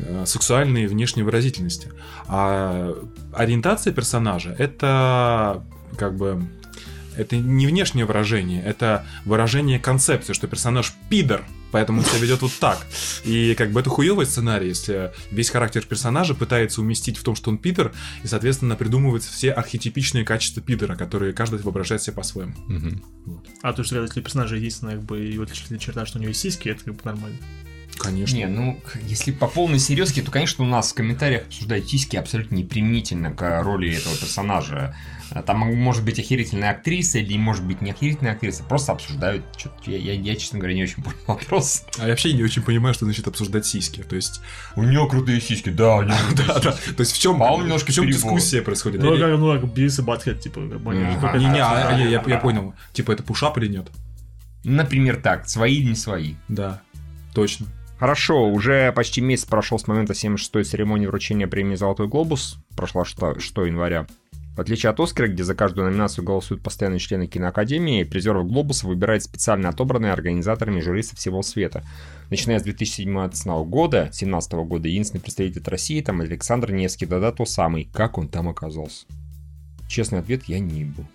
а, сексуальной внешней выразительности. А ориентация персонажа это как бы Это не внешнее выражение, это выражение концепции, что персонаж пидор, поэтому себя ведет вот так. И как бы это хуёвый сценарий, если весь характер персонажа пытается уместить в том, что он пидор, и, соответственно, придумываются все архетипичные качества пидора, которые каждый воображает себе по-своему. А то, что если персонажа единственная, как бы, его отличительная черта, что у него есть сиськи, это как бы нормально. Конечно. Не, ну, если по полной серьезке, то, конечно, у нас в комментариях обсуждают тиски абсолютно неприменительно к роли этого персонажа. Там может быть охерительная актриса или может быть не охерительная актриса, просто обсуждают. Я, я, я, честно говоря, не очень понял вопрос. А я вообще не очень понимаю, что значит обсуждать сиськи. То есть, У него крутые сиськи, да, у *laughs* крутые да, да. сиськи. То есть в чем, По-моему, немножко в чем дискуссия происходит? Ну, как, ну, как Бивис и Батхед, типа, Не, не, а, а, я, я- я понял. Типа это пушап или нет? Например, так, свои или не свои. Да, точно. Хорошо, уже почти месяц прошел с момента 76-й церемонии вручения премии «Золотой глобус». Прошла 6 января. В отличие от «Оскара», где за каждую номинацию голосуют постоянные члены киноакадемии, призеров «Глобуса» выбирает специально отобранные организаторами жюри со всего света. Начиная с 2017 года, 2017 года, единственный представитель России там Александр Невский, да-да, то самый. Как он там оказался? Честный ответ, я не был.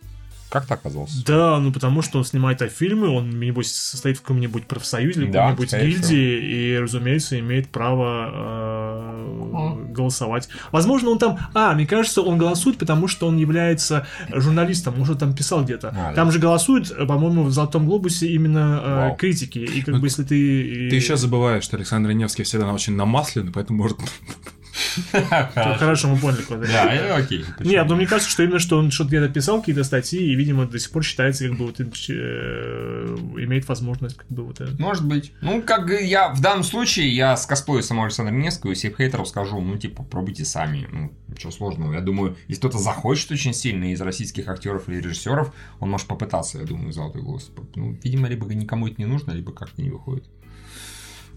Как ты оказался? Да, ну потому что он снимает а фильмы, он, небось, состоит в каком-нибудь профсоюзе или Да, какой-нибудь гильдии, и, разумеется, имеет право э, голосовать. Возможно, он там... А, мне кажется, он голосует, потому что он является журналистом, может, там писал где-то. А, да. там же голосуют, э, по-моему, в «Золотом глобусе» именно э, Вау. критики. И как Ну, бы, если ты... Ты еще забываешь, что Александр Невский всегда очень намаслен, поэтому может... Хорошо, мы поняли, куда. Да, окей. Нет, ну мне кажется, что именно что он что-то где-то писал, какие-то статьи, и, видимо, до сих пор считается, как бы вот э, имеет возможность, как бы вот это. Может быть. Ну, как я в данном случае, я с косплею самого Александра Невского и всех хейтеров скажу, ну, типа, пробуйте сами. Ну, ничего сложного. Я думаю, если кто-то захочет очень сильно из российских актеров или режиссеров, он может попытаться, я думаю, золотой голос. Ну, видимо, либо никому это не нужно, либо как-то не выходит.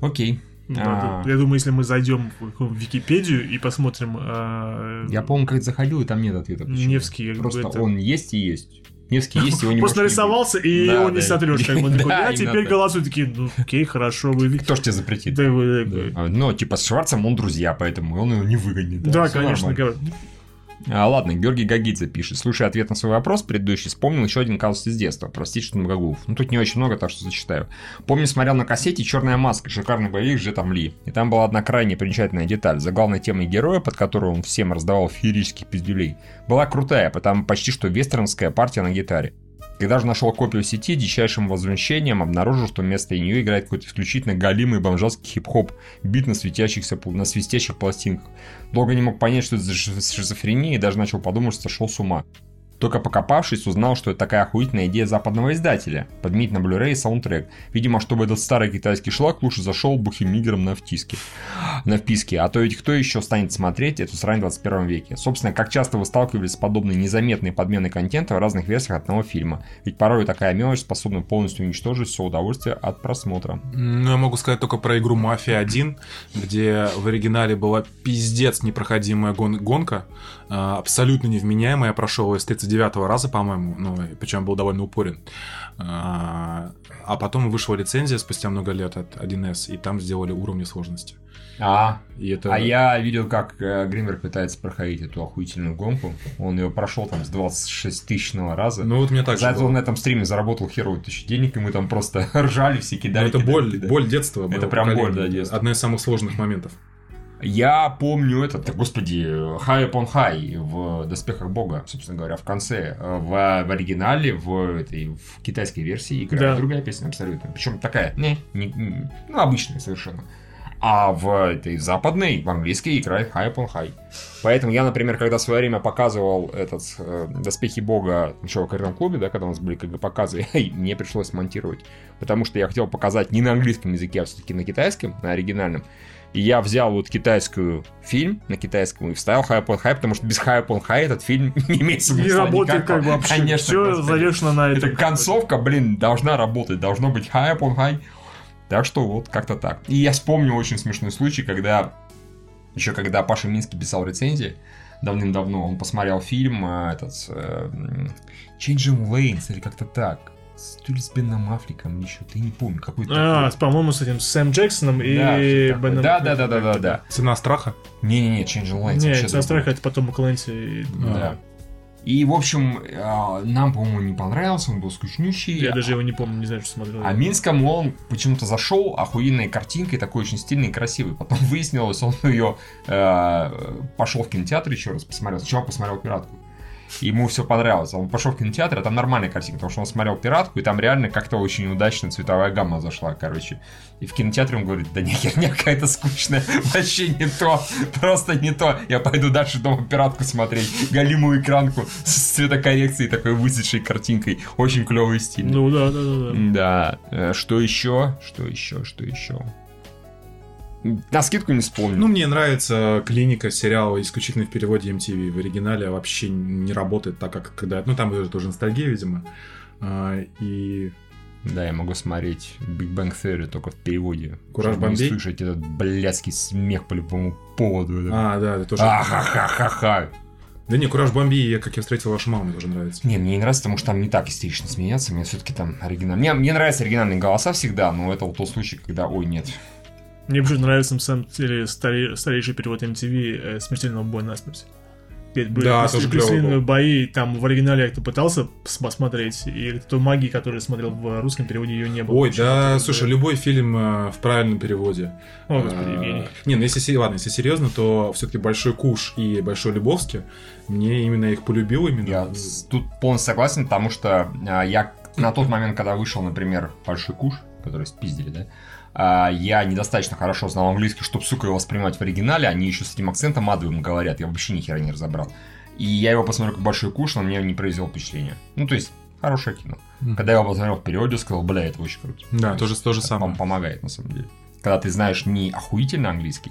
Окей. Да, А, да. Я думаю, если мы зайдем в Википедию и посмотрим э, Я, по-моему, как заходил, и там нет ответа. почему. Невский, Просто это- он есть и есть. Невский есть, его не Просто не нарисовался, и Да, его не да. сотрешь. Как бы, *laughs* такой, Да, я именно теперь голосую. Такие, ну окей, хорошо, вы... Кто ж тебе запретит? Да, вы- Да. Но, типа, с Шварцем он друзья, поэтому он его не выгонит. Да, конечно. А, ладно, Георгий Гагидзе пишет. Слушай ответ на свой вопрос предыдущий, вспомнил еще один казус из детства. Простите, что многоглув. Ну, тут не очень много, так что зачитаю. Помню, смотрел на кассете «Черная маска», шикарный боевик же там Ли. И там была одна крайне примечательная деталь. За главной темой героя, под которую он всем раздавал феерических пиздюлей, была крутая, потому почти что вестернская партия на гитаре. Когда же нашел копию сети, дичайшим возмущением обнаружил, что вместо нее играет какой-то исключительно галимый бомжатский хип-хоп, бит на, светящихся, на свистящих пластинках. Долго не мог понять, что это за ши- шизофрения, и даже начал подумать, что сошел с ума. Только покопавшись, узнал, что это такая охуительная идея западного издателя – подменить на Blu-ray саундтрек. Видимо, чтобы этот старый китайский шлак лучше зашел бухимиграм на втиске. На вписке. А то ведь кто еще станет смотреть эту срань в 21 веке? Собственно, как часто вы сталкивались с подобной незаметной подменой контента в разных версиях одного фильма? Ведь порой такая мелочь способна полностью уничтожить все удовольствие от просмотра. Ну, я могу сказать только про игру Мафия 1, где в оригинале была пиздец непроходимая гон- гонка, абсолютно невменяемая. Я прошел с 39 раза, по-моему, ну, причем был довольно упорен. А а потом вышла лицензия спустя много лет от 1С, и там сделали уровни сложности. А, И это... а я видел, как э, Гример пытается проходить эту охуительную гонку. Он ее прошел там с 26 тысячного раза. Ну, вот мне так За это он на этом стриме заработал херовую тысячу денег, и мы там просто *laughs* ржали все, Ну, кидали. это кидали, боль, кидали. боль детства. Это прям боль, да, детства. Одна из самых сложных моментов. Я помню этот, господи, High Upon High в «Доспехах Бога», собственно говоря, в конце. В, в оригинале, в, этой, в китайской версии играет Да. другая песня абсолютно. Причем такая, не, не- не- ну, обычная совершенно. А в этой западной, в английской играет High Upon High. Поэтому я, например, когда в свое время показывал этот э, «Доспехи Бога» еще в карьерном клубе, да, когда у нас были как бы показы, *laughs* мне пришлось монтировать. Потому что я хотел показать не на английском языке, а все-таки на китайском, на оригинальном. И я взял вот китайскую фильм на китайском и вставил High Upon High, потому что без High Upon High этот фильм *laughs* не имеет смысла Не работает никакого. как бы вообще. Конечно, Все завешено на Эта этом. концовка, блин, должна работать, должно быть High Upon High. Так что вот как-то так. И я вспомнил очень смешной случай, когда еще когда Паша Минский писал рецензии, давным-давно, он посмотрел фильм э, этот э, Changing Lanes или как-то так. С- То ли с Беном Аффлеком, еще, ты не помню, какой-то А, по-моему, с этим Сэм Джексоном и Да. Беном- да, да, да, да, да, да. Цена страха. Не-не-не, Changing Lanes Не, вообще это страх, другое. это потом у Клэнси. Да. И, в общем, э, нам, по-моему, не понравился, он был скучнющий. Я даже его не помню, не знаю, что смотрел. А Минском он почему-то зашел охуенной картинкой, такой очень стильный и красивый. Потом *laughs* выяснилось, он ее э, пошел в кинотеатр еще раз посмотрел. Сначала посмотрел пиратку. Ему все понравилось. Он пошел в кинотеатр, а там нормальная картинка, потому что он смотрел пиратку, и там реально как-то очень удачно цветовая гамма зашла, короче. И в кинотеатре он говорит, да не, херня какая-то скучная, *laughs* вообще не то, просто не то. Я пойду дальше дома пиратку смотреть, голимую экранку с цветокоррекцией такой высветшей картинкой. Очень клевый стиль. Ну да, да, да. да. Да. Э, Что еще? Что еще? Что еще? На скидку не вспомню. Ну, мне нравится клиника сериала исключительно в переводе MTV. В оригинале вообще не работает так, как когда... Ну, там это тоже ностальгия, видимо. А, И Да, я могу смотреть Big Bang Theory только в переводе. Кураж чтобы не Бомбей? слышать этот блядский смех по любому поводу. Это. А, да, это тоже... Ахахахаха. Да не, Кураж Бомби, я, как я встретил вашу маму, мне тоже нравится. Не, мне не нравится, потому что там не так истерично смеяться. Мне все-таки там оригинал. Мне, мне нравятся оригинальные голоса всегда, но это вот тот случай, когда ой, нет. Мне почему нравится, на самом деле, старе- старейший перевод MTV э, «Смертельного боя насмерть». Были Да, крыс- тоже был. бои, там в оригинале я как-то пытался пос- посмотреть, и той магии, которую смотрел в русском переводе, ее не было. Ой, да, Это- слушай, любой фильм э, в правильном переводе. О, господи, А, Евгений. Не, ну если, ладно, если серьезно, то все-таки Большой Куш и Большой Любовский, мне именно их полюбил именно. Я тут полностью согласен, потому что а, я на тот момент, когда вышел, например, Большой Куш, который спиздили, да, я недостаточно хорошо знал английский, чтобы, сука, его воспринимать в оригинале. Они еще с этим акцентом адовым говорят, я вообще ни хера не разобрал. И я его посмотрел как Большой Куш, но мне не произвел впечатления. Ну, то есть, хорошее кино. Когда я его посмотрел в переводе, сказал, бля, это очень круто. Да, то же Это самое. пом- помогает, на самом деле. Когда ты знаешь не охуительно английский.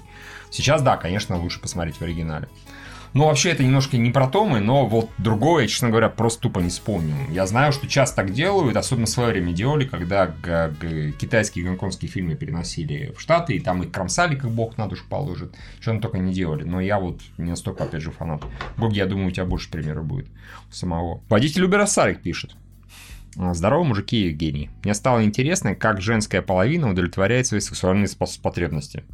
Сейчас, да, конечно, лучше посмотреть в оригинале. Ну, вообще, это немножко не про Томы, но вот другое, честно говоря, просто тупо не вспомню. Я знаю, что часто так делают, особенно в свое время делали, когда китайские и гонконгские фильмы переносили в Штаты, и там их кромсали, как бог на душу положит. Что они только не делали. Но я вот не настолько, опять же, фанат. Боги, я думаю, у тебя больше примеров будет самого. Водитель Убера Сарик пишет. А, Здорово, мужики и Евгений. Мне стало интересно, как женская половина удовлетворяет свои сексуальные потребности.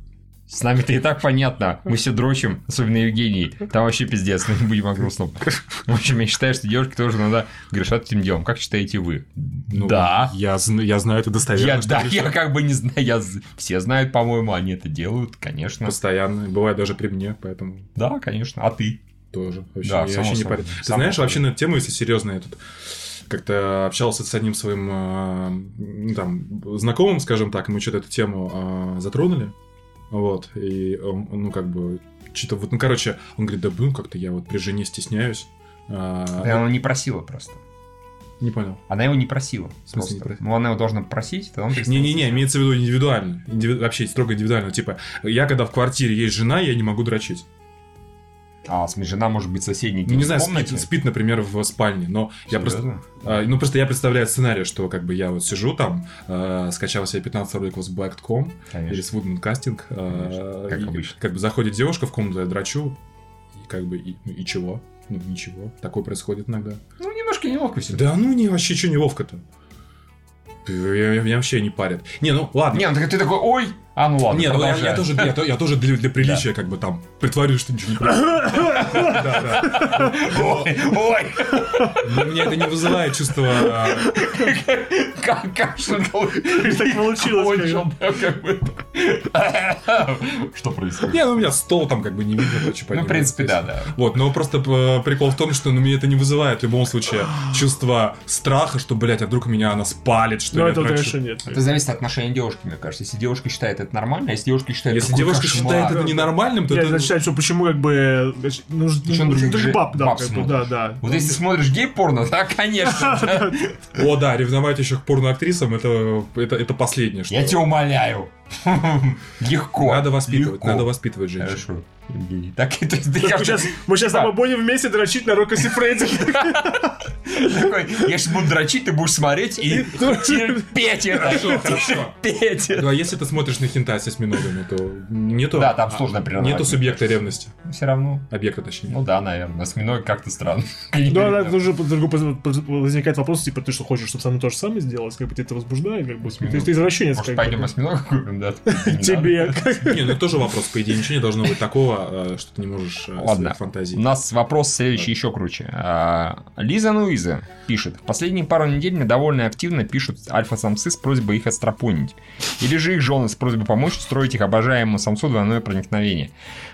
С нами-то и так понятно. Мы все дрочим, особенно Евгений. Там вообще пиздец, *laughs* но не будем о грустном. В общем, я считаю, что девушки тоже надо грешат этим делом. Как считаете вы? Ну, да. Я, я знаю это достоверно. Я, да, грешат. я как бы не знаю, я, все знают, по-моему, они это делают, конечно. Постоянно. Бывает даже при мне, поэтому Да, конечно. А ты? тоже. Вообще, Да, я вообще не собой. парюсь. Ты Само знаешь, собой. вообще на эту тему, если серьезно, я тут как-то общался с одним своим э, ну, там, знакомым, скажем так, мы что-то эту тему э, затронули. Вот, и он, он, ну, как бы, что-то вот, ну, короче, он говорит, да, блин, как-то я вот при жене стесняюсь. А, Она не просила просто. Не понял. Она его не просила. В смысле не просто. просила? Ну, она его должна просить, тогда он Не-не-не, имеется в виду индивидуально. Индиви- Вообще строго индивидуально. Типа, я когда в квартире есть жена, я не могу дрочить. А, жена может быть соседней Ну, не знаю, комнате? спит, спит, например, в спальне, но я просто... Серьезно? А, Ну, просто я представляю сценарий, что как бы я вот сижу там, э, скачал себе 15 роликов с Black.com или с Woodman Casting, э, как и обычно. как бы заходит девушка в комнату, я драчу, и как бы, и, ну, и чего? Ну, ничего. Такое происходит иногда. Ну, немножко неловко все. Да ну, не, вообще, что неловко-то? Я- Меня вообще не парят. Не, ну, ладно. Не, ну ты такой, ой, а ну ладно, Не, ну я, я тоже, я, я тоже для, для приличия как бы там притворюсь, что ничего не происходит. Да, *laughs* да. Ой, ой, Но меня это не вызывает чувство... а, как кашлял. Так получилось, да. Что происходит? Не, ну у меня стол там как бы не видно, короче, Ну, в принципе, да, да. Вот, но просто э, прикол в том, что ну, меня это не вызывает в любом случае чувство страха, что, блядь, а вдруг меня она спалит, что Ну, я это, конечно, нет. Это зависит от отношения девушки, мне кажется. Если девушка считает это нормально, если девушка считает, Если девушка кошмар. считает это ненормальным, то Я это... считаю, что почему как бы нужно Причем нужно других баб, да, баб как бы, да, да. Вот если смотришь гей-порно, *laughs* да, конечно. О, да, ревновать еще к порноактрисам, это, это, это последнее, что... Я тебя умоляю. *laughs* Легко. Надо воспитывать, надо воспитывать женщин. Хорошо. Евгений. Так, *laughs* ты Мы как сейчас, мы сейчас с тобой будем вместе дрочить на Рокоси Фредди. такой, я сейчас буду дрочить, ты будешь смотреть и терпеть это. Хорошо, хорошо. Терпеть. Ну, а если ты смотришь на хентай с осьминогами, то нету... Да, там сложная природа. Нету субъекта ревности. Все равно. Объекта, точнее. Ну да, наверное. Осьминог как-то странно. *laughs* Да, да, тут же возникает вопрос, типа, ты что хочешь, чтобы со мной то же самое сделать, как бы тебя это возбуждает, как бы, то есть ты извращенец, Может, пойдем осьминога купим? да. *laughs* Тебе. Не, ну это тоже вопрос, по идее, ничего не должно быть такого, э, что ты не можешь э, Ладно. своих фантазий. У нас вопрос следующий еще круче. А, Лиза Нуиза пишет. В последние пару недель мне довольно активно пишут альфа-самцы с просьбой их отстрапонить. Или же их жены с просьбой помочь устроить их обожаемому самцу двойное проникновение.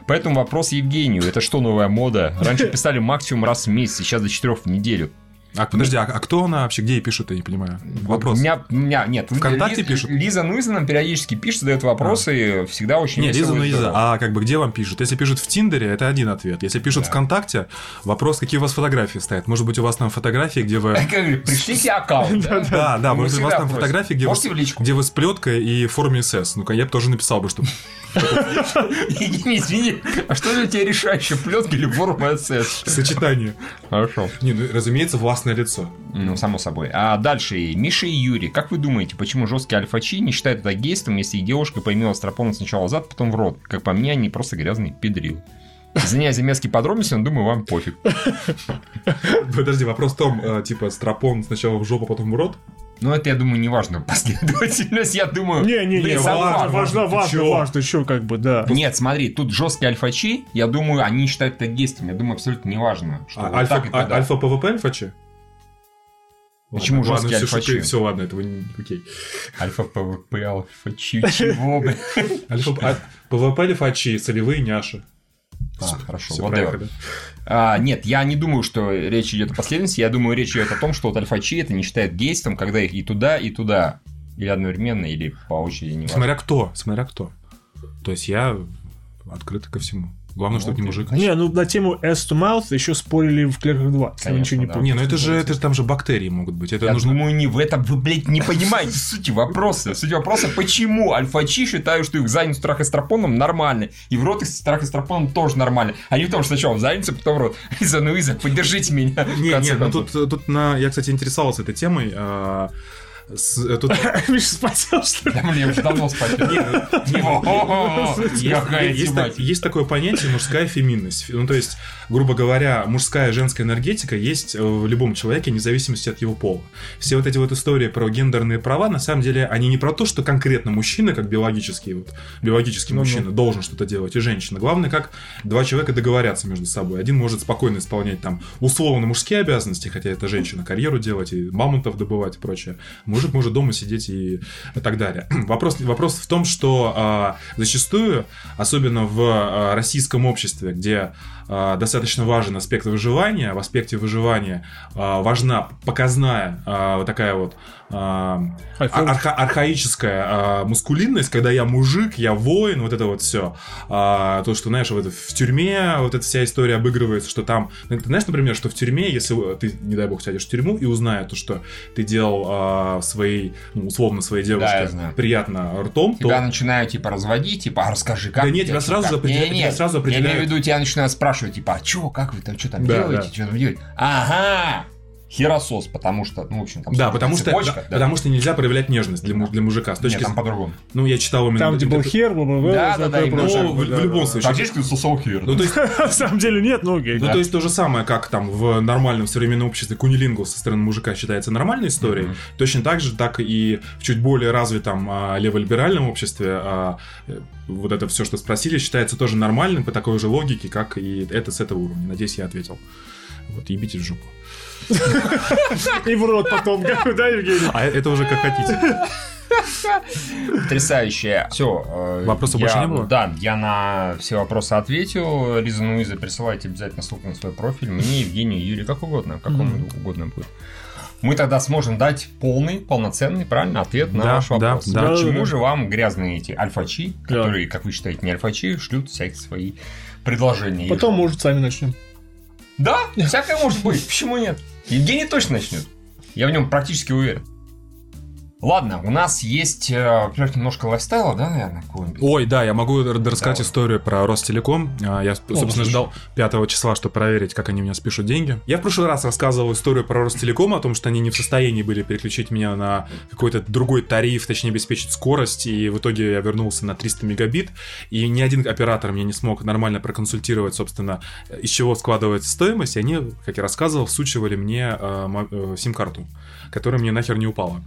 Поэтому вопрос Евгению. Это что, новая мода? Раньше писали максимум раз в месяц, сейчас до четырех в неделю. А подожди, а, а кто она вообще, где ей пишут, я не понимаю. Вопрос. У меня, у меня нет. ВКонтакте Лиз- пишут? Лиза Нуиза нам периодически пишет, задает вопросы, всегда очень Не, весело Лиза, ну здорово. а как бы где вам пишут? Если пишут в Тиндере, это один ответ. Если пишут Да. ВКонтакте, вопрос, какие у вас фотографии стоят. Может быть, у вас там фотографии, где вы... *laughs* Пришлите аккаунт. да? Да, может быть, у вас там фотографии, где вы, где с плеткой и в форме СС. Ну-ка, я бы тоже написал бы, что... Евгений, извини, а что для тебя решающая плетка или форма СС? Сочетание. Хорошо. Не, ну, разумеется, властное лицо. Ну, само собой. А дальше, Миша и Юрий, как вы думаете, почему жесткие альфачи не считают это гейством, если их девушка поимела стропона сначала зад, потом в рот? Как по мне, они просто грязные педрил. Извиняюсь за мерзкие подробности, но думаю, вам пофиг. *laughs* Подожди, вопрос в том, э, типа, страпон сначала в жопу, потом в рот? Но это, я думаю, не важно *laughs* последовательность. Я думаю... Не-не-не, блин, важно, важно, важно, важно, еще как бы, да. Нет, смотри, тут жесткие альфачи, я думаю, они считают это гейством. Я думаю, абсолютно не важно. Что А, Почему Ладно, всё, альфачи? шуты, Все, ладно, этого не... Окей. Альфа ПВП, альфа чи- чего, блин? Альфа, ПВП альфачи, солевые няши. А, хорошо, Всё whatever. А, нет, я не думаю, что речь идет о последовательности. Я думаю, речь идет о том, что вот альфачи это не считает гейством, когда их и туда, и туда. Или одновременно, или по очереди, не. Смотря кто, смотря кто. То есть я открыт ко всему. Главное, чтобы не мужик. Не, ну на тему ass to mouth еще спорили в Клерках 2. если вы Конечно, ничего не да. Не, ну это же, это же там же бактерии могут быть. Это Я нужно... думаю, не в этом вы, блядь, не понимаете сути вопроса. Суть вопроса, почему альфачи считают, что их в зад трахать страпоном нормально, и в рот их трахать страпоном тоже нормально. А не в том, что сначала в задницу, потом в рот. *laughs* Иза, ну Иза, поддержите меня. Не, не, ну тут, тут на... Я, кстати, интересовался этой темой. Тут *laughs* Миша спасел, что ли? Да, я уже давно спать. Какая есть, такое понятие мужская феминность. Ну, то есть, грубо говоря, мужская и женская энергетика есть э, в любом человеке, вне зависимости от его пола. Все вот эти вот истории про гендерные права, на самом деле, они не про то, что конкретно мужчина, как биологический, вот, биологический Ну-ну. мужчина, должен что-то делать, и женщина. Главное, как два человека договорятся между собой. Один может спокойно исполнять там условно мужские обязанности, хотя это женщина, карьеру делать и мамонтов добывать и прочее. Мужик может дома сидеть и так далее. *clears throat* Вопрос, вопрос в том, что а, зачастую, особенно в а, российском обществе, где а, достаточно важен аспект выживания, в аспекте выживания а, важна показная вот такая вот а, арха- архаическая а, мускулинность, когда я мужик, я воин, вот это вот все. то, что, знаешь, вот в тюрьме вот эта вся история обыгрывается, что там, ну, ты знаешь, например, что в тюрьме, если ты, не дай бог, сядешь в тюрьму и узнают, то, что ты делал а, своей, ну, условно, своей Да, я девушке знаю. приятно ртом, то... Тебя начинают, типа, разводить, типа, а расскажи, как Да нет, тебя сразу как?» же определяют- Не, тебя сразу Я определяют. имею в виду, тебя начинают спрашивать, типа, а чё, как вы там, что там Да, делаете, да. что там делаете? Ага, херосос, потому что, ну, в общем, там Да, потому что, да, да. потому что нельзя проявлять нежность для, му- для мужика. С точки Нет, там с- по-другому. Ну, я читал именно... Там, где был хер, бла-бла-бла, Да, да, да. Ну, в, в любом случае. Фактически сосал хер. Ну, то есть, *laughs* На самом деле нет, ну окей. Ну, Да. то есть то же самое, как там в нормальном современном обществе кунилингус со стороны мужика считается нормальной историей, точно так же, так и в чуть более развитом а, леволиберальном обществе а, э, вот это все, что спросили, считается тоже нормальным по такой же логике, как и это с этого уровня. Надеюсь, я ответил. Вот, ебите в жопу. И в рот потом, да, Евгений? А это уже как хотите. Потрясающе. Все. Вопросов больше не было? Да, я на все вопросы ответил. Лиза Нуиза, присылайте обязательно ссылку на свой профиль. Мне, Евгению, Юрию, как угодно. Как вам угодно будет. Мы тогда сможем дать полный, полноценный, правильно, ответ на Да, ваш да, вопрос. да. Почему Да-да-да. же вам грязные эти альфачи, Да. которые, как вы считаете, не альфачи, шлют всякие свои предложения? Потом, может, сами начнем. Да, всякое может быть. Почему нет? Евгений точно начнет. Я в нем практически уверен. Ладно, у нас есть, э, во-первых, немножко лайфстайла, да, наверное, какого-нибудь? Ой, да, я могу рассказать Давай. историю про Ростелеком. А, Я, собственно, слушай. ждал 5 числа, чтобы проверить, как они у меня спишут деньги. Я в прошлый раз рассказывал историю про Ростелеком, о том, что они не в состоянии были переключить меня на какой-то другой тариф, точнее, обеспечить скорость, и в итоге я вернулся на 300 мегабит, и ни один оператор мне не смог нормально проконсультировать, собственно, из чего складывается стоимость, и они, как я рассказывал, всучивали мне э, э, сим-карту, которая мне нахер не упала.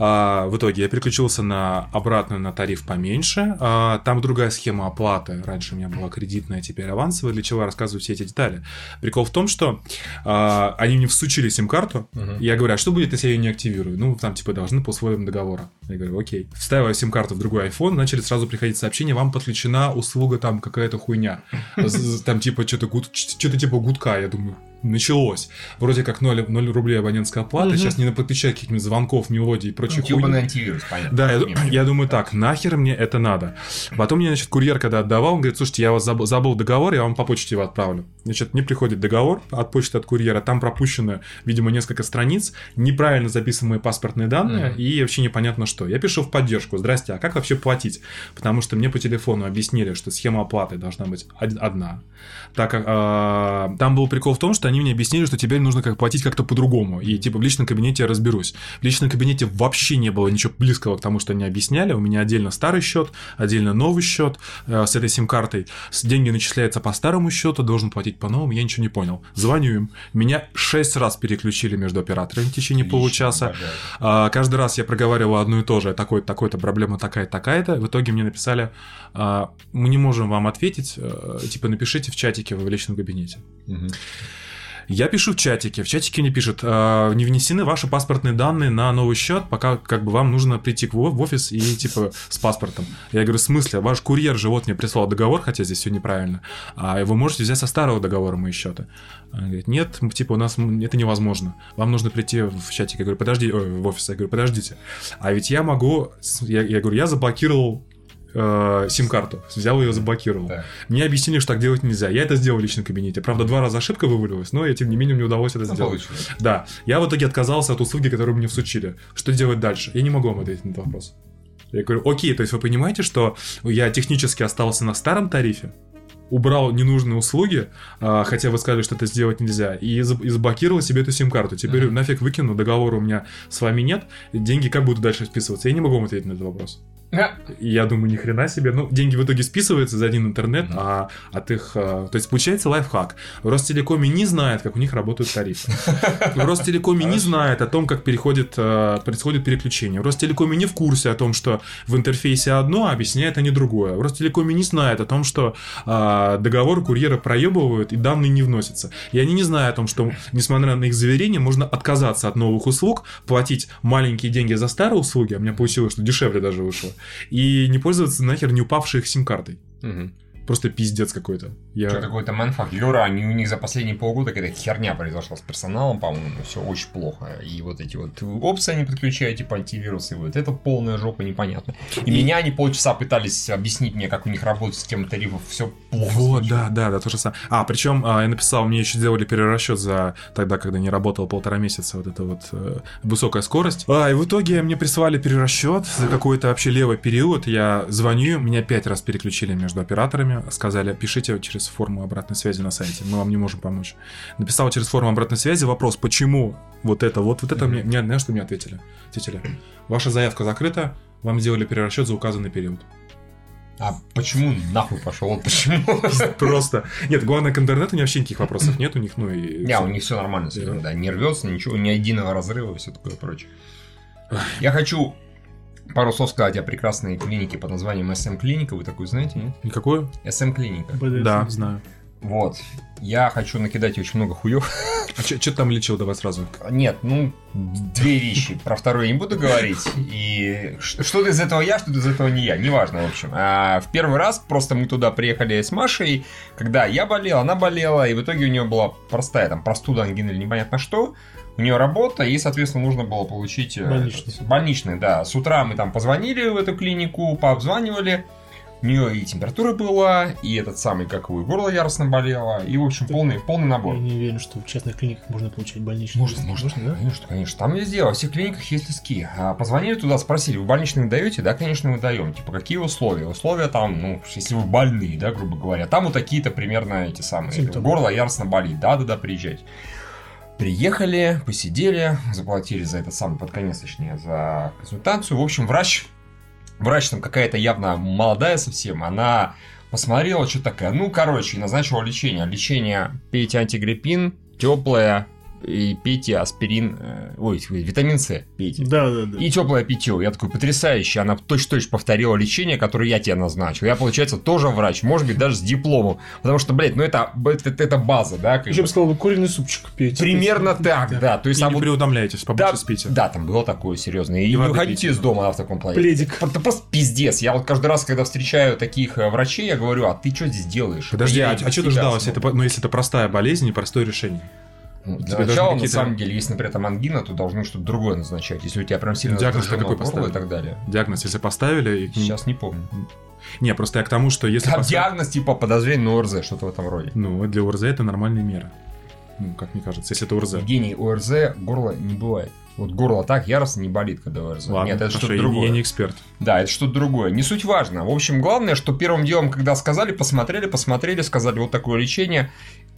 А, в итоге я переключился на обратную на тариф поменьше. А, там другая схема оплаты. Раньше у меня была кредитная, теперь авансовая. Для чего я рассказываю все эти детали? Прикол в том, что а, они мне всучили сим-карту. Мгм. Я говорю, а что будет, если я ее не активирую? Ну, там, типа, должны по условиям договора. Я говорю, окей. Вставляю сим-карту в другой iPhone, начали сразу приходить сообщения, вам подключена услуга там какая-то хуйня. *laughs* Там, типа, что-то типа гудка, я думаю. Началось. Вроде как 0, 0 рублей абонентская плата, Мгм. сейчас не подключать каких-нибудь звонков, мелодий и прочей хуйни. Тюбаный антивирус, понятно. Да, я, я думаю так, нахер мне это надо. Потом мне, значит, курьер, когда отдавал, он говорит, слушайте, я вас забыл, забыл договор, я вам по почте его отправлю. Значит, мне приходит договор от почты от курьера, там пропущено, видимо, несколько страниц, неправильно записаны мои паспортные данные, Мгм. и вообще непонятно что. Я пишу в поддержку, здрасте, а как вообще платить? Потому что мне по телефону объяснили, что схема оплаты должна быть од- одна. Так как а, там был прикол в том, что они мне объяснили, что теперь нужно как платить как-то по-другому. И типа в личном кабинете я разберусь. В личном кабинете вообще не было ничего близкого к тому, что они объясняли. У меня отдельно старый счет, отдельно новый счет э, с этой сим-картой. Деньги начисляются по старому счету, должен платить по новому. Я ничего не понял. Звоню им. Меня шесть раз переключили между операторами в течение Отлично, получаса. А, Каждый раз я проговаривал одно и то же, такой, такой-то проблема такая-то, такая-то. В итоге мне написали, а, мы не можем вам ответить, э, типа напишите в чатике в личном кабинете. Мгм. Я пишу в чатике, в чатике мне пишут, «А, не внесены ваши паспортные данные на новый счет, пока как бы вам нужно прийти к в офис и типа с паспортом. Я говорю, в смысле, ваш курьер же вот мне прислал договор, хотя здесь все неправильно, а вы можете взять со старого договора мои счеты. Она говорит, нет, типа у нас это невозможно, вам нужно прийти в чатик. Я говорю, подожди, ой, в офис, я говорю, подождите, а ведь я могу, я, я говорю, я заблокировал э, сим-карту, взял ее, заблокировал. Так. Мне объяснили, что так делать нельзя. Я это сделал в личном кабинете. Правда, два раза ошибка вывалилась, но тем не менее мне удалось это Ну, сделать. получилось. Да. Я в итоге отказался от услуги, которую мне всучили. Что делать дальше? Я не могу вам ответить на этот вопрос. Я говорю, окей, то есть вы понимаете, что я технически остался на старом тарифе, убрал ненужные услуги, а, хотя вы сказали, что это сделать нельзя, и, за- и заблокировал себе эту сим-карту. Теперь Мгм. нафиг выкину, договора у меня с вами нет, деньги как будут дальше списываться? Я не могу вам ответить на этот вопрос. Я думаю, ни хрена себе. Ну, деньги в итоге списываются за один интернет, а от их... а, То есть, получается лайфхак. В Ростелекоме не знает, как у них работают тарифы. *laughs* В Ростелекоме не знает о том, как переходит, а, происходит переключение. В Ростелекоме не в курсе о том, что в интерфейсе одно, а объясняет они другое. В Ростелекоме не знает о том, что а, договор курьера проебывают и данные не вносятся. И они не знают о том, что, несмотря на их заверения, можно отказаться от новых услуг, платить маленькие деньги за старые услуги, а у меня получилось, что дешевле даже вышло, и не пользоваться нахер не упавшей их сим-картой. мгм. Просто пиздец какой-то. Я... Что какой-то манфак. Юра, они, у них за последние полгода какая-то херня произошла с персоналом, по-моему, все очень плохо. И вот эти вот опции они подключают, типа антивирусы, вот это полная жопа, непонятно. И, меня они полчаса пытались объяснить мне, как у них работает система тарифов, все плохо. Вот, да, да, да, то же самое. А, причем я написал, мне еще сделали перерасчет за тогда, когда не работал полтора месяца, вот эта вот э, высокая скорость. А, и в итоге мне прислали перерасчет за какой-то вообще левый период. Я звоню, меня пять раз переключили между операторами, сказали, пишите через форму обратной связи на сайте, мы вам не можем помочь. Написал через форму обратной связи вопрос, почему вот это, вот, вот это Мгм. мне, мне, знаешь, что мне ответили? Ответили, ваша заявка закрыта, вам сделали перерасчет за указанный период. А почему нахуй пошел? Вот почему? *laughs* Просто. Нет, главное, к интернету у них вообще никаких вопросов нет у них, ну и... Не, у них все нормально с этим, да, не рвется ничего, ни единого разрыва и все такое прочее. Я хочу пару слов сказать о прекрасной клинике под названием SM клиника. Вы такую знаете, нет? Никакой? SM клиника. BDSM. Да, знаю. Вот. Я хочу накидать очень много хуев. *laughs* А что ты там лечил, давай сразу? Нет, ну, две вещи. Про второе я не буду говорить. И что-то из этого я, что-то из этого не я. Неважно, в общем. А в первый раз просто мы туда приехали с Машей, когда я болел, она болела, и в итоге у нее была простая там простуда, ангина или непонятно что. У нее работа, и, соответственно, нужно было получить... э, Больничный. этот, больничный, да. С утра мы там позвонили в эту клинику, пообзванивали. У нее и температура была, и этот самый, как его, и горло яростно болело, и, в общем, полный, полный набор. Я не уверен, что в частных клиниках можно получать больничный. Можно, можно, да? конечно, конечно. Там везде, во всех клиниках есть листки. А позвонили туда, спросили, вы больничный даете? Да, конечно, мы даем. Типа, какие условия? Условия там, ну, если вы больные, да, грубо говоря. Там вот такие-то примерно эти самые. Симптомы. Горло яростно болит. Да-да-да, приезжайте. Приехали, посидели, заплатили за этот самый, под конец, точнее, за консультацию. В общем, врач, врач там какая-то явно молодая совсем, она посмотрела, что такая, ну, короче, назначила лечение. Лечение пейте антигриппин, теплое, и пейте аспирин, э, ой, витамин С пейте. Да, да, да. И теплое питье. Я такой, потрясающе. Она точно-точно повторила лечение, которое я тебе назначил. Я, получается, тоже врач, может быть, даже с дипломом. Потому что, блядь, ну это, это, это база, да? как Еще бы. сказал, куриный супчик пейте. Примерно так, да. То есть, И а не вот- преутомляйтесь, побольше да, спите. да, там было такое серьезное. И не воды выходите пейте. из дома да, в таком плане. Пледик. Это просто пиздец. Я вот каждый раз, когда встречаю таких э, врачей, я говорю, а ты что здесь делаешь? Подожди, Это а, я а что ты ждалось? смог. Это, ну, если это простая болезнь, непростое решение. Ну, Для Тебе начала, на самом деле, если, например, там ангина, то должны что-то другое назначать. Если у тебя прям сильно Диагноз какой горло и поставили? так далее. Диагноз, если поставили... И... Сейчас не помню. Не, просто я к тому, что если... Там поставили- диагноз типа подозрение на ОРЗ, что-то в этом роде. Ну, для УРЗ это нормальная мера. Ну, как мне кажется, если это УРЗ. Евгений, ОРЗ горло не бывает. Вот горло так яростно не болит, когда ОРЗ. Ладно, Нет, это что-то другое. я не эксперт. Да, это что-то другое. Не суть важно. В общем, главное, что первым делом, когда сказали, посмотрели, посмотрели, сказали, вот такое лечение.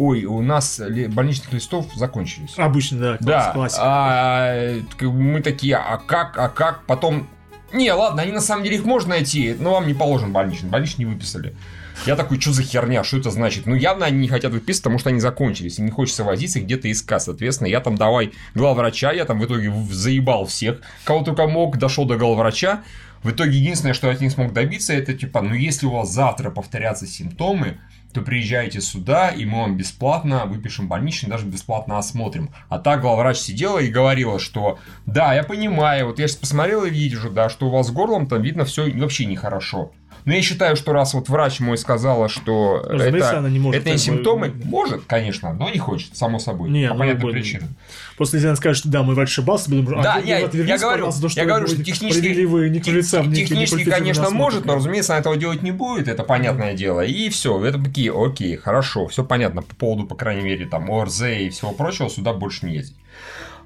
Ой, у нас больничных листов закончились. Обычно, да, Да, классика. а, мы такие, а как, а как, потом... Не, ладно, они на самом деле их можно найти, но вам не положен больничный, больничный не выписали. Я такой, что за херня, что это значит? Ну, явно они не хотят выписывать, потому что они закончились, и не хочется возиться где-то искать. Соответственно, я там давай главврача, я там в итоге заебал всех, кого только мог, дошел до главврача. В итоге единственное, что я от них смог добиться, это типа, ну, если у вас завтра повторятся симптомы, то приезжайте сюда, и мы вам бесплатно выпишем больничный, даже бесплатно осмотрим. А так главврач сидела и говорила, что да, я понимаю, вот я сейчас посмотрел и вижу, да, что у вас с горлом там видно все вообще нехорошо. Но я считаю, что раз вот врач мой сказала, что Разумеется, это, она не может это не как бы- симптомы, может, конечно, но не хочет, само собой, Не, по ну, понятным причинам. После если она скажет, что да, мой врач ошибался, думаем, Да, а, я- ну, отвернись, я говорю- то, что я говорю, что технически- вы не не Технически, конечно, может, но, разумеется, она этого делать не будет, это понятное дело. И все, это такие, окей, хорошо, все понятно по поводу, по крайней мере, там, ОРЗ и всего прочего, сюда больше не ездить.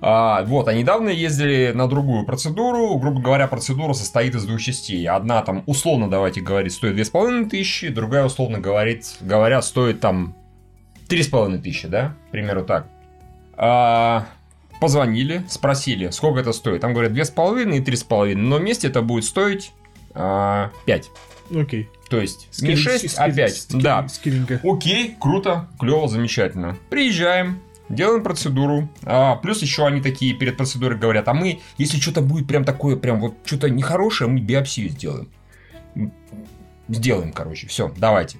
А, вот, а недавно ездили на другую процедуру. Грубо говоря, процедура состоит из двух частей. Одна там, условно, давайте говорить, стоит 2500, другая, условно говорит, говоря, стоит там 3500, да? К примеру, так. А, позвонили, спросили, сколько это стоит. Там говорят 2,5 и 3,5, но вместе это будет стоить а, 5. Окей. То есть не Скилл- 6, скилл- а 5. скилл- Да. Скилленько. Окей, круто, клево, замечательно. Приезжаем, делаем процедуру. А, плюс еще они такие перед процедурой говорят, а мы, если что-то будет прям такое, прям вот что-то нехорошее, мы биопсию сделаем. Сделаем, короче, все, давайте.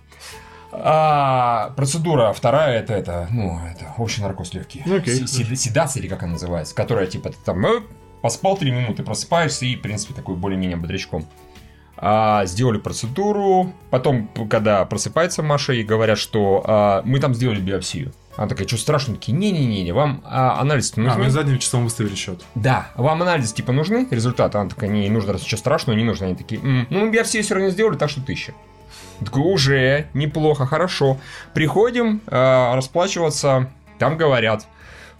А, процедура вторая это это, ну, это общий наркоз легкий. Си- Седация или как она называется, которая типа ты там э, поспал 3 минуты, просыпаешься и, в принципе, такой более-менее бодрячком. А, сделали процедуру, потом, когда просыпается Маша и говорят, что а, мы там сделали биопсию. Она такая, что страшно? Такие, не-не-не, вам а, анализ А, нужны? мы задним числом выставили счет. Да, вам анализ типа нужны? Результаты? Она такая, не, нужно, раз ничего страшного, не нужно. Они такие, «М, ну мы биопсию все равно сделали, так что тысяча. Я Такой, уже, неплохо, хорошо. Приходим а, расплачиваться, там говорят,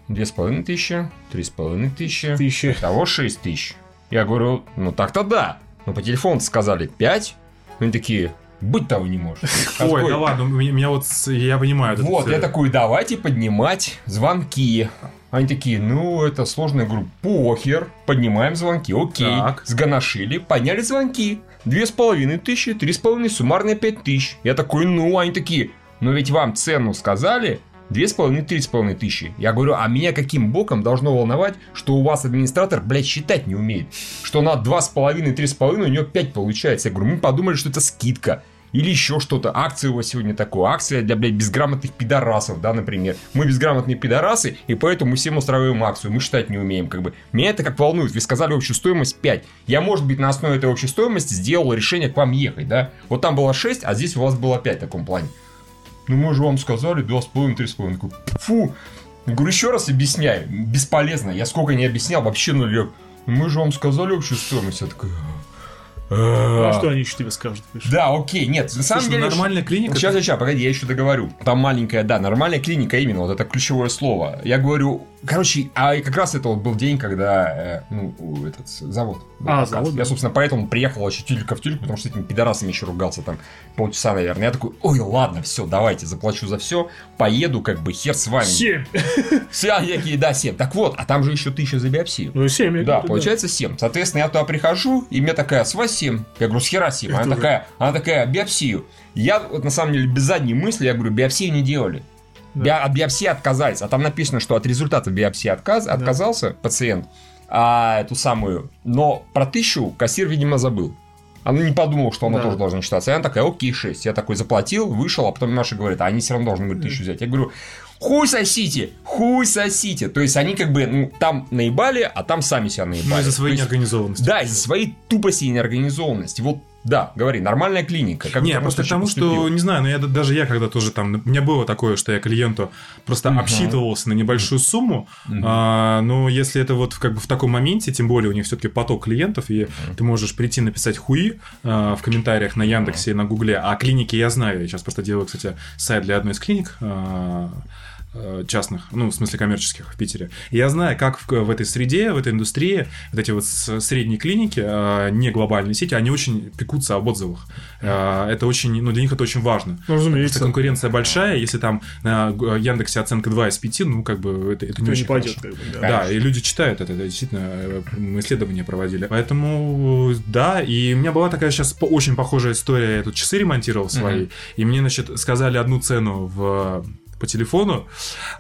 две с половиной тысячи, три с половиной тысячи, Тысячи. того 6 тысяч. Я говорю, ну так-то да. Но по телефону сказали 5. Они такие, быть того не может. Ой, да ладно, меня, меня вот, я понимаю. Вот, э, я такой, давайте поднимать звонки. Они такие, ну, это сложно. Я говорю, похер, поднимаем звонки, окей. Так. Сгоношили, подняли звонки. Две с половиной тысячи, три с половиной, суммарные пять тысяч. Я такой, ну, они такие, но ведь вам цену сказали, две с половиной, три с половиной тысячи. Я говорю, а меня каким боком должно волновать, что у вас администратор, блядь, считать не умеет? Что на два с половиной, три с половиной у него пять получается. Я говорю, мы подумали, что это скидка. Или еще что-то. Акция у вас сегодня такое. Акция для, блядь, безграмотных пидорасов, да, например. Мы безграмотные пидорасы, и поэтому мы всем устраиваем акцию. Мы считать не умеем, как бы. Меня это как волнует. Вы сказали общую стоимость 5. Я, может быть, на основе этой общей стоимости сделал решение к вам ехать, да. Вот там было 6, а здесь у вас было 5 в таком плане. Ну, мы же вам сказали 2,5, 3,5. Такой, Фу. Я говорю, еще раз объясняю. Бесполезно. Я сколько не объяснял, вообще нулев. Мы же вам сказали общую стоимость. Я такой... А «А». что они еще тебе скажут? Да, окей, нет, на самом ну, деле... нормальная клиника. Сейчас, сейчас, погоди, я еще договорю. Там маленькая, да, нормальная клиника именно, вот это ключевое слово. Я говорю, короче, а как раз это вот был день, когда, э, ну, этот завод. был А, показ. завод, Я, да. собственно, поэтому приехал вообще тюлька в тюльку, потому что с этими пидорасами еще ругался там полчаса, наверное. Я такой, ой, ладно, все, давайте, заплачу за все, поеду, как бы, хер с вами. Семь. *laughs* Такие, да, 7. Так вот, а там же еще тысяча за биопсию. Ну, семь. Да, получается 7. Соответственно, я туда прихожу, и мне такая, с вас 7. Я говорю, с хера 7. Она такая, она такая, биопсию. Я вот на самом деле без задней мысли, я говорю, биопсию не делали. Био- от биопсии отказались. А там написано, что от результатов биопсии отказ... отказался пациент, а эту самую... Но про тысячу кассир, видимо, забыл. Она не подумала, что она Да. тоже должна считаться. И она такая, окей, 6. Я такой заплатил, вышел, а потом Маша говорит, а они все равно должны говорит, тысячу взять. Я говорю, хуй сосите, хуй сосите. То есть они как бы ну, там наебали, а там сами себя наебали. Ну, из-за своей То есть- неорганизованности. Да, из-за своей тупости и неорганизованности. Вот, да, говори, нормальная клиника. Как не, бы просто к ты тому, поступил. что, не знаю, но я, д- даже я когда тоже там, у меня было такое, что я клиенту просто Мгм. обсчитывался на небольшую сумму, а, но если это вот как бы в таком моменте, тем более у них все-таки поток клиентов, и ты можешь прийти написать хуи а, в комментариях на Яндексе и на Гугле, а клиники я знаю, я сейчас просто делаю, кстати, сайт для одной из клиник, а, частных, ну, в смысле коммерческих в Питере. И я знаю, как в, в этой среде, в этой индустрии, вот эти вот средние клиники, э, не глобальные сети, они очень пекутся об отзывах. Э, Это очень, ну, для них это очень важно. Ну, Потому что разумеется. конкуренция большая, если там на Яндексе оценка 2 из 5, ну, как бы это, это не Кто очень не пойдет, хорошо. как бы, да. Да, и люди читают это, это действительно э, мы исследования проводили. Поэтому, да, и у меня была такая сейчас очень похожая история. Я тут часы ремонтировал свои, Мгм. и мне, значит, сказали одну цену в по телефону,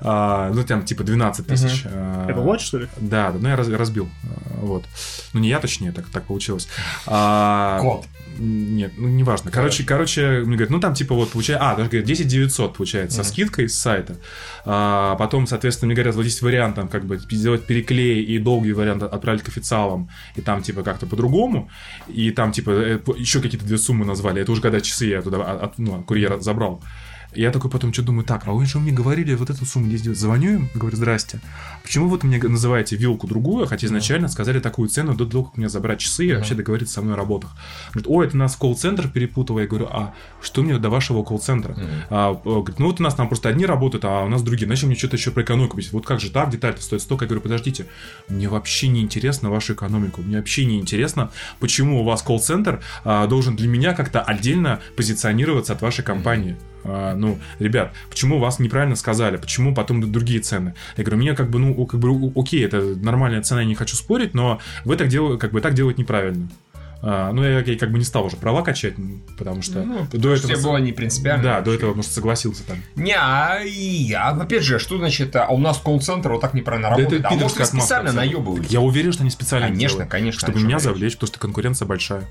а, ну, там, типа, 12 тысяч. а, Apple Watch, что ли? Да, да, ну, я раз- разбил, а, вот. Ну, не я, точнее, так, так получилось. А, Код. Нет, ну неважно. Короче, короче, мне говорят, ну там типа вот получается, а, даже говорят, 10 900 получается со скидкой с сайта. А, потом, соответственно, мне говорят, вот здесь вариант там как бы сделать переклей и долгий вариант отправить к официалам, и там типа как-то по-другому, и там типа еще какие-то две суммы назвали. Это уже когда часы я туда от, от- ну, от курьера забрал. Я такой потом что думаю, так, а вы же мне говорили вот эту сумму здесь делать. Звоню им, говорю, здрасте. Почему вы мне называете вилку другую, хотя изначально сказали такую цену до того, как мне забрать часы и вообще договориться со мной о работах. Говорит, ой, это нас колл-центр перепутал. Я говорю, а что мне до вашего колл-центра? А, э, говорит, ну вот у нас там просто одни работают, а у нас другие. Начали мне что-то еще про экономику объяснять. Вот как же так, деталь-то стоит столько. Я говорю, подождите, мне вообще не интересно ваша экономика. Мне вообще не интересно, почему у вас колл-центр а, должен для меня как-то отдельно позиционироваться от вашей компании. А, ну, ребят, почему вас неправильно сказали, почему потом другие цены? Я говорю, мне как бы, ну, как бы, окей, это нормальная цена, я не хочу спорить, но вы так делаете, как бы так делать неправильно. А, ну, я, я как бы не стал уже права качать, потому что Ну, до Тебе было не принципиально. да, до этого, может, согласился там. Не, а, и- а опять же, что значит, а у нас колл-центр вот так неправильно Да работает? это а может, специально наебываете? Я уверен, что они специально Конечно, делают, конечно, Чтобы меня речь. завлечь, потому что конкуренция большая.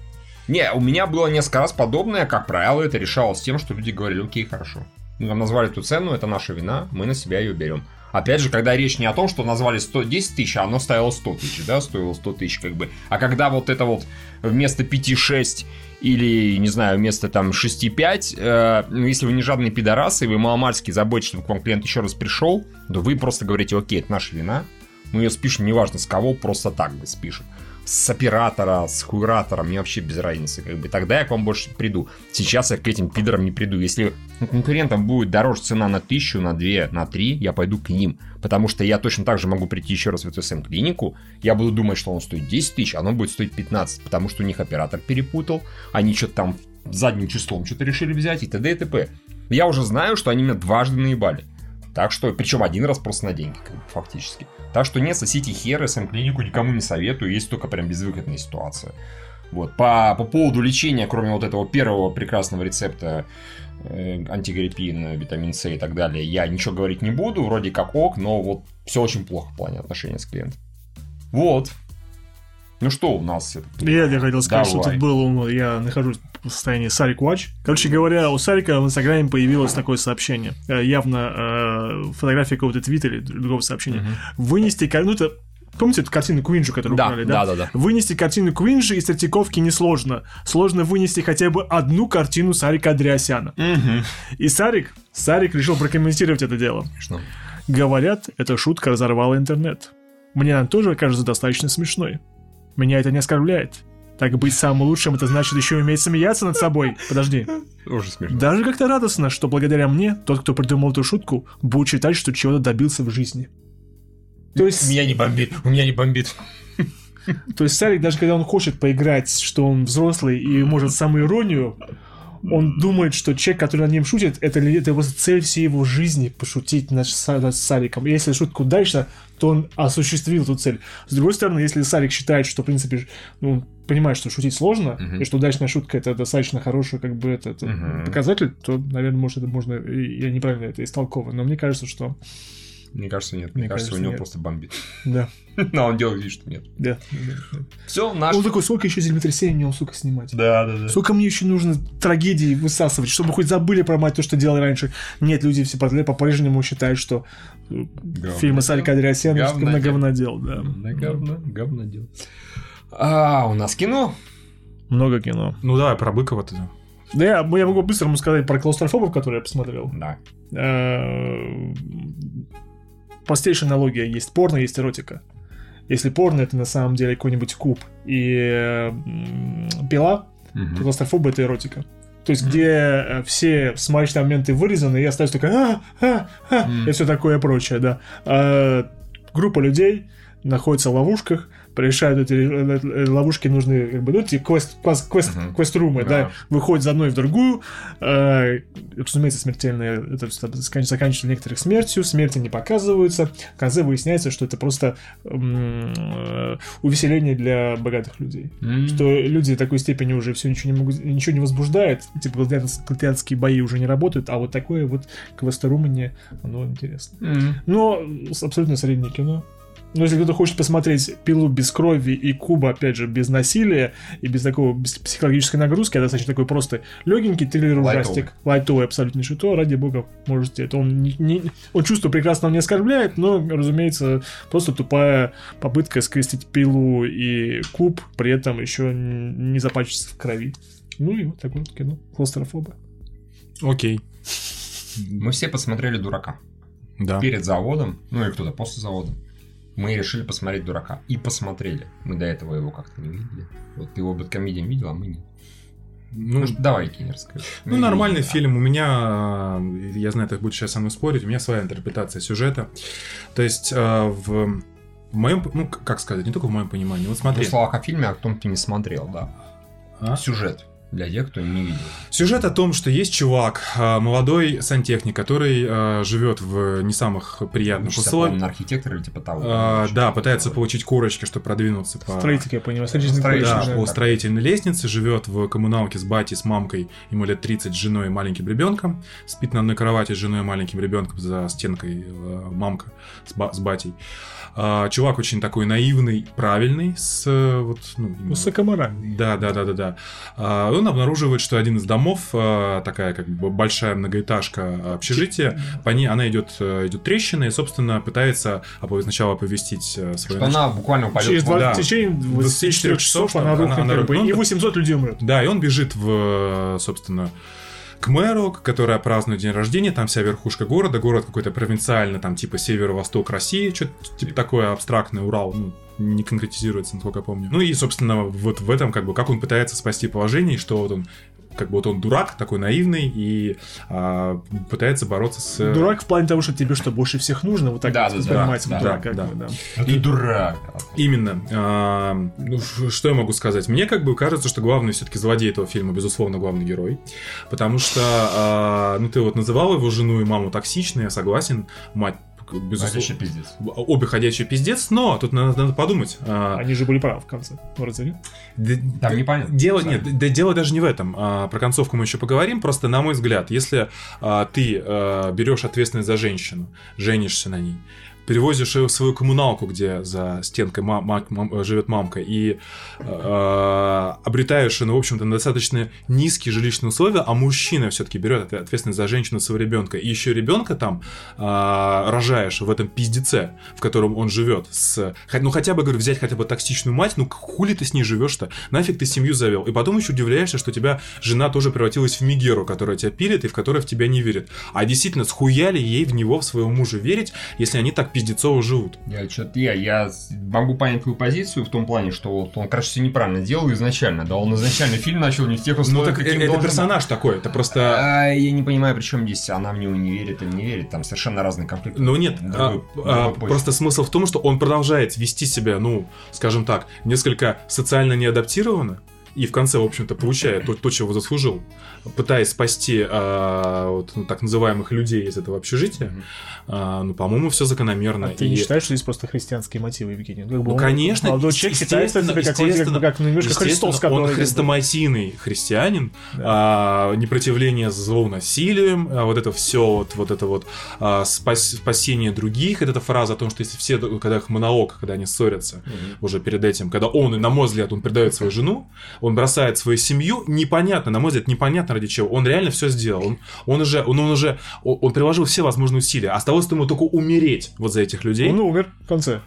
Не, у меня было несколько раз подобное, как правило, это решалось тем, что люди говорили, окей, хорошо. Вам назвали эту цену, это наша вина, мы на себя ее берем. Опять же, когда речь не о том, что назвали 110 тысяч, а оно стоило 100 тысяч, да, стоило 100 тысяч, как бы. А когда вот это вот вместо 5-6 или, не знаю, вместо там 6-5, э, ну, если вы не жадные пидорасы, и вы маломальски заботитесь, чтобы к вам клиент еще раз пришел, то вы просто говорите, окей, это наша вина, мы ее спишем, неважно с кого, просто так бы спишем. С оператора, с хуйратора, мне вообще без разницы. Как бы. Тогда я к вам больше приду. Сейчас я к этим пидорам не приду. Если конкурентам будет дороже цена на тысячу, на две, на три, я пойду к ним. Потому что я точно так же могу прийти еще раз в эту СМ-клинику. Я буду думать, что он стоит 10 тысяч, а оно будет стоить 15. Потому что у них оператор перепутал. Они что-то там задним числом что-то решили взять и т.д. и т.п. Я уже знаю, что они меня дважды наебали. Так что, причем один раз просто на деньги, фактически. Так что не сосите хер, СМ-клинику никому не советую, есть только прям безвыходная ситуация. Вот. По, по поводу лечения, кроме вот этого первого прекрасного рецепта э, антигриппин, витамин С и так далее, я ничего говорить не буду, вроде как ок, но вот все очень плохо в плане отношения с клиентом. Вот. Ну что у нас? Я, я хотел сказать, что Давай. тут было, ну, я нахожусь в состоянии Сарик Watch. Короче говоря, у Сарика в Инстаграме появилось такое сообщение. Э, Явно э, фотография какого-то твита или другого сообщения. Вынести, ка- ну это, помните эту картину Куинджи, которую Да, украли, да, да, да. Вынести картину Куинджи из сертиковки несложно. Сложно вынести хотя бы одну картину Сарика Андреасяна. И Сарик, Сарик решил прокомментировать это дело. Конечно. Говорят, эта шутка разорвала интернет. Мне она тоже кажется достаточно смешной. Меня это не оскорбляет. Так быть самым лучшим, это значит еще уметь смеяться над собой. Подожди. Уже смешно. Даже как-то радостно, что благодаря мне тот, кто придумал эту шутку, будет считать, что чего-то добился в жизни. То есть, Меня не бомбит, у меня не бомбит. то есть Сарик, даже когда он хочет поиграть, что он взрослый и может самоиронию, Он думает, что человек, который над ним шутит, это, это просто цель всей его жизни пошутить над, над Сариком. И если шутка удачна, то он осуществил эту цель. С другой стороны, если Сарик считает, что, в принципе, ну, он понимает, что шутить сложно, Мгм. и что удачная шутка это достаточно хороший как бы это, это Мгм. показатель, то, наверное, может, это можно, я неправильно это истолковываю. Но мне кажется, что Мне кажется, нет. Мне, Мне кажется, кажется, у него нет. просто бомбит. *laughs* да, *laughs* Но он делает вид, что нет. да. Все, наш... Он такой, сколько еще землетрясений мне он, сука, снимать? Да, да, да. Сколько мне еще нужно трагедий высасывать, чтобы хоть забыли про мать то, что делали раньше. Нет, люди все по- по-прежнему считают, что э, Говно. фильмы Сарика Андреасяна Говнодел. на говнодел, да. Да, говно, говно дело. А, у нас кино. Много кино. Ну давай, про Быкова тогда. Да я, я могу быстро ему сказать про клаустрофобов, которые я посмотрел. Да. Простейшая аналогия. Есть порно, есть эротика. Если порно это на самом деле какой-нибудь куб и пила, Мгм. то клаустрофоба это эротика. То есть, где э, все смачные моменты вырезаны, и я остаюсь такой, а, а, а, и все такое прочее, да. А, группа людей находится в ловушках, решают эти э, э, ловушки нужны, как бы, ну, эти квест, квест, квест, Мгм. квест-румы, да. Да. выходят из одной в другую, э, разумеется, смертельные, это всё закан- заканчивается некоторых смертью, смерти не показываются, в конце выясняется, что это просто э, увеселение для богатых людей М. что люди до такой степени уже все ничего не могут, ничего не возбуждает, типа гладиаторские бои уже не работают, а вот такое вот квесторумание, оно интересно. М. Но абсолютно среднее кино. Но если кто-то хочет посмотреть пилу без крови и куба, опять же, без насилия и без такого без психологической нагрузки, а достаточно такой просто легенький триллер ужастик, лайтовый абсолютно что, ради бога, можете. Это он, не, не- он чувство прекрасно не оскорбляет, но, разумеется, просто тупая попытка скрестить пилу и куб, при этом еще не запачкаться в крови. Ну и вот такое вот кино. Клаустрофоба. Окей. Мы все посмотрели «Дурака». Да. Перед заводом, ну или кто-то после завода. Мы решили посмотреть «Дурака». И посмотрели. Мы до этого его как-то не видели. Вот ты его Бэткомедиан видел, а мы нет. Ну, Может, давай, Кинь, расскажи. Ну, Мы нормальный да. фильм. У меня, э, я знаю, ты будешь сейчас со мной спорить, у меня своя интерпретация сюжета. То есть, э, в, в моем, ну, как сказать, не только в моем понимании. Вот В смотри. двух словах о фильме, о том ты не смотрел, да. А? Сюжет. Для тех, кто не видел. Сюжет о том, что есть чувак, э, молодой сантехник, который э, живет в не самых приятных условиях. по-моему, на архитектора или типа того. А, да, такое. пытается получить корочки, чтобы продвинуться по, Строитель, я понимаю. Строительный да, да. по строительной лестнице, живет в коммуналке с батей, с мамкой, ему лет 30, с женой и маленьким ребенком, спит на одной кровати с женой и маленьким ребенком за стенкой э, мамка с, ба- с батей. А, чувак очень такой наивный, правильный, с э, вот, ну, именно- Высокоморальный. да, да, да, да, да. А, Он обнаруживает, что один из домов, а, такая как бы большая многоэтажка общежития, по ней она идет, э, идет трещина и, собственно, пытается сначала оповестить э, свою Что она буквально упадет Через в два, да. в течение 24 24 часов часов она она- рухнет, она рухнет. и 800 людей умрет. Да, и он бежит в, собственно, к мэру, которая празднует день рождения, там вся верхушка города, город какой-то провинциальный, там типа северо-восток России, что-то типа такое абстрактное, Урал, ну, не конкретизируется, насколько я помню. Ну и, собственно, вот в этом, как бы, как он пытается спасти положение, и что вот он как бы вот он дурак, такой наивный, и а, пытается бороться с... Дурак в плане того, что тебе что больше всех нужно, вот так Да, вот да, воспринимать да, дурак, да, как да. бы, да. А ты дурак. Именно. А, ну, что я могу сказать? Мне как бы кажется, что главный все-таки злодей этого фильма, безусловно, главный герой. Потому что, а, ну, ты вот называл его жену и маму токсичной, я согласен. Мать, безусловно. Ходячий пиздец. Обе ходячие пиздец, но тут надо, надо подумать. а, Они же были правы в конце. Разве нет? д- Там непонятно. Дело, Да. нет, да, дело даже не в этом. А, про концовку мы еще поговорим. Просто, на мой взгляд, если а, ты а, берешь ответственность за женщину, женишься на ней, перевозишь ее в свою коммуналку, где за стенкой ма- ма- мам- живет мамка, и э, обретаешь, ну, в общем-то, достаточно низкие жилищные условия, а мужчина все-таки берет отве- ответственность за женщину своего ребенка, и еще ребенка там э, рожаешь в этом пиздеце, в котором он живет, с, ну, хотя бы, говорю, взять хотя бы токсичную мать, ну, хули ты с ней живешь-то? Нафиг ты семью завел? И потом еще удивляешься, что тебя жена тоже превратилась в Мигеру, которая тебя пилит и в которая в тебя не верит. А действительно, схуяли ей в него, в своего мужа верить, если они так пиздецово живут? Я что-то я, я могу понять твою позицию в том плане, что вот он, короче, все неправильно делал изначально. Да, он изначально фильм начал не в тех Ну, условиях, так каким это должен персонаж такой, это просто... А, я не понимаю, при чем здесь она в него не верит или не верит. Там совершенно разные конфликты. Ну нет, Другой- а, другой а, просто смысл в том, что он продолжает вести себя, ну, скажем так, несколько социально неадаптированно, и в конце, в общем-то, получает то, то чего заслужил, пытаясь спасти а, вот, ну, так называемых людей из этого общежития, а, ну, по-моему, все закономерно. А ты не считаешь, что здесь просто христианские мотивы, Евгений? Как бы Ну, он- конечно, молодой человек считается естественно, себе какой-то, как, как немножко естественно, Христос, который... он как хрестоматийный христианин, а, непротивление злу насилием, а, вот это все, вот, вот это вот а, спас- спасение других, это фраза о том, что если все, когда их монолог, когда они ссорятся уже перед этим, когда он, и на мой взгляд, он предает свою жену, он бросает свою семью, непонятно, на мой взгляд, непонятно ради чего, он реально все сделал, он, он уже, он, он уже, он, он приложил все возможные усилия, осталось ему только умереть вот за этих людей. Он умер в конце.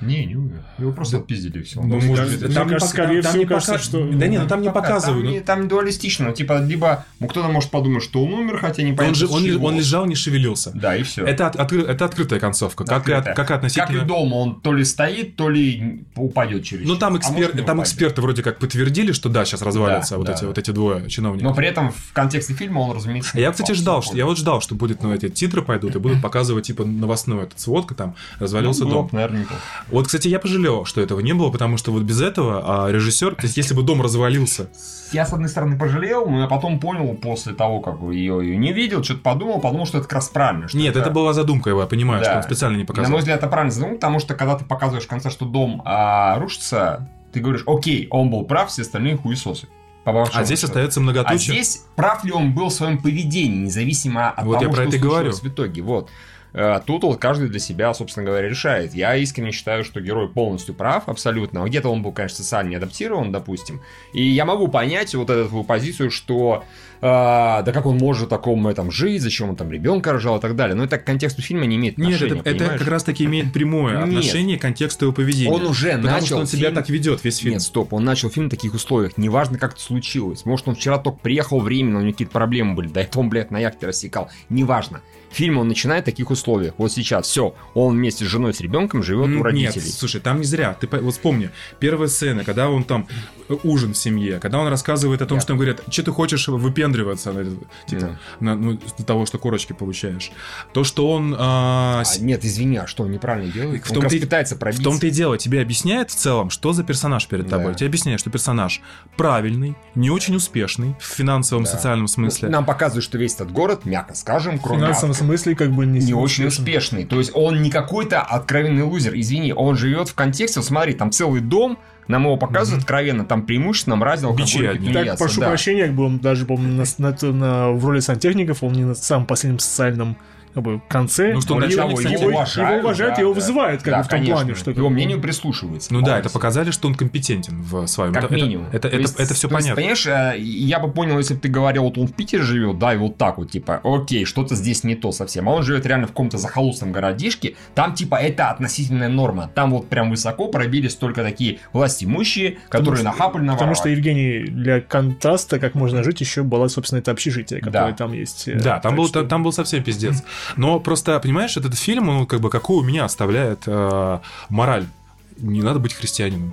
Не, не умер. Его просто отпиздили, все. Ну, может мне там не кажется, скорее там всего, не кажется, пока- что- Да нет, ну там не Пока, показывают. Там, ну, там дуалистично. Ну, типа, либо ну, кто-то может подумать, что он умер, хотя не Он, понятно, же, он, ли- чего. он лежал, не шевелился. Да, и все. Это, от- откры- это открытая концовка. Как, и от- Открытая. как и относительно... Как и дома, он то ли стоит, то ли упадет через Ну, там, А экспер- не там упадет. эксперты вроде как подтвердили, что да, сейчас развалятся Да, вот, да. эти, вот эти двое чиновников. Но при этом в контексте фильма он, разумеется, не Я, кстати, ждал, что я вот ждал, что будет, ну, эти титры пойдут и будут *laughs* показывать, типа, новостную эту сводку, там, развалился Ну, дом. наверное. Вот, кстати, я пожалел, что этого не было, потому что вот без этого а, режиссер, то есть, если бы дом развалился, Я, с одной стороны, пожалел, но я потом понял после того, как ее, ее не видел, что-то подумал, подумал, что это как раз правильно. что нет, это была задумка его, я понимаю, что Да. он специально не На показал. мой взгляд, это правильно задумано, потому что когда ты показываешь в конце, что дом а, рушится, ты говоришь, окей, он был прав, все остальные хуесосы. А здесь остается А многоточие. здесь прав ли он был в своем поведении, независимо от Вот того, я про что это говорю. в итоге. Вот. Э, Тут вот каждый для себя, собственно говоря, решает. Я искренне считаю, что герой полностью прав, абсолютно. Где-то он был, конечно, социально не адаптирован, допустим. И я могу понять вот эту позицию, что э, да как он может такому там жить, зачем он там ребенка рожал и так далее. Но это к контексту фильма не имеет Нет, отношения, это, это понимаешь? как раз таки имеет прямое Нет. отношение к контексту его поведения. Он уже Потому начал что он себя фильм- так ведет весь фильм. Нет, стоп, он начал фильм в таких условиях. Неважно, как это случилось. Может, он вчера только приехал временно, у него какие-то проблемы были. До этого он, блядь, на яхте рассекал. Неважно. Фильм он начинает в таких условиях. Вот сейчас все. Он вместе с женой, с ребенком живет у родителей. Нет, слушай, там не зря. Ты вот вспомни, первая сцена, когда он там э, ужин в семье, когда он рассказывает о том, Я- что он говорит, что ты хочешь выпендриваться, на, типа, Да. на- ну, до того, что корочки получаешь. То, что он а, А, нет, извини, а что он неправильно делает? В он раз и- пытается в пробить. том-то и дело, тебе объясняет в целом, что за персонаж перед Да. тобой. Тебе объясняет, что персонаж правильный, не очень успешный в финансовом, Да. социальном смысле. Нам показывают, что весь этот город, мягко скажем, В кроме финансовом автора, смысле как бы не, не очень успешный. То есть он не какой-то откровенный лузер. Извини, он живет в контексте, смотри, там целый дом, нам его показывают откровенно, там преимущественно мразь, Бичи одни. Так, прошу да. прощения, как бы он даже, по-моему, на, на- на- в роли сантехников, он не на самом последнем социальном как бы, конце. Ну, что кстати, его его, уважают, его уважают, да, его да. вызывают, как Да, бы в том конечно. плане, что Его мнению прислушивается. Ну да, это показали, что он компетентен в своем. Как это, минимум. Это, это, То есть- это, все то есть, понятно. понимаешь, э, я бы понял, если бы ты говорил, вот он в Питере живет, да, и вот так вот, типа, окей, что-то здесь не то совсем. А он живет реально в каком-то захолустном городишке, там, типа, это относительная норма. Там вот прям высоко пробились только такие власть имущие, которые нахапали на Потому что, Евгений, для контраста, как можно жить, еще была, собственно, это общежитие, которое Да. там есть. э, Да, там так был, что- там был совсем пиздец. Но просто, понимаешь, этот фильм, он как бы какую у меня оставляет э, мораль. Не надо быть христианином.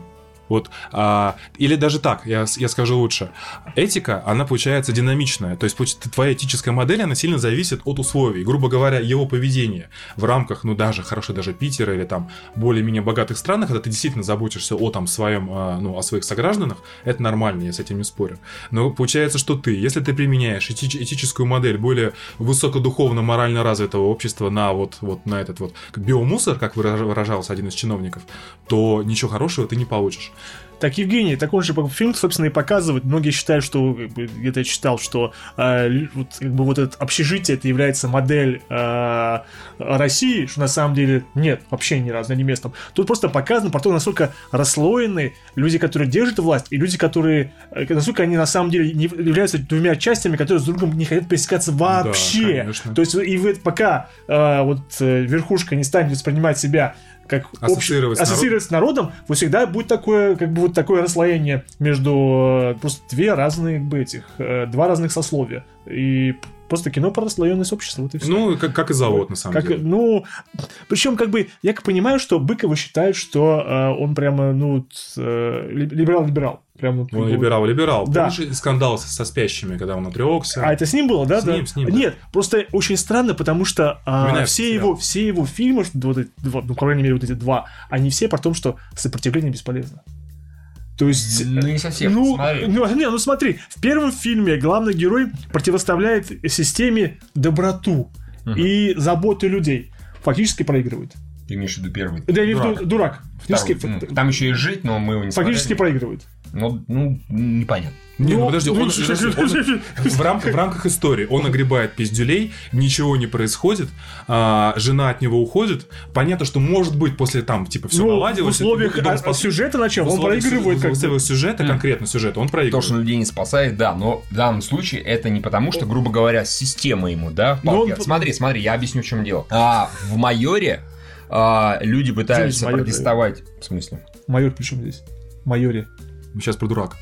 Вот, а, или даже так, я, я скажу лучше. Этика, она получается динамичная. То есть, твоя этическая модель, она сильно зависит от условий. Грубо говоря, его поведение в рамках, ну, даже, хорошо, даже Питера или там более-менее богатых странах, когда ты действительно заботишься о там своем, а, ну, о своих согражданах, это нормально, я с этим не спорю. Но получается, что ты, если ты применяешь эти- этическую модель более высокодуховно-морально развитого общества на вот, вот на этот вот биомусор, как выража- выражался один из чиновников, то ничего хорошего ты не получишь. Так, Евгений, так он же фильм, собственно, и показывает. Многие считают, что, где-то я читал, что э, вот, как бы вот это общежитие, это является модель э, России, что на самом деле нет, вообще ни разу, ни местом. Тут просто показано про то, насколько расслоены люди, которые держат власть, и люди, которые, э, насколько они на самом деле не являются двумя частями, которые с другом не хотят пересекаться вообще. конечно. То есть, и вы, пока э, вот э, верхушка не станет воспринимать себя как Ассоциировать с обще- ассоциировать с народом, вот всегда будет такое, как бы вот такое расслоение между э, просто две разные, как бы этих, э, два разных сословия. И просто кино про расслоенность общества, вот и все. Ну, как, как и завод, на самом Как, деле. ну, причем, как бы, я понимаю, что Быкова считает, что э, он прямо, ну, э, ли- либерал-либерал. Прям, вот, как Он бы, либерал, либерал. Да. Помнишь скандал со, со спящими, когда он отрекся? А это с ним было, да? С да? ним, с ним, да. Нет, просто очень странно, потому что а, все, его, все его фильмы, вот эти два, ну, по крайней мере, вот эти два, они все про том, что сопротивление бесполезно. То есть... Ну, не совсем. Ну, Смотри. ну, не, ну смотри, в первом фильме главный герой противоставляет системе доброту и заботу людей. Фактически проигрывает. Ты имеешь в виду первый? Да, я имею в виду Дурак. дурак. Фактически. Ну, Там еще и жить, но мы его не фактически смотрели. проигрывает. Ну, ну, непонятно. Не, ну, Ну, подожди, ну, он, подожди, он- ш- в, рамках, в рамках истории он огребает пиздюлей, ничего не происходит, а, жена от него уходит. Понятно, что может быть после там, типа, все Ну, в наладилось. условиях и дом а, спас- сюжета начала в он условиях проигрывает как в условиях сюжета, конкретно сюжета, он То, проигрывает. что людей не спасает, да, но в данном случае это не потому, что, грубо говоря, система ему, да, Но он-. Смотри, смотри, я объясню, в чем дело. А, в майоре а, люди пытаются Майор, протестовать. В смысле? Майор причем здесь? Майоре. Мы сейчас про дурак.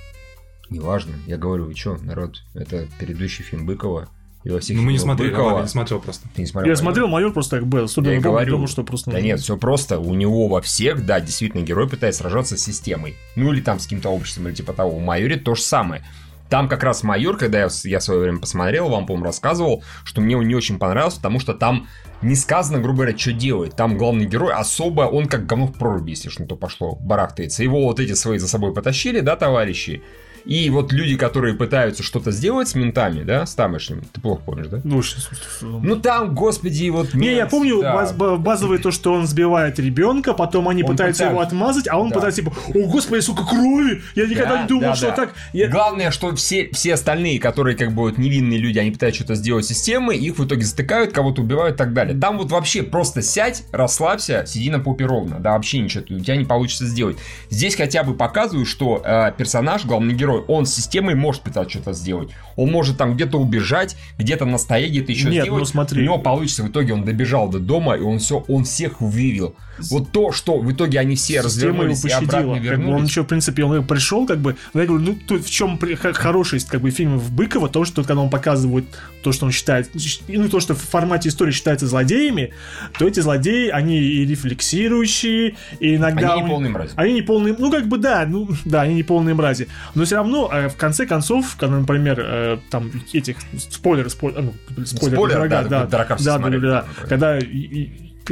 Неважно. Я говорю, вы что, народ, это предыдущий фильм Быкова. И во всех Ну, мы не смотрели, Быкова... Ваня не смотрел просто. Ты не смотрел Я «Майор»? смотрел майор просто как бы, Я и говорю. потому что просто... Да нет, все просто. У него во всех, да, действительно, герой пытается сражаться с системой. Ну или там с каким-то обществом, или типа того. В майоре то же самое. Там как раз майор, когда я, я в свое время посмотрел, вам, по-моему, рассказывал, что мне он не очень понравился, потому что там не сказано, грубо говоря, что делает. Там главный герой особо, он как говно в проруби, если что то пошло, барахтается. Его вот эти свои за собой потащили, да, товарищи. И вот люди, которые пытаются что-то сделать с ментами, да, с тамошними, ты плохо помнишь, да? Ну, щас- Ну там, господи, вот... Не, я мент, помню да. баз- ба- базовое то, что он сбивает ребенка, потом они Он пытаются его пытается. отмазать, а он Да. пытается типа, о господи, сука, крови! Я никогда Да, не думал, да, что да. так. Я- Главное, что все, все остальные, которые как бы вот невинные люди, они пытаются что-то сделать с системой, их в итоге затыкают, кого-то убивают и так далее. Там вот вообще просто сядь, расслабься, сиди на попе ровно. Да, вообще ничего у тебя не получится сделать. Здесь хотя бы показывают, что э, персонаж, главный герой, он с системой может пытаться что-то сделать. Он может там где-то убежать, где-то на столе, где-то еще Нет, сделать. ну смотри. У него получится. В итоге он добежал до дома, и он все, он всех вывел. Вот то, что в итоге они все Система его развернулись и обратно пощадила. Как бы он вернулись. еще, в принципе, он пришел, как бы. но Я говорю, ну тут в чем хорошесть как бы фильмов Быкова, то, что когда он показывает то, что он считает, ну то, что в формате истории считается злодеями, то эти злодеи, они и рефлексирующие, и иногда... Они не у- полные мрази. Они не полные, ну как бы да, ну да, они не полные мрази. Но все равно, э, в конце концов, когда, например, э, там этих спойлеры, спойлер, ну, спойлер, Спойлер, дорога, да, да, да, да, да, да. когда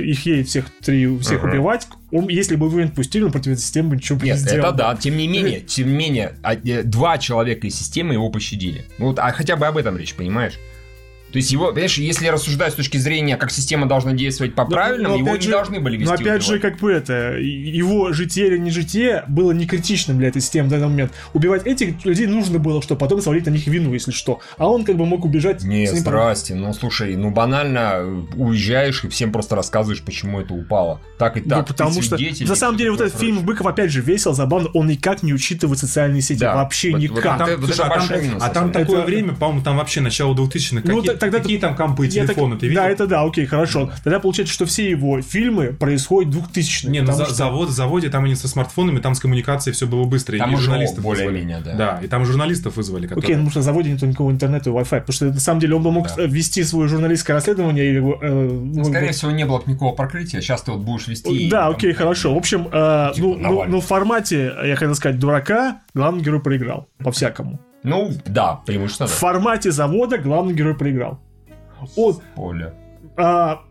их едет всех три, всех Ага. убивать, он, если бы его не отпустили, он против системы бы ничего бы Нет, не сделал. это да, тем не менее, тем не менее, а, э, два человека из системы его пощадили. Ну Вот, а хотя бы об этом речь, понимаешь? То есть его, понимаешь, если рассуждать с точки зрения, как система должна действовать по Но- правильному, но его опять не же- должны были вести Но опять же, убивать. как бы это, его житие или не житие было не критичным для этой системы в данный момент. Убивать этих людей нужно было, чтобы потом свалить на них вину, если что. А он как бы мог убежать. Ним- здрасте, ну слушай, ну банально э, уезжаешь и всем просто рассказываешь, почему это упало. Так и Ну, так. потому ты что, на самом деле, вот этот фильм. Быков, опять же, весел, забавно, он никак не учитывает социальные сети, Да, вообще вот- вот никак. это- Там, вот слушай, а там, а там такое Это- время, по-моему, там вообще начало 2000-х. Ну, какие, т- тогда- какие там компы так- телефоны, ты видел? Да, это да, окей, хорошо. Тогда получается, что все его фильмы происходят 2000 Не, ну за, что- завод, заводе там они со смартфонами, там с коммуникацией все было быстро. Там и журналистов более-менее, вызвали. да. Да, и там журналистов вызвали, которые... Окей, ну потому что на заводе нет никакого интернета и Wi-Fi. Потому что на самом деле он бы мог Да. вести свое журналистское расследование или. э, Ну, ну, скорее всего, не было бы никакого прокрытия. Сейчас ты вот будешь вести. и Да, там- окей, хорошо. В общем, э, Типа ну, ну, ну, в формате, я хотел сказать, дурака, главный герой проиграл. По-всякому. Ну, да, преимущественно, В да. формате завода главный герой проиграл. Он, Поле. а,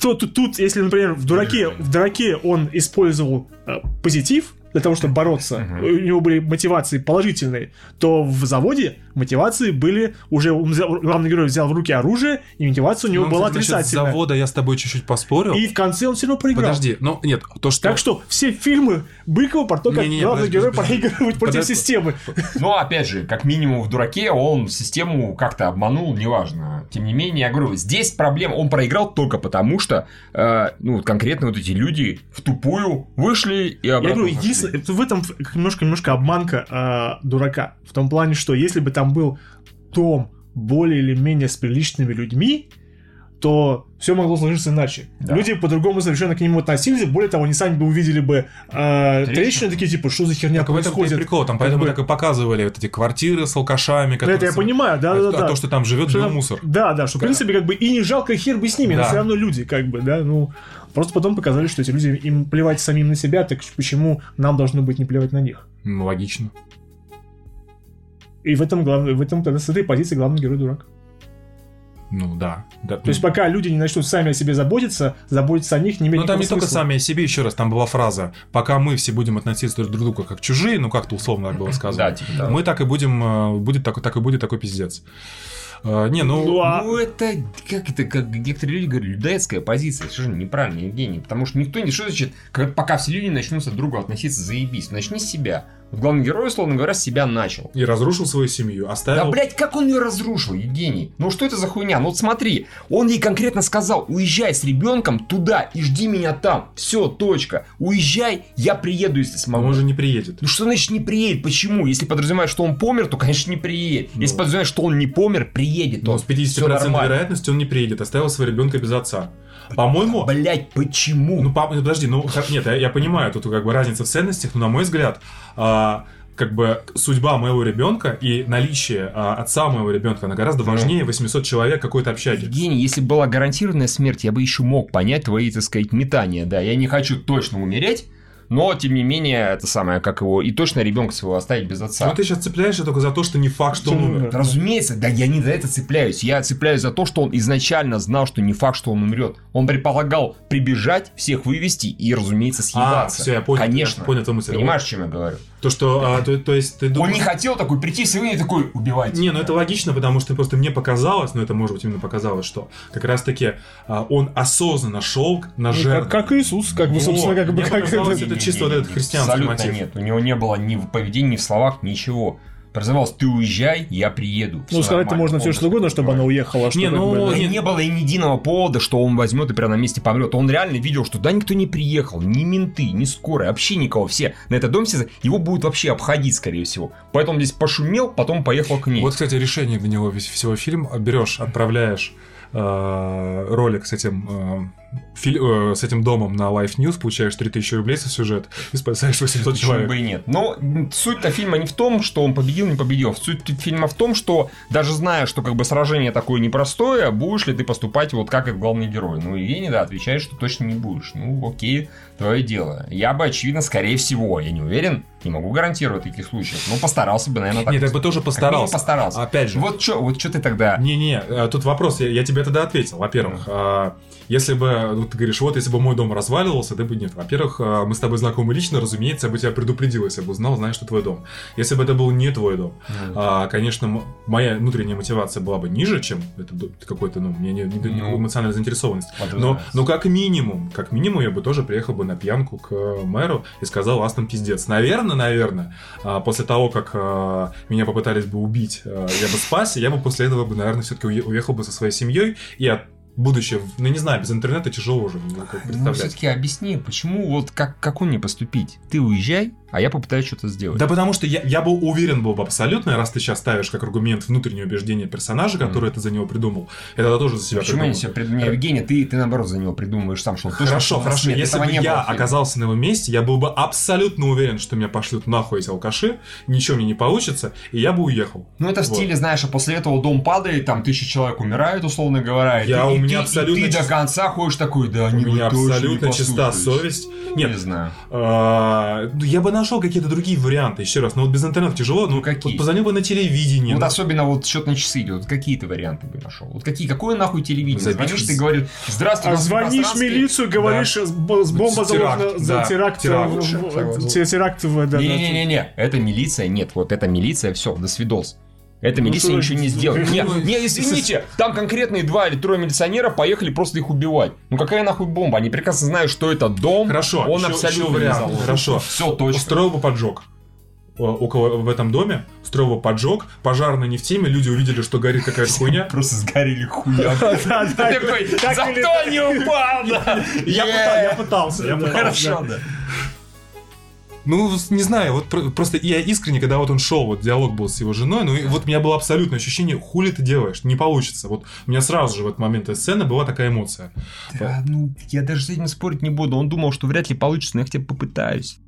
тут, тут, если, например, в дураке, в дураке он использовал а, позитив для того, чтобы бороться, у него были мотивации положительные, то в заводе мотивации были уже он взял- главный герой взял в руки оружие, и мотивация у него Ну, была кстати, насчет отрицательная. завода я с тобой чуть-чуть поспорил. И в конце он все равно проиграл. Подожди, ну нет, то, что... Так что все фильмы Быкова про то, как Не-не-не, главный подожди, герой подожди. проигрывает против Подожди. системы. Но, опять же, как минимум в дураке он систему как-то обманул, неважно. Тем не менее, я говорю, здесь проблема, он проиграл только потому, что, э, ну, конкретно вот эти люди в тупую вышли и Я обратно говорю, зашли. единственное, в этом немножко, немножко обманка а, дурака. В том плане, что если бы там был Том более или менее с приличными людьми, то все могло сложиться иначе. Да. Люди по-другому совершенно к нему относились. Более того, они сами бы увидели бы э, Трещины. трещины такие, типа, что за херня Так происходит. прикол, там Как поэтому бы- так и показывали вот эти квартиры с алкашами, Ну, которые... это я понимаю, да, а, да, а да. то, что там живет, Что там- мусор. Да, да, что, в принципе, как бы и не жалко хер бы с ними, но Да. все равно люди, как бы, да, ну, просто потом показали, что эти люди, им плевать самим на себя, так почему нам должно быть не плевать на них? Ну, логично. И в этом главное, в этом тогда с этой позиции главный герой дурак. Ну да. да. То есть пока люди не начнут сами о себе заботиться, заботиться о них не имеет Ну там не никакого только смысла. сами о себе, еще раз, там была фраза, пока мы все будем относиться друг к другу как чужие, ну как-то условно так было сказано, типа мы так и будем, э, будет такой, так и будет такой пиздец. Э, Не, ну, Ну, а- Ну, это, как это, как некоторые люди говорят, людоедская позиция. Совершенно неправильно, Евгений. Потому что никто не... Что значит, как, пока все люди начнут друг другу относиться заебись? Начни с себя. Вот главный герой, условно говоря, с себя начал. и разрушил свою семью, Да, оставил... блядь, как он ее разрушил, Евгений? Ну что это за хуйня? Ну вот смотри, он ей конкретно сказал, уезжай с ребенком туда и жди меня там. Все, точка. Уезжай, я приеду, если Но смогу. он же не приедет. Ну что значит не приедет? Почему? Если подразумевает, что он помер, то, конечно, не приедет. Ну. Если подразумевает, что он не помер, приедет. Но он. с 50% Всё нормально. вероятностью он не приедет, оставил своего ребенка без отца. По-моему, Блять, почему? Ну, ну, подожди, ну, нет, я, я понимаю, тут как бы разница в ценностях, но, на мой взгляд, а, как бы судьба моего ребенка и наличие а, отца моего ребенка, она гораздо Ну. важнее 800 человек какой-то общаги. Евгений, если была гарантированная смерть, я бы еще мог понять твои, так сказать, метания. Да, я не хочу точно умереть, но, тем не менее, это самое, как его, и точно ребенка своего оставить без отца. Ну, ты сейчас цепляешься только за то, что не факт, что он умер. Разумеется, да я не за это цепляюсь. Я цепляюсь за то, что он изначально знал, что не факт, что он умрет. Он предполагал прибежать, всех вывести и, разумеется, съебаться. А, все, я понял. Конечно. понял мысль. Понимаешь, о чем я говорю? То, что, а, то, то есть, ты Он думаешь... не хотел такой прийти сегодня и такой убивать. Не, ну это логично, потому что просто мне показалось, ну это может быть именно показалось, что как раз таки а, он осознанно шел на Ну, жертву. как, как Иисус, как бы, собственно, как бы, мне как показалось, это- это чисто вот этот христианский Абсолютно мотив. нет. У него не было ни в поведении, ни в словах, ничего. Прозывалось, ты уезжай, я приеду. Ну, сказать-то можно все что угодно, чтобы она уехала. что Не, ну, не- не было и ни единого повода, что он возьмет и прямо на месте помрет. Он реально видел, что да, никто не приехал, ни менты, ни скорая, вообще никого. Все на этот дом все, его будут вообще обходить, скорее всего. Поэтому здесь пошумел, потом поехал к ней. Вот, кстати, решение для него весь- всего фильма. Берешь, отправляешь э, ролик с этим, э, фи- э, с этим домом на Life News, получаешь 3000 рублей за сюжет и спасаешь 800 Почему человек. бы и нет. Но м, суть-то фильма не в том, что он победил, не победил. Суть фильма в том, что даже зная, что как бы сражение такое непростое, будешь ли ты поступать вот как этот главный герой. Ну, Евгений, да, отвечает, что точно не будешь. Ну, окей, твое дело. Я бы, очевидно, скорее всего, я не уверен, не могу гарантировать таких случаев, но постарался бы, наверное, так. Нет, так бы тоже постарался. постарался. Опять же. Вот что вот чё ты тогда... Не-не, э, тут вопрос, я, я тебе тогда ответил. Во-первых, а, если бы, ну, ты говоришь, вот если бы мой дом разваливался, ты бы нет. Во-первых, а, мы с тобой знакомы лично, разумеется, я бы тебя предупредил, если бы узнал, знаешь, что твой дом. Если бы это был не твой дом, а, конечно, моя внутренняя мотивация была бы ниже, чем это какой-то, ну, у меня не, не- не Ну. эмоциональная заинтересованность. Это Но, но как минимум, как минимум, я бы тоже приехал бы на пьянку к э, мэру и сказал, вас там пиздец. Наверное, наверное, а, после того, как а, меня попытались бы убить, я бы спасся, я бы после этого бы, наверное, все-таки уехал бы со своей семьей и от будучи, в- ну не знаю, без интернета тяжело уже ну, как Ну, все-таки объясни, почему вот как, как он не поступить? Ты уезжай, а я попытаюсь что-то сделать. Да потому что я, я был уверен был бы абсолютно, раз ты сейчас ставишь как аргумент внутреннее убеждение персонажа, который ты за него придумал, я тогда тоже за себя Почему я придумал. себе придумал? Не, Евгений, ты, ты наоборот за него придумываешь сам, что Хорошо, хорошо. нет. Если бы не я оказался на его месте, я был бы абсолютно уверен, что меня пошлют нахуй эти алкаши, ничего мне не получится, и я бы уехал. Ну, это в Вот. стиле, знаешь, а после этого дом падает, там тысяча человек умирают, условно говоря. и Я- ты, у и меня ты- абсолютно И ты до чист- конца ходишь такой, да, У меня абсолютно не чиста совесть. Не Нет, знаю. а, ну, я бы нашел какие-то другие варианты, еще раз. Но вот без интернета тяжело. Ну, какие? Вот позвонил бы на телевидение. Вот ну, особенно вот счет на часы идет. Вот какие ты варианты бы нашел? Вот какие? Какое нахуй телевидение? Забить Звонишь, ты говоришь, здравствуйте, А звонишь в милицию, говоришь, с б- с бомба Теракт, заложена за да, теракт. теракт. Теракт да, да. Не-не-не, это милиция, нет, вот это милиция, все, до свидос. Эта Ну, милиция что- ничего не сделает. Не, ну, не, извините, там конкретные два или трое милиционера поехали просто их убивать. Ну какая нахуй бомба? Они прекрасно знают, что это дом. Хорошо, он еще- абсолютно еще вариант. Хорошо. Все, точно. Устроил бы поджог. Около в этом доме устроил бы поджог, пожарная не в теме, люди увидели, что горит какая-то хуйня. Просто сгорели хуя. *laughs* Такой, так зато не упал, я пытался, я пытался. Хорошо, да. Ну, не знаю, вот про- просто я искренне, когда вот он шел, вот диалог был с его женой, ну и вот у меня было абсолютное ощущение, хули ты делаешь, не получится. Вот у меня сразу же в этот момент этой сцены была такая эмоция. Да, ну, я даже с этим спорить не буду. Он думал, что вряд ли получится, но я хотя бы попытаюсь.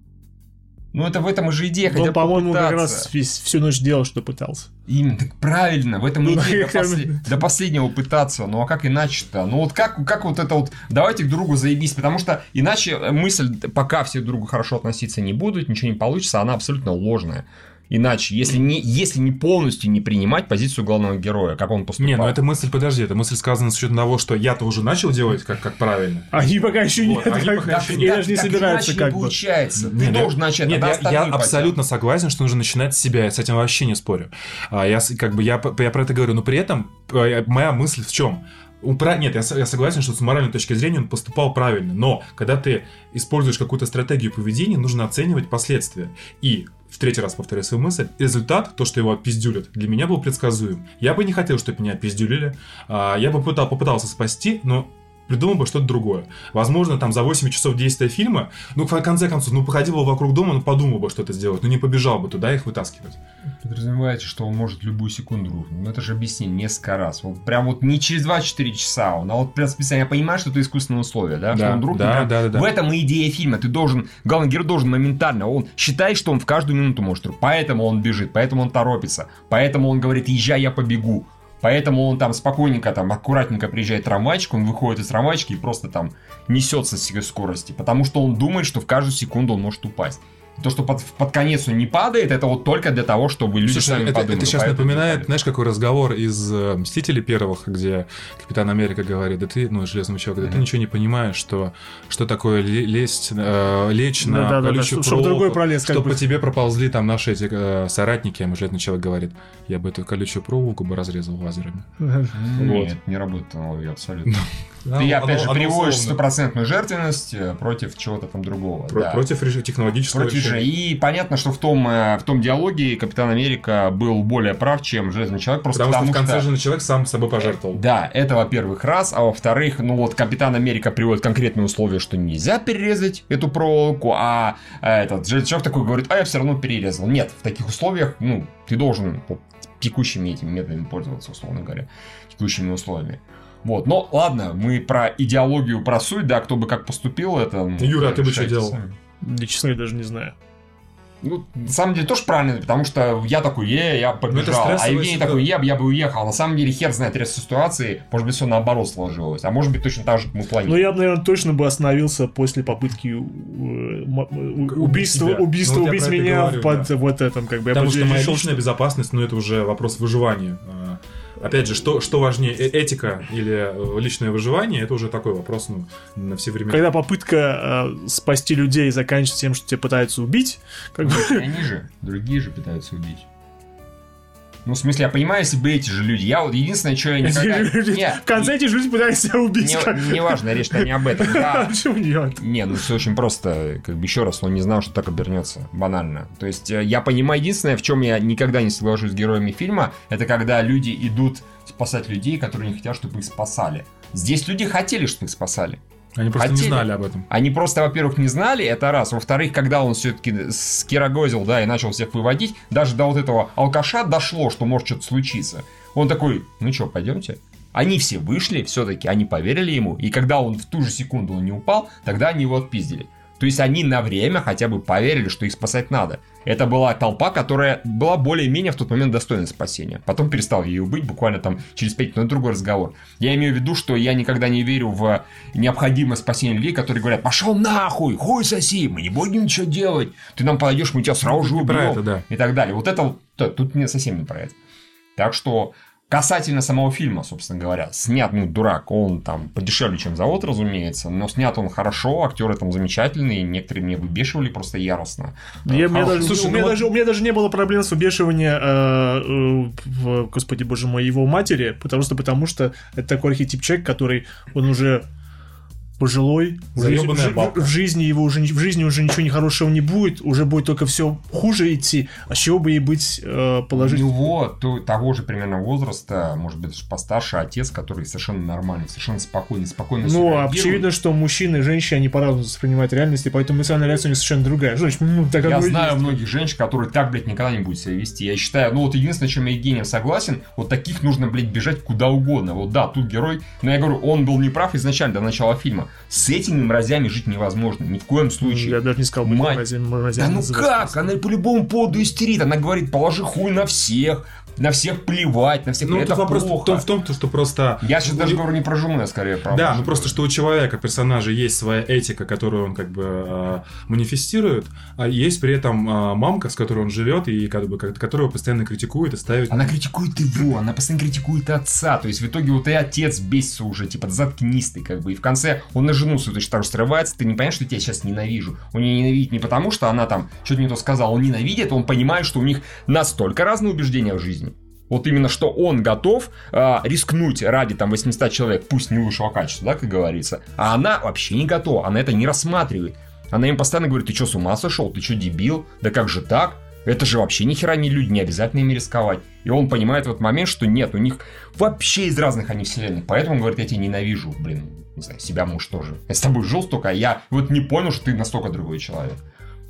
Ну, это в этом же идея, хотя Он, бы по-моему, как раз всю ночь делал, что пытался. Именно, так правильно, в этом Ну, идея до, *laughs* после- до последнего пытаться. Ну а как иначе-то? Ну вот как, как вот это вот, давайте к другу заебись, потому что иначе мысль, пока все друг к другу хорошо относиться не будут, ничего не получится, она абсолютно ложная. Иначе, если не, если не полностью не принимать позицию главного героя, как он поступал. Не, ну это мысль, подожди, это мысль сказана с учетом того, что я-то уже начал делать как, как правильно. Они пока еще Вот, нет, они как- пока еще и нет. даже не собираются как не бы. получается. Ты Нет, должен я- начать. Нет, тогда я, я абсолютно согласен, что нужно начинать с себя. Я с этим вообще не спорю. А, я, как бы, я, я про это говорю. Но при этом э, моя мысль в чем? Нет, я, я согласен, что с моральной точки зрения он поступал правильно. Но когда ты используешь какую-то стратегию поведения, нужно оценивать последствия. И в третий раз повторяю свою мысль, результат, то, что его отпиздюлят, для меня был предсказуем. Я бы не хотел, чтобы меня отпиздюлили. А, Я бы пытал- попытался спасти, но придумал бы что-то другое. Возможно, там за 8 часов действия фильма, ну, в конце концов, ну, походил бы вокруг дома, ну, подумал бы что-то сделать, ну, не побежал бы туда их вытаскивать. Подразумеваете, что он может любую секунду рухнуть. Ну это же объяснение несколько раз. Вот прям вот не через 24 часа он, а вот прям специально. Я понимаю, что это искусственное условие, да? Да, что он рухнет. да, прям- да, да, да. В этом и идея фильма. Ты должен, главный герой должен моментально, он считает, что он в каждую минуту может. Поэтому он бежит, поэтому он торопится, поэтому он говорит, езжай, я побегу. Поэтому он там спокойненько, там, аккуратненько приезжает трамвайчик, он выходит из трамвайчики и просто там несется с скорости. Потому что он думает, что в каждую секунду он может упасть. То, что под, под конец он не падает, это вот только для того, чтобы люди Слушай, сами это, подумали. это сейчас напоминает, знаешь, какой разговор из э, «Мстителей» первых, где Капитан Америка говорит, да ты, ну, Железный человек, да ты Мгм. ничего не понимаешь, что, что такое ле- лезть, э, лечь на колючую чтоб другой проволоку, пролез, как чтоб бы. по тебе проползли там наши эти э, соратники, а Железный человек говорит, я бы эту колючую проволоку бы разрезал лазерами. Нет, Вот. не работает аналогия абсолютно. *laughs* Да, Ты, оно- опять же, оно приводишь стопроцентную жертвенность э, против чего-то там другого. Про- да. Против технологического Против же. решения. И понятно, что в том, э, в том диалоге Капитан Америка был более прав, чем Железный человек. Просто Потому, потому, что в конце Железный человек сам собой пожертвовал. Да, это во-первых раз, а во-вторых, ну вот Капитан Америка приводит конкретные условия, что нельзя перерезать эту проволоку, а э, этот Железный человек такой говорит, а я все равно перерезал. Нет, в таких условиях, ну, ты должен вот, текущими этими методами пользоваться, условно говоря, текущими условиями. Вот, но ладно, мы про идеологию, про суть, да, кто бы как поступил, это... ну, Юра, а ты бы что делал? сами. Да, честно, я даже не знаю. Ну, на самом деле, тоже правильно, потому что я такой, е, я побежал, Ну, это а Евгений ситуация. такой, е, я бы уехал. На самом деле, хер знает рез ситуации, может быть, все наоборот сложилось, а может быть, точно так же, как мы Ну, планировали. я бы, наверное, точно бы остановился после попытки э, э, убийства, себя. убийства Ну, вот я убить меня говорю, под да. вот этом, как бы. Я Потому бы что моя решил, личная безопасность, ну это уже вопрос выживания. Опять же, что, что важнее, э- этика или э, личное выживание, это уже такой вопрос ну, на все времена. Когда попытка э, спасти людей заканчивается тем, что тебя пытаются убить, как бы... Они же, другие же пытаются убить. Ну, в смысле, я понимаю, если бы эти же люди, я вот единственное, что я никогда... Не, В конце эти люди пытаются тебя убить. как бы. не, не важно, речь-то не об этом. Я- *laughs* Почему нет? Не, ну все очень просто. Как бы еще раз, он не знал, что так обернется. Банально. То есть э, я понимаю, единственное, в чем я никогда не соглашусь с героями фильма, это когда люди идут спасать людей, которые не хотят, чтобы их спасали. Здесь люди хотели, чтобы их спасали. Они просто не хотели. знали об этом. Они просто, во-первых, не знали, это раз. Во-вторых, когда он все-таки скирогозил, да, и начал всех выводить, даже до вот этого алкаша дошло, что может что-то случиться. Он такой, ну что, пойдемте? Они все вышли, все-таки, они поверили ему, и когда он в ту же секунду он не упал, тогда они его отпиздили. То есть они на время хотя бы поверили, что их спасать надо. Это была толпа, которая была более-менее в тот момент достойна спасения. Потом перестал ее быть, буквально там через 5 минут. Но другой разговор. Я имею в виду, что я никогда не верю в необходимость спасения людей, которые говорят, пошел нахуй, хуй соси, мы не будем ничего делать. Ты нам подойдешь, мы тебя сразу же убьем. это, да. И так далее. Вот это то- тут не совсем не про это. Так что Касательно самого фильма, собственно говоря, снят, ну, дурак, он там подешевле, чем завод, разумеется, но снят он хорошо, актеры там замечательные, некоторые мне выбешивали просто яростно. Я- у, меня Хороший. даже, Слушай, у, ну меня вот- даже, у меня даже не было проблем с выбешиванием, э, э, в- господи боже мой, его матери, потому что, потому что это такой архетип человек, который, он уже пожилой, в, жизни- Заёбанная в- в жизни его уже в жизни уже ничего нехорошего не будет, уже будет только все хуже идти, а с чего бы ей быть э, У положить? него то- того же примерно возраста, может быть, даже постарше отец, который совершенно нормальный, совершенно спокойный, спокойно Ну, очевидно, что мужчины и женщины, они по-разному воспринимают реальность, и поэтому эмоциональная реакция у них совершенно другая. Значит, ну, так Я знаю есть. многих женщин, которые так, блядь, никогда не будут себя вести. Я считаю, ну вот единственное, чем я Евгением согласен, вот таких нужно, блядь, бежать куда угодно. Вот да, тут герой, но я говорю, он был неправ изначально, до начала фильма. С этими мразями жить невозможно, ни в коем случае. Я даже не сказал, Мать. мразями- Да мразями ну называть. как? Она по любому поводу истерит. Она говорит, положи хуй на всех. На всех плевать, на всех Ну, это вопрос плохо. в том, в том, то, что просто... Я сейчас даже говорю не про я скорее про Да, ну просто, что у человека, персонажа, есть своя этика, которую он как бы э, манифестирует, а есть при этом э, мамка, с которой он живет, и как бы, которую постоянно критикует и ставит... Она критикует его, она постоянно критикует отца. То есть в итоге вот и отец бесится уже, типа, заткнись ты, как бы. И в конце он на жену свою точно так же срывается. Ты не понимаешь, что я тебя сейчас ненавижу. Он ее ненавидит не потому, что она там что-то не то сказала. Он ненавидит, он понимает, что у них настолько разные убеждения в жизни. Вот именно, что он готов а, рискнуть ради там 800 человек, пусть не лучшего качества, да, как говорится. А она вообще не готова, она это не рассматривает. Она им постоянно говорит, ты что, с ума сошел? Ты что, дебил? Да как же так? Это же вообще ни хера не люди, не обязательно ими рисковать. И он понимает в этот момент, что нет, у них вообще из разных они вселенных. Поэтому он говорит, я тебя ненавижу, блин, не знаю, себя муж тоже. Я с тобой жил столько, а я вот не понял, что ты настолько другой человек.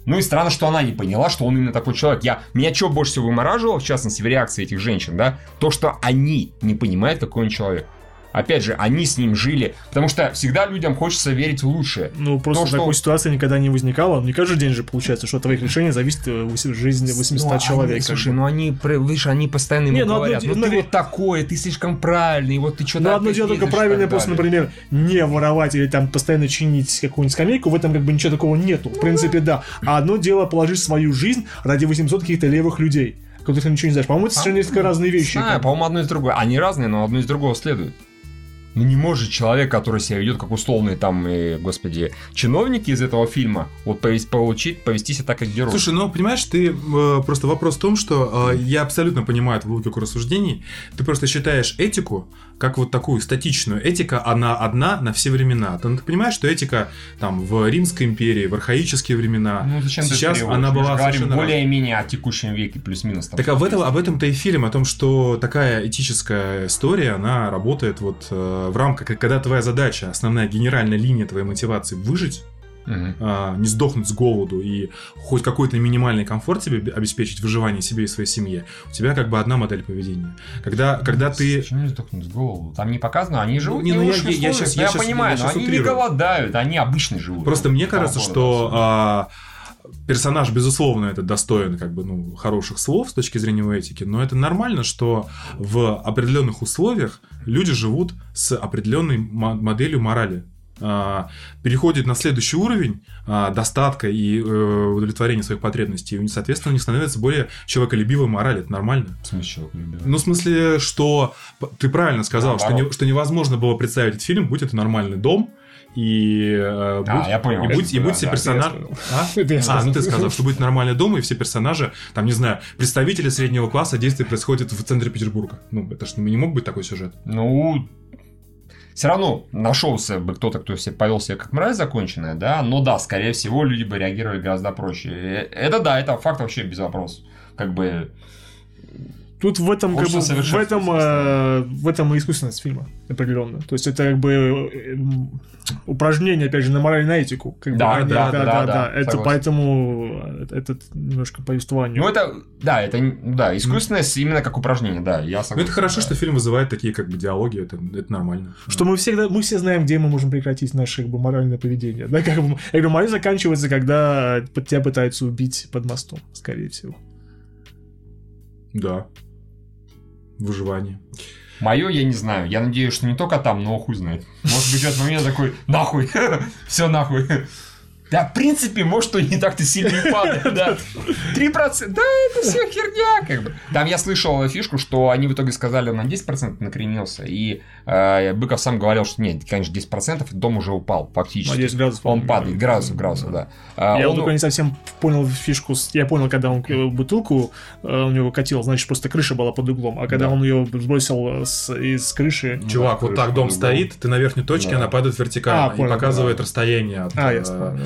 Ну и странно, что она не поняла, что он именно такой человек. Я, меня что больше всего вымораживало, в частности, в реакции этих женщин, да, то, что они не понимают, какой он человек. Опять же, они с ним жили, потому что всегда людям хочется верить в лучшее. Ну, просто То, что- такой ситуации никогда не возникало. Не каждый день же получается, что от твоих решений зависит э, жизнь 800 Ну, человек. Они, слушай, ну они, видишь, они постоянно ему Не, ну, говорят, ну ну, ты вот такой, ты слишком правильный, вот ты что-то Ну, одно дело только правильно, просто, например, не воровать или там постоянно чинить какую-нибудь скамейку, в этом как бы ничего такого нету. В принципе, да. А одно дело положить свою жизнь ради 800 каких-то левых людей, которых ты ничего не знаешь. По-моему, это совершенно несколько разные вещи. Знаю, по-моему, одно из другого. Они разные, но одно из другого следует. Ну не может человек, который себя ведет как условный там, э, господи, чиновники из этого фильма, вот получить, повести себя так, как герой. Слушай, ну понимаешь, ты э, просто вопрос в том, что э, я абсолютно понимаю твою логику рассуждений. Ты просто считаешь этику как вот такую статичную. Этика, она одна на все времена. Ты, ну, ты понимаешь, что этика там в Римской империи, в архаические времена, ну зачем сейчас она была говорим совершенно более-менее о текущем веке, плюс-минус. Так об этом, что-то об этом-то и фильм, о том, что такая этическая история, она работает вот э, в рамках, когда твоя задача, основная генеральная линия твоей мотивации выжить, а, не сдохнуть с голоду и хоть какой-то минимальный комфорт себе бе- обеспечить, выживание себе и своей семье, у тебя как бы одна модель поведения. Когда, когда ты... Почему не сдохнуть с голову? Там не показано, они живут не, ну, я- я- я но я я, щас- понимаю, я но щас они не утрирую. голодают, они обычно живут. Просто мне кажется, города что а, персонаж, безусловно, это достоин как бы, ну, хороших слов с точки зрения этики, но это нормально, что в определенных условиях люди живут с определенной мо- моделью морали. А, переходит на следующий уровень а, достатка и э, удовлетворения своих потребностей, и, соответственно, у них становится более человеколюбивой мораль, это нормально. В смысле? Ну, в смысле, что ты правильно сказал, что, не- что невозможно было представить этот фильм, будь это нормальный дом, и, э, будь, я понял. и будь, и Да, будь да, все *laughs* это я персонажи... А? Это А, ну ты сказал, что будет нормальный дом, и все персонажи, там, не знаю, представители среднего класса, действие происходит в центре Петербурга. Ну, это ж не мог быть такой сюжет. Ну, все равно нашелся бы кто-то, кто себе повел себя как мразь законченная, да, но да, скорее всего, люди бы реагировали гораздо проще. Э, Это да, это факт вообще без вопросов. Как бы, Тут в этом, как бы, в этом, э, в этом и искусственность фильма, определенно. То есть это как бы э, упражнение, опять же, на мораль на этику. Как бы, Да, а не- да, да, да, Это согласен. поэтому э, это немножко повествованию. ну это, да, это, ну да, искусственность именно как упражнение, да, я Ну, согласен. это хорошо, да. что фильм вызывает такие, как бы, диалоги, это, это нормально. Что мы всегда, мы все знаем, где мы можем прекратить наше как бы, моральное поведение. Да, как бы, я говорю, мораль заканчивается, когда под тебя пытаются убить под мостом, скорее всего. Да. Выживание. Мое я не знаю. Я надеюсь, что не только там, но хуй знает. Может быть, в этот момент такой, нахуй, *laughs* все нахуй. Да, в принципе, может, он не так-то сильно и падает, да. 3%, да, это все херня, как бы. Там я слышал фишку, что они в итоге сказали, он на 10% накренился, и э, Быков сам говорил, что нет, конечно, 10%, и дом уже упал, фактически. На 10 градусов, Он падает, да. градусов, градусов, да. А, Я он- только не совсем понял фишку. Я понял, когда он бутылку э, у него катил, значит, просто крыша была под углом. А когда Да. он ее сбросил с- из крыши... Чувак, да, вот так дом стоит, ты на верхней точке, Да. она падает вертикально А, понял, и показывает да. расстояние от А, э, ясно.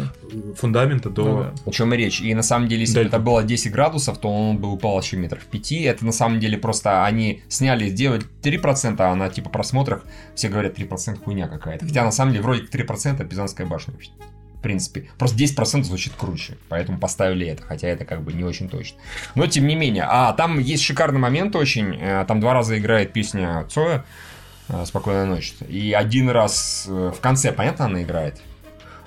Фундамента до... Ну да. О чем и речь. И на самом деле, если бы это было 10 градусов, то он бы упал еще метров 5. Это на самом деле просто они сняли, сделали 3%, а на типа просмотрах все говорят 3% хуйня какая-то. Хотя на самом деле вроде как 3% Пизанская башня. В принципе. Просто 10% звучит круче. Поэтому поставили это. Хотя это как бы не очень точно. Но тем не менее. А там есть шикарный момент очень. э, Там два раза играет песня Цоя. э, Спокойная ночь. И один раз э, в конце, понятно, она играет.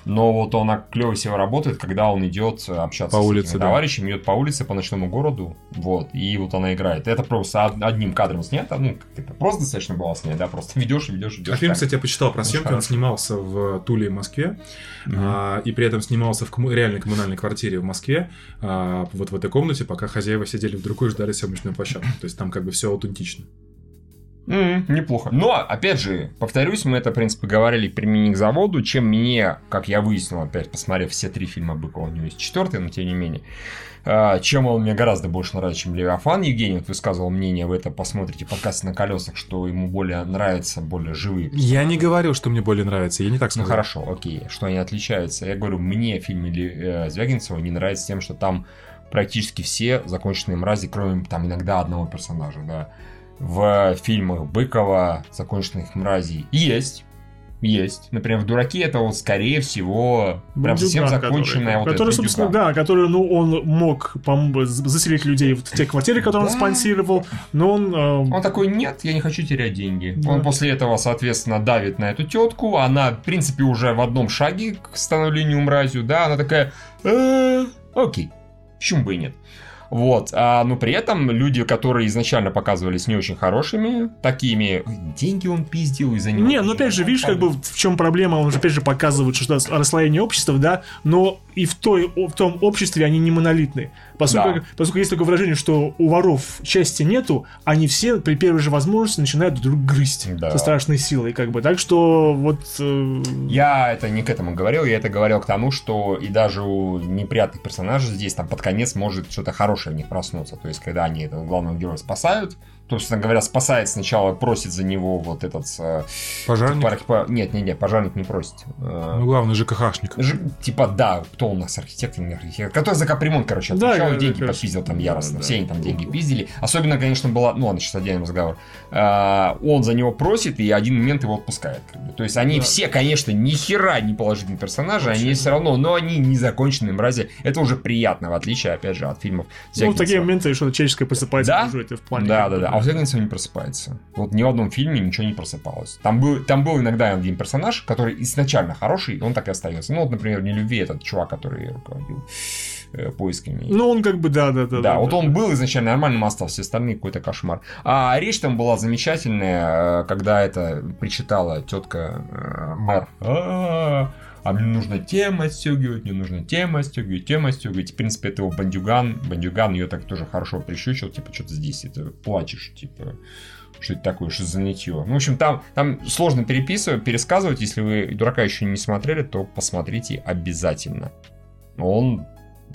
Но вот он клево всего работает, когда он идет общаться По с улице, да. товарищами, идет по улице, по ночному городу, вот, и вот она играет. Это просто од- одним кадром снято, ну, как это просто достаточно было снято, да, просто ведешь, ведешь, ведешь. А фильм, так. кстати, я почитал про Очень съемки, он снимался в Туле и Москве, Мгм. а, и при этом снимался в комму- реальной коммунальной квартире в Москве, а, вот в этой комнате, пока хозяева сидели в другой и ждали съемочную площадку. То есть там как бы все аутентично. М, неплохо. Но, опять же, повторюсь, мы это, в принципе, говорили применение к заводу, чем мне, как я выяснил, опять, посмотрев все три фильма Быкова, у него есть четвертый, но тем не менее, а, чем он мне гораздо больше нравится, чем Левиафан. Евгений вот высказывал мнение, вы это посмотрите, подкаст на колесах, что ему более нравится, более живые Я не говорил, что мне более нравится, я не так ну сказал. хорошо, окей, что они отличаются. Я говорю, мне фильм э, Звягинцева не нравится тем, что там практически все законченные мрази, кроме там иногда одного персонажа, да. В фильмах Быкова законченных мразей есть. Есть. Например, в «Дураке» это вот, скорее всего, прям совсем Бандюган, законченная который, вот который, собственно, бандюган. да, который, ну, он мог заселить людей в те квартиры, которые он спонсировал, но он... э, Он такой, нет, я не хочу терять деньги. Да. Он после этого, соответственно, давит на эту тетку. Она, в принципе, уже в одном шаге к становлению мразью, да. Она такая, «Э, окей, почему бы и нет. Вот, а, но при этом люди, которые изначально показывались не очень хорошими, такими, деньги он пиздил из-за него. Не, ну опять же, видишь, как бы в чем проблема, он же опять же показывает, что расслоение общества, да, но и в, той, в том обществе они не монолитны. Поскольку, Да. поскольку есть такое выражение, что у воров счастья нету, они все при первой же возможности начинают друг грызть Да. со страшной силой, как бы. Так что вот... э, Я это не к этому говорил, я это говорил к тому, что и даже у неприятных персонажей здесь там под конец может что-то хорошее в них проснуться. То есть, когда они этого главного героя спасают, собственно говоря, спасает сначала, просит за него вот этот... э, Пожарник? пар- па- Нет, нет, нет, пожарник не просит. Э, Ну, главный ЖКХшник. Ж- Типа, да, кто у нас архитектор, не архитектор, который за капремонт, короче, Да, отвечал, да, деньги да, попиздил там да, яростно. да. Все они там деньги пиздили. Особенно, конечно, была, ну ладно, сейчас отдельный разговор. А, Он за него просит, и один момент его отпускает. То есть они Да. все, конечно, ни хера не положительные персонажи, они все равно, но они незаконченные мрази. Это уже приятно, в отличие, опять же, от фильмов Ну, в такие моменты что-то человеческое просыпается, Да? уже это в плане... Да, да, да. А Звягинцева не просыпается. Вот ни в одном фильме ничего не просыпалось. Там был, там был иногда один персонаж, который изначально хороший, он так и остается. Ну, вот, например, не любви этот чувак, который руководил э, поисками. Ну, он как бы, да, да, да. Да, вот он был изначально нормальным, остался, все остальные какой-то кошмар. А речь там была замечательная, э, когда это причитала тетка э, мэр. А, мне нужно тема отстегивать, мне нужно тема отстегивать, тема отстегивать. В принципе, это его бандюган. Бандюган ее так тоже хорошо прищучил, типа, что-то здесь это плачешь, типа, что это такое, что за нытье. Ну, в общем, там, там сложно переписывать, пересказывать. Если вы дурака еще не смотрели, то посмотрите обязательно. Он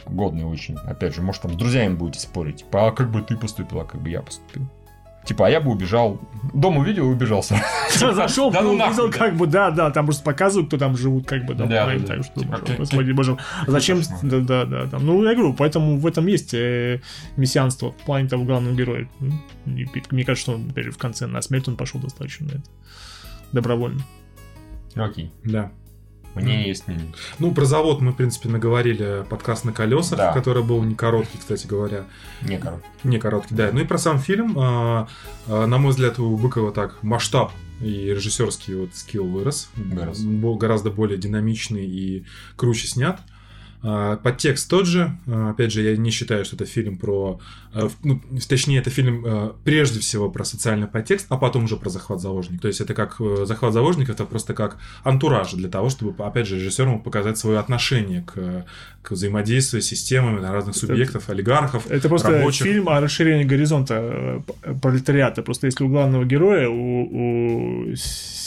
годный очень. Опять же, может, там с друзьями будете спорить. Типа, а как бы ты поступил, а как бы я поступил. Типа, а я бы убежал. Дом увидел и убежал сразу. *laughs* Зашел, Да ну увидел, нахуй, да. как бы, да, да, там просто показывают, кто там живут, как бы, да, Да, да, да. так что, Типа, как- господи, боже, а зачем, кошмар. да, да, да, там, ну, я говорю, поэтому в этом есть э, мессианство в плане того главного героя. И Мне кажется, что он, опять же, в конце на смерть он пошел достаточно это, добровольно. Окей. Да. Мнение есть мнение. Ну, про завод мы, в принципе, наговорили подкаст на колесах, Да. который был не короткий, кстати говоря. Не короче. Не короткий, да. Ну и про сам фильм, а, а, на мой взгляд, у Быкова так масштаб и режиссерский вот скилл вырос. Вырос. Бо- Гораздо более динамичный и круче снят. А, Подтекст тот же. А, Опять же, я не считаю, что это фильм про... в- Ну, точнее, это фильм прежде всего про социальный подтекст, а потом уже про захват заложника. То есть это как э, захват заложника, это просто как антураж для того, чтобы, опять же, режиссер мог показать свое отношение к, к взаимодействию с системами разных субъектов, олигархов, Это просто рабочих. фильм о расширении горизонта э, пролетариата. Просто если у главного героя, у, у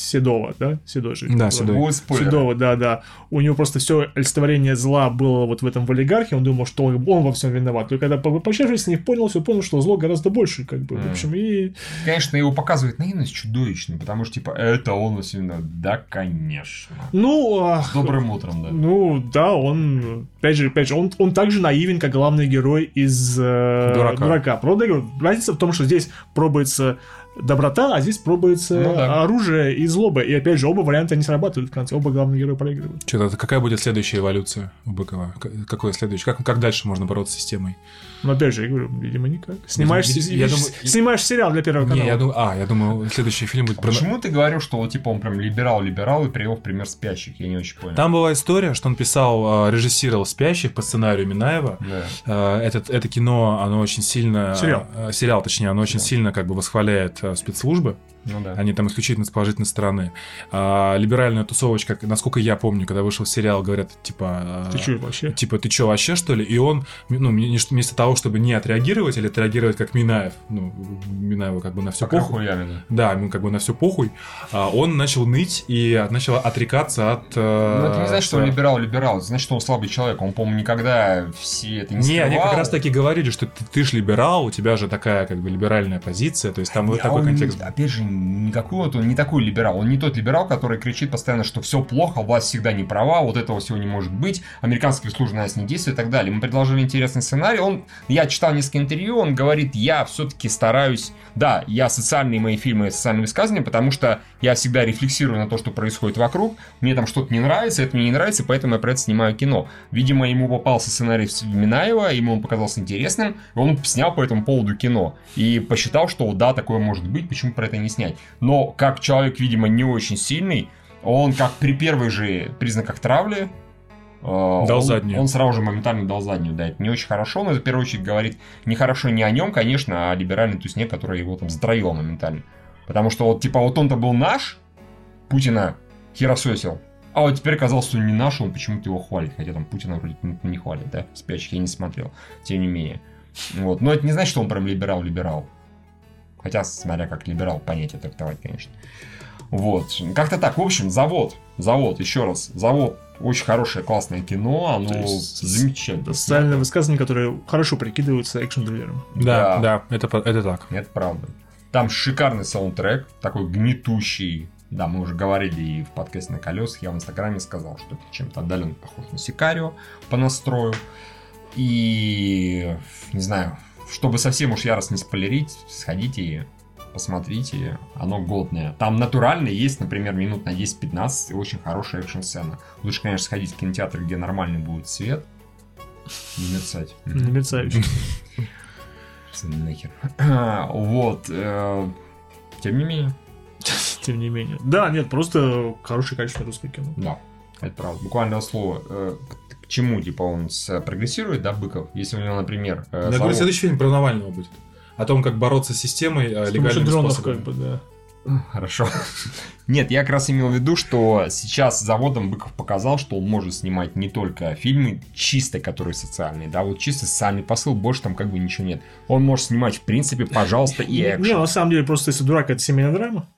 Седова, да? Седой же. Да. Седой. Седова, да, да. У него просто все олицетворение зла было вот в этом в олигархе, он думал, что он, он во всем виноват. И когда по- пообщавшись с ним, понял, все понял, что зло гораздо больше, как бы. В Мгм. общем, и Конечно, его показывает наивность чудовищной, потому что, типа, это он сильно. Да, конечно. ну, С добрым утром, да. ну, да, он, опять же, опять же, он, он так же наивен, как главный герой из э, Дурака. Правда, я говорю, разница в том, что здесь пробуется доброта, а здесь пробуется Ну да. оружие и злоба. И опять же, оба варианта не срабатывают в конце, оба главные герои проигрывают. Что-то какая будет следующая эволюция у Быкова? К- Какое следующее? Как, как дальше можно бороться с системой? Но опять же, я говорю, видимо, никак. Снимаешь, я с- думаю- снимаешь сериал для Первого канала. Не, я думаю, а, я думаю, следующий фильм будет про... Почему ты говорил, что вот, типа он прям либерал-либерал и привел в пример спящих? Я не очень понял. Там была история, что он писал, э, режиссировал «Спящих» по сценарию Минаева. Да. Э, Этот, это кино, оно очень сильно... Сериал. э, Сериал, точнее, оно очень сильно как бы восхваляет спецслужбы. Ну да. Они там исключительно с положительной стороны. А, либеральная тусовочка, насколько я помню, когда вышел сериал, говорят, типа... Ты э, что вообще? Типа, ты чё, вообще, что ли? И он, ну, вместо того, чтобы не отреагировать или отреагировать как Минаев, ну, Минаеву как бы на все Пока похуй, хуями, да. ему как бы на все похуй, а, он начал ныть и начал отрекаться от... э, Ну, это не значит, что он своего- либерал-либерал, это значит, что он слабый человек. Он, по-моему, никогда все это не Не, они скрывал. как раз таки говорили, что ты, ты ж либерал, у тебя же такая как бы либеральная позиция, то есть там вот А такой он, контекст. Опять же, никакой вот он не такой либерал. Он не тот либерал, который кричит постоянно, что все плохо, власть всегда не права, вот этого всего не может быть, американские службы на нас не действуют и так далее. Мы предложили интересный сценарий. Он, я читал несколько интервью, он говорит, я все-таки стараюсь, да, я социальные мои фильмы, социальные высказывания, потому что я всегда рефлексирую на то, что происходит вокруг, мне там что-то не нравится, это мне не нравится, поэтому я про это снимаю кино. Видимо, ему попался сценарий Минаева, ему он показался интересным, и он снял по этому поводу кино. И посчитал, что да, такое может быть, почему про это не снять. Но как человек, видимо, не очень сильный, он как при первых же признаках травли э, Дал он, заднюю. Он сразу же моментально дал заднюю, да, это не очень хорошо, но это в первую очередь говорит нехорошо не о нем, конечно, а о либеральной тусне, которая его там затравила моментально. Потому что вот, типа, вот он-то был наш, Путина херососил, а вот теперь оказалось, что он не наш, он почему-то его хвалит, хотя там Путина вроде никто не хвалит, да, спящих я не смотрел, тем не менее. Вот. Но это не значит, что он прям либерал-либерал. Хотя, смотря как либерал понятие трактовать, конечно. Вот. Как-то так. В общем, завод. Завод, еще раз. Завод. Очень хорошее, классное кино. Оно есть замечательно. Социальные высказывания, которые хорошо прикидываются экшн-триллером. Да, Да. да, это, это так. Это правда. Там шикарный саундтрек, такой гнетущий. Да, мы уже говорили и в подкасте на колесах, я в инстаграме сказал, что это чем-то отдаленно похож на Сикарио по настрою. И, не знаю, чтобы совсем уж яростно не спойлерить, сходите и посмотрите, оно годное. Там натурально есть, например, минут на 10-15 и очень хорошая экшн-сцена. Лучше, конечно, сходить в кинотеатр, где нормальный будет свет, не мерцать. Не мерцающий. *laughs* Пацаны, нахер. *clears throat* Вот. э, Тем не менее, *laughs* Тем не менее. Да, нет, просто хорошее качественное русское кино. да, это правда. Буквально слово. э, К чему, типа, он с- прогрессирует, да, Быков? Если у него, например, э, Я говорю, завод- следующий фильм про Навального будет. О том, как бороться с системой э, С легальными дронов, способами. как бы, да. Хорошо. Нет, я как раз имел в виду, что сейчас заводом Быков показал, что он может снимать не только фильмы чисто, которые социальные, да, вот чисто социальный посыл, больше там как бы ничего нет. Он может снимать, в принципе, пожалуйста, и Не, экшен. на самом деле, просто если дурак, это семейная драма.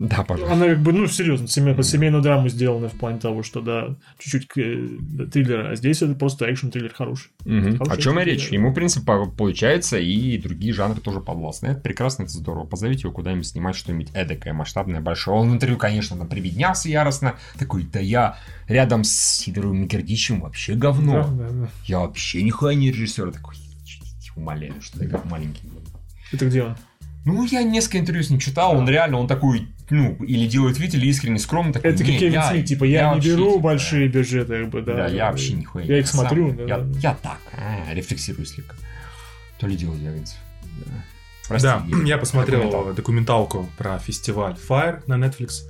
Да, пожалуйста. Она как бы, ну, серьезно, семей- под семейную драму сделана в плане того, что, да, чуть-чуть э, триллера, а здесь это просто экшн-триллер хороший. Мгм. Хороший О чем и фильм, речь? да. Ему, в принципе, по- получается, и другие жанры тоже подвластны. Это прекрасно, это здорово. Позовите его куда-нибудь снимать что-нибудь эдакое, масштабное, большое. Он в интервью, конечно, там прибеднялся яростно. Такой, да я рядом с Сидоровым Микердичем вообще говно. Да, да, да. Я вообще нихуя не режиссер. Такой, умоляю, что ты как маленький. Это где он? Ну, я несколько интервью с ним читал, он реально, он такой, ну, или делает вид, или искренне скромный, такой, Это как «Не, Кевин я- Смит, типа, я, не вообще, беру типа, большие бюджеты, как бы, да. Да, я вообще нихуя Я не их смотрю, да, Я, я так, а, рефлексирую слегка. То ли дело Ягодцев. Да. Прости, Да, Евгений. я посмотрел Документалку. документалку про фестиваль Fire на Netflix.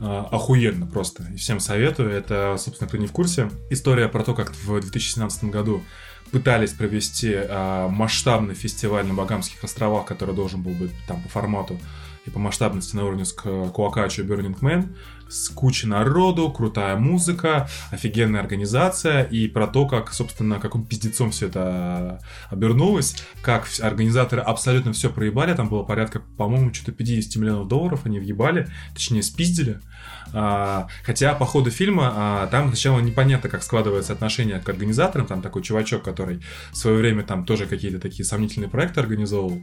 А, Охуенно просто. И всем советую. Это, собственно, кто не в курсе, история про то, как в 2017 году пытались провести а, масштабный фестиваль на Багамских островах, который должен был быть там по формату и по масштабности на уровне с Ку- Куакачо и Burning Man, с кучей народу, крутая музыка, офигенная организация, и про то, как, собственно, каким пиздецом все это обернулось, как организаторы абсолютно все проебали, там было порядка, по-моему, что-то 50 миллионов долларов они въебали, точнее, спиздили. А, хотя по ходу фильма а, там сначала непонятно, как складывается отношение к организаторам, там такой чувачок, который в свое время там тоже какие-то такие сомнительные проекты организовывал,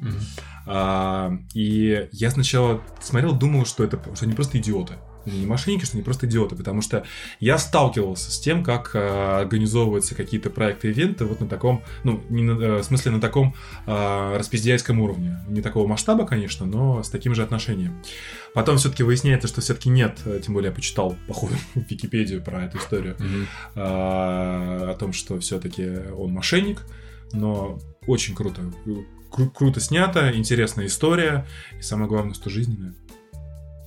А, и я сначала смотрел, думал, что это что они просто идиоты. не мошенники, что они просто идиоты, потому что я сталкивался с тем, как э, организовываются какие-то проекты, ивенты вот на таком, ну, не на, э, в смысле на таком э, распиздяйском уровне. Не такого масштаба, конечно, но с таким же отношением. Потом все-таки выясняется, что все-таки нет, э, тем более я почитал, походу, *laughs* Википедию про эту историю, Мгм. э, о том, что все-таки он мошенник, но очень круто. Кру- круто снято, интересная история, и самое главное, что жизненная.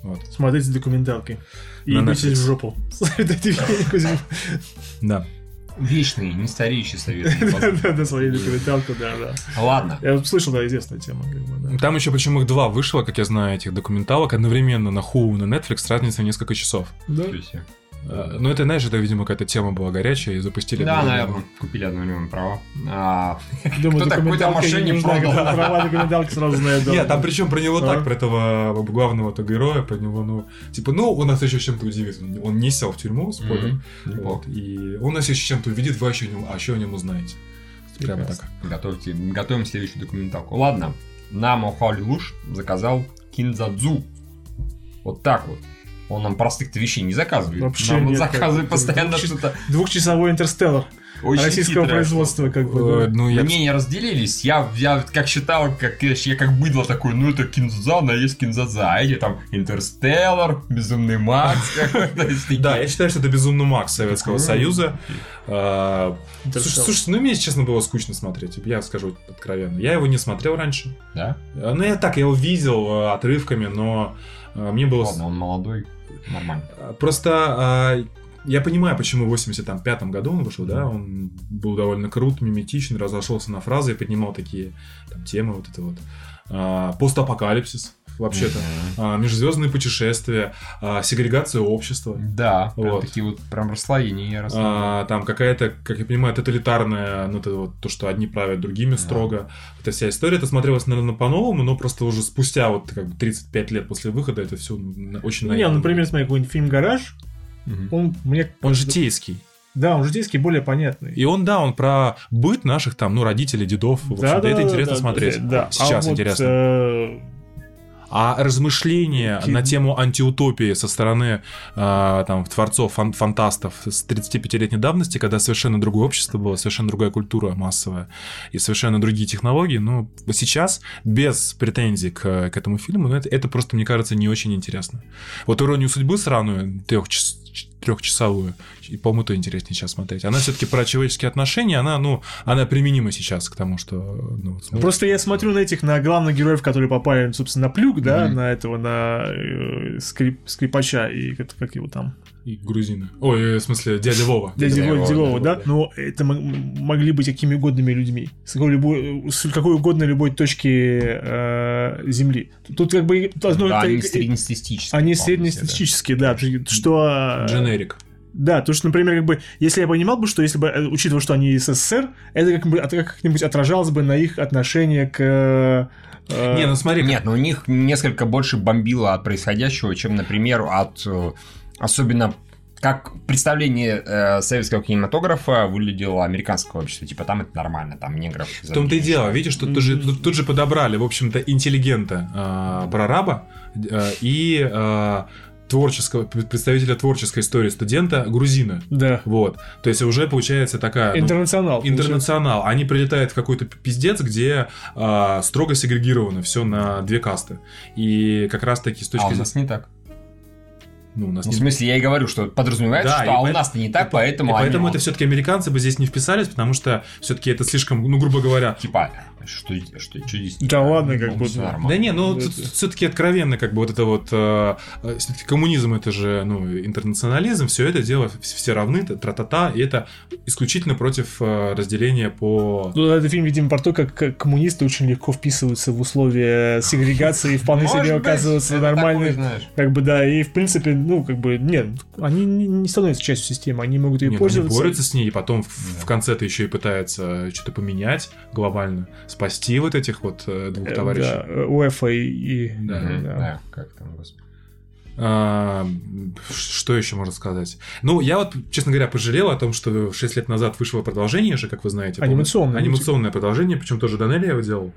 Вот. Смотрите документалки. И Netflix. в жопу. *laughs* Да. Вечный, не стареющий совет. *laughs* Да, да, свою документалку, да, да. Ладно. Я слышал, да, известная тема. как бы, да. Там еще причем их два вышло, как я знаю, этих документалок одновременно на Hulu и на Netflix, разница в несколько часов. Да. Э, Но это, знаешь, это, видимо, какая-то тема была горячая и запустили. Да, наверное, купили одновременно права. А, Думаю, Кто такой-то документалка не мошенник нужна, продал. права документалки сразу знают. да. Нет, там причем про него А? так, про этого главного-то героя, про него, ну, типа, ну, он нас еще чем-то удивит. Он не сел в тюрьму, спойлер. Мгм. Вот, и он нас еще чем-то увидит, вы еще о нем, а еще о нем узнаете. Прямо так. Готовьте, готовим следующую документалку. Ладно, нам Охаули Луш заказал Кинзадзу. Вот так вот. Он нам простых-то вещей не заказывает. Вообще нам нет, заказывает как- постоянно двухчас- что-то Двухчасовой интерстеллар очень российского хитрое, производства, как бы. Э. Ну, я... Мнения разделились. Я, я как считал, как я, я как быдло такой, ну это кинзадза, но есть кинзадза. А эти там Интерстеллар, Безумный Макс. *laughs* Да, я считаю, что это безумный Макс Советского. Союза. А. Слушай, слушайте, ну мне, если честно, было скучно смотреть. Я скажу откровенно. Я его не смотрел раньше. Да? А, Ну, я так, я его видел э, отрывками, но э, мне было... Ладно, он молодой, нормально. А, Просто а, я понимаю, почему в 85 году он вышел, да, он был довольно крут, миметичен, разошелся на фразы и поднимал такие там, темы, вот это вот. А, постапокалипсис, вообще-то. А, межзвездные путешествия, а, сегрегация общества. Да, прям Вот. такие вот прям расслоения. А, там какая-то, как я понимаю, тоталитарная, ну, это вот то, что одни правят другими строго. Эта вся история, это смотрелось, наверное, по-новому, но просто уже спустя вот как бы 35 лет после выхода это все очень Не, наивно. например, смотри, какой-нибудь фильм «Гараж», Мгм. он мне... Он житейский. Да, он житейский, более понятный. И он, да, он про быт наших там, ну, родителей, дедов. В общем-то, это интересно смотреть. Да, Сейчас а вот, интересно. э, А размышления Ки- на тему антиутопии со стороны а, там, творцов, фан- фантастов с 35-летней давности, когда совершенно другое общество было, совершенно другая культура массовая и совершенно другие технологии, ну, сейчас, без претензий к, к этому фильму, ну, это, это просто, мне кажется, не очень интересно. Вот «Иронию судьбы» сраную, трехчас- трехчасовую, и, по-моему, то интереснее сейчас смотреть. Она все-таки про человеческие отношения, она, ну, она применима сейчас к тому, что... Ну, вот, Просто я смотрю на этих, на главных героев, которые попали, собственно, на плюг, да, Мгм. на этого, на э, скрип, скрипача и как, как его там, И грузины. Ой, э, в смысле, дядя Вова. дядя Вова, дядя Вова, да, да, да. но это м- могли быть какими угодными людьми, с какой, любой, с какой угодно любой точки э, Земли. Тут как бы... одно- Да, это- они среднестатистические. Они среднестатистические, да, что... э, Дженерик. Да, то, что, например, как бы, если я понимал бы, что если бы, э, учитывая, что они из СССР, это как бы от- как-нибудь отражалось бы на их отношение к... э, Не, ну смотри, Нет, но у них несколько больше бомбило от происходящего, чем, например, от э, особенно как представление э, советского кинематографа выглядело американского общества. Типа там это нормально, там негров. в том-то и дело. Видишь, тут, тут же, тут, тут же подобрали, в общем-то, интеллигента э, прораба э, и э, творческого, представителя творческой истории студента грузина. Да. Вот. То есть уже получается такая... ну, Интернационал. Интернационал. Они прилетают в какой-то пиздец, где э, строго сегрегировано все на две касты. И как раз таки с А точки у зрения... нас не так. Ну, у нас Ну, в не смысле, я и говорю, что подразумевается, Да, что и а у поэт- нас-то не так, И поэтому они поэтому вот, это все-таки американцы бы здесь не вписались, потому что все-таки это слишком, ну, грубо говоря, типа, что, что, что здесь? Да ладно, как Ну, да. нормально. Да не, ну Это- все-таки откровенно, как бы вот это вот все-таки коммунизм это же ну интернационализм, все это дело вс- все равны, тра-та-та, и это исключительно против э, разделения по. Ну, это фильм, видимо, про то, как коммунисты очень легко вписываются в условия сегрегации и вполне себе оказываются нормальными. Как бы, да, и в принципе, ну, как бы, нет, они не, не становятся частью системы, они могут Не, ей ну, они пользоваться. борются с ней, и потом в, в конце-то еще и пытаются что-то поменять глобально, спасти вот этих вот э, двух Э, товарищей. Да, э, УЭФА и... и- Да, да. Да, как там, господи. А, что еще можно сказать? Ну, я вот, честно говоря, пожалел о том, что 6 лет назад вышло продолжение же, как вы знаете. Анимационное. Анимационное продолжение, причем тоже Данелли его делал.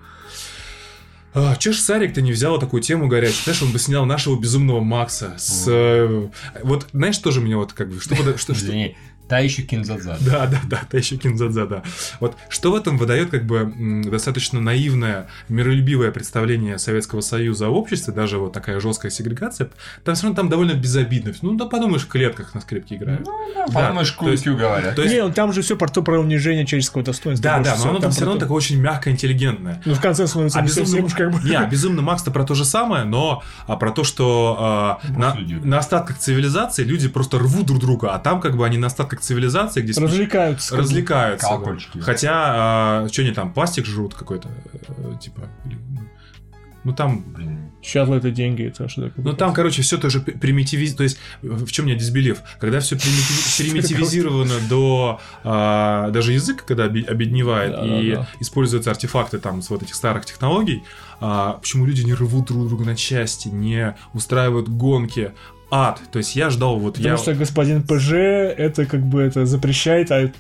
А, че ж Сарик-то не взял такую тему горячую? Знаешь, он бы снял нашего безумного Макса с... э, Вот, знаешь, тоже мне вот как бы... Что, что, что- Извини, та еще кинзадза. *laughs* Да, да, да, та еще Кинзадза, да. Вот что в этом выдает как бы достаточно наивное, миролюбивое представление Советского Союза о обществе, даже вот такая жесткая сегрегация, там все равно там довольно безобидно. Ну, да подумаешь, в клетках на скрипке играют. Подумаешь, то есть- кую говорят. То есть, Не, ну там же все про то про унижение человеческого достоинства. да, да, но оно там все равно то. такое очень мягкое, интеллигентное. Ну, в конце становится А безумный, уж как бы... не, а безумный Макс-то про то же самое, но а, про то, что а, на, на остатках цивилизации люди просто рвут друг друга, а там как бы они на остатках цивилизации, где спич- Развлекаются. бы. развлекаются. Колокольчики. Хотя, что они там, пластик жрут какой-то, э, типа, ну там, Блин, Щадла это деньги, это что такое? ну там, короче, все тоже примитивиз... То есть, в чем меня дисбелив? Когда все *laughs* примитивизировано до а, даже язык, когда обе- обедневает Да, и да, да. используются артефакты там с вот этих старых технологий, а, почему люди не рвут друг друга на части, не устраивают гонки, ад. То есть я ждал вот Потому я... что господин ПЖ это как бы это запрещает, а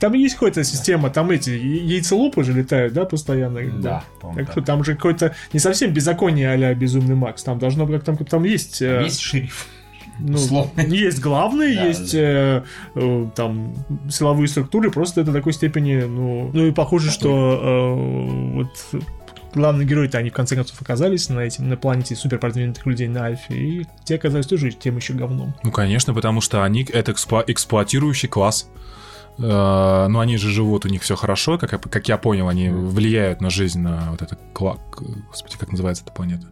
там есть какая-то система, там эти яйцелупы же летают, да, постоянно. Да, Так так. что там же какое-то не совсем беззаконие а безумный Макс. Там должно быть, там, там есть. э, Есть шериф. *laughs* ну, условно. есть главные, Да, есть да. э, э, там силовые структуры, просто это до такой степени, ну, ну и похоже, что э, вот главные герои-то они в конце концов оказались на этим на планете супер продвинутых людей на Альфе, и те оказались тоже тем еще говном. Ну, конечно, потому что они это экспло- эксплуатирующий класс. Э, Ну, они же живут, у них все хорошо, как я, как я понял, они влияют на жизнь, на вот это кла... к- Господи, как называется эта планета?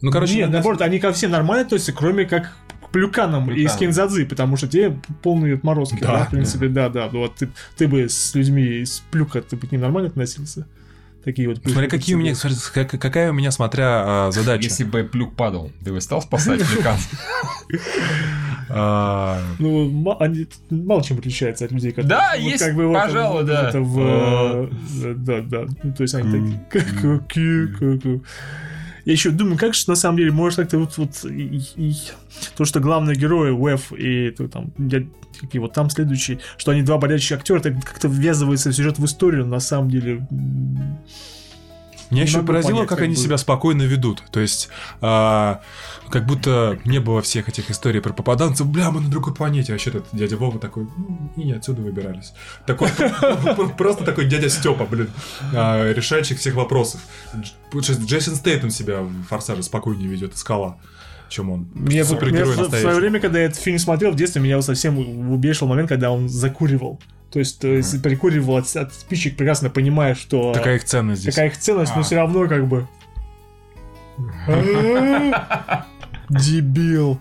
Ну, короче, Нет, на- наоборот, они ко всем нормально относятся, кроме как к плюканам и скинзадзы, потому что те полные отморозки, да, Да, в принципе, да, да. Ну, вот ты, ты бы с людьми из плюка, ты бы к ним нормально относился? Такие вот Смотри, какие у меня, как- какая у меня, смотря а, задача. Если бы плюк падал, ты бы стал спасать *laughs* плюка? А, Ну, они мало чем отличаются от людей, которые... Да, есть, пожалуй, вот да. э, да, да. Ну, то есть они такие... *laughs* Я еще думаю, как же на самом деле, может как-то вот, вот и- и- то, что главные герои, Уэф и то, там, какие вот там следующие, что они два болящих актера, так как-то ввязывается в сюжет в историю, на самом деле... Меня Не еще поразило, понять, как как они себя спокойно ведут. То есть, а, как будто не было всех этих историй про попаданцев. Бля, мы на другой планете. А вообще этот дядя Вова такой, «Ну, и не отсюда выбирались. Такой, *laughs* просто такой дядя Степа, блин, а, решальщик всех вопросов. Джейсон Стейтем себя в «Форсаже» спокойнее ведет, скала, чем он. Меня, Супергерой меня в- в настоящий. свое время, когда я этот фильм смотрел в детстве, меня совсем убешил момент, когда он закуривал. То есть, э, прикуривал от, от спичек, прекрасно понимая, что Какая их ценность здесь? какая их ценность, но А. все равно как бы... *laughs* Дебил.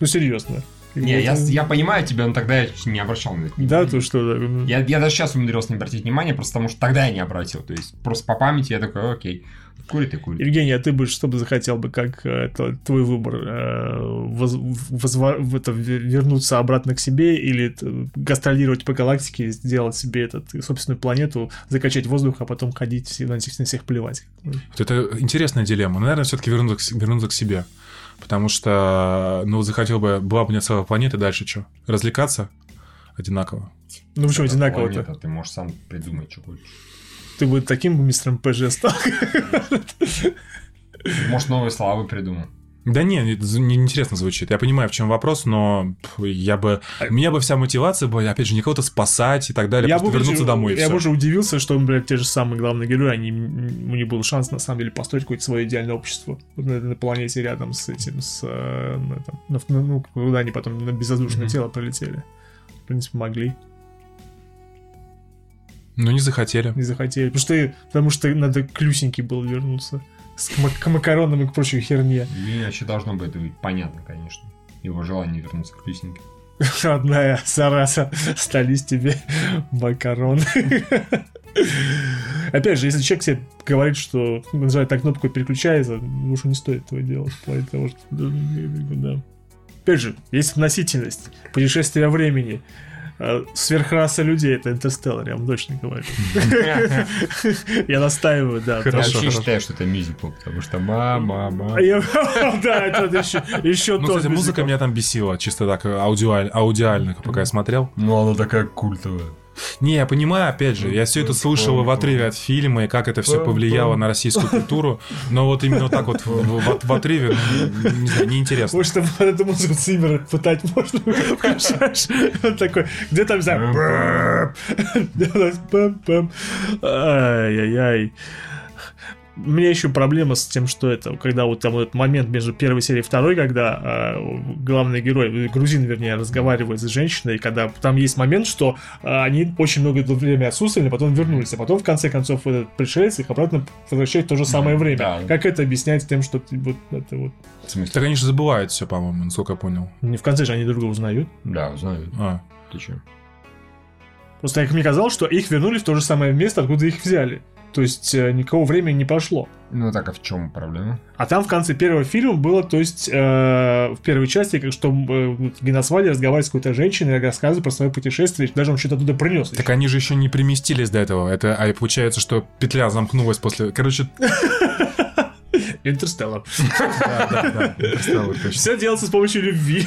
Ну, серьезно. Не, я, я понимаю тебя, но тогда я не обращал на это Да, внимания. то что... да, Я, я даже сейчас умудрился не обратить внимания, просто потому что тогда я не обратил. То есть просто по памяти я такой, окей, курит и курит. Евгений, а ты бы что бы захотел бы, как э, это, твой выбор, э, воз- возва- в это, вернуться обратно к себе или гастролировать по галактике, сделать себе этот, собственную планету, закачать воздух, а потом ходить все- на всех, на всех плевать? Вот это интересная дилемма. Наверное, все-таки вернуться, вернуться к себе. Потому что, ну, захотел бы, была бы у меня целая планета, дальше что? Развлекаться одинаково. Ну почему одинаково-то? Ты можешь сам придумать, что хочешь. Ты бы таким мистером ПЖ стал. Может, новые славы придумал. Да не, не- неинтересно звучит. Я понимаю, в чем вопрос, но я бы... У меня бы вся мотивация была, опять же, не кого-то спасать и так далее, Я просто бы вернуться домой Я бы уже удивился, что, блядь, те же самые главные герои, они, у них был шанс, на самом деле, построить какое-то свое идеальное общество вот на, на планете рядом с этим, с... э, на на- ну, ну, куда они потом на безвоздушное Мгм. тело пролетели. В принципе, могли, Но не захотели. не захотели. Потому что, потому что надо клюсенький был вернуться. С, к, мак- к макаронам и к прочей херне. Иначе должно быть быть понятно, конечно. Его желание вернуться к Люсеньке. Родная *laughs* Сараса, стались тебе макароны. *laughs* Опять же, если человек себе говорит, что нажимает так кнопку и переключается, лучше не стоит этого делать. в плане того, что- да. Опять же, есть относительность, путешествие времени, сверхраса людей, это интерстеллар, я вам точно говорю. Я настаиваю, да. Я Хорошо, вообще считаю, что это мюзикл, потому что мама, мама. А *laughs* Да, это еще, еще Ну, тот кстати, музыка меня там бесила, чисто так, аудиаль- аудиально, пока я смотрел. Ну, она такая культовая. Не, я понимаю, опять же, я все это слышал в отрыве от фильма, и как это все повлияло на российскую *laughs* культуру, но вот именно так вот в, в- в отрыве, ну, не знаю, неинтересно. Может, там эту музыку Циммера пытать можно? *laughs* Включаешь? Он такой, где там, пэм-пэм. *laughs* Ай-яй-яй. У меня еще проблема с тем, что это, когда вот там вот этот момент между первой серией и второй, когда э, главный герой, э, грузин, вернее, разговаривает с женщиной, когда там есть момент, что э, они очень много время отсутствовали, потом вернулись, а потом в конце концов этот пришелец их обратно возвращает в то же самое время. да. Как это объясняется тем, что ты вот это вот В смысле? Так они же забывают все, по-моему, насколько я понял. не в конце же они друг друга узнают. Да, знаю. А. Ты че? Просто как мне казалось, что их вернули в то же самое место, откуда их взяли. То есть э, никакого времени не прошло. Ну так, а в чем проблема? А там в конце первого фильма было, то есть э, в первой части, как что э, вот Геносвади разговаривает с какой-то женщиной, рассказывает про свое путешествие, даже он что-то оттуда принес. Так они же еще не приместились до этого. Это, а получается, что петля замкнулась после... Короче, *laughs* Интерстеллар. да, да, да, Интерстеллар, точно. Все делается с помощью любви.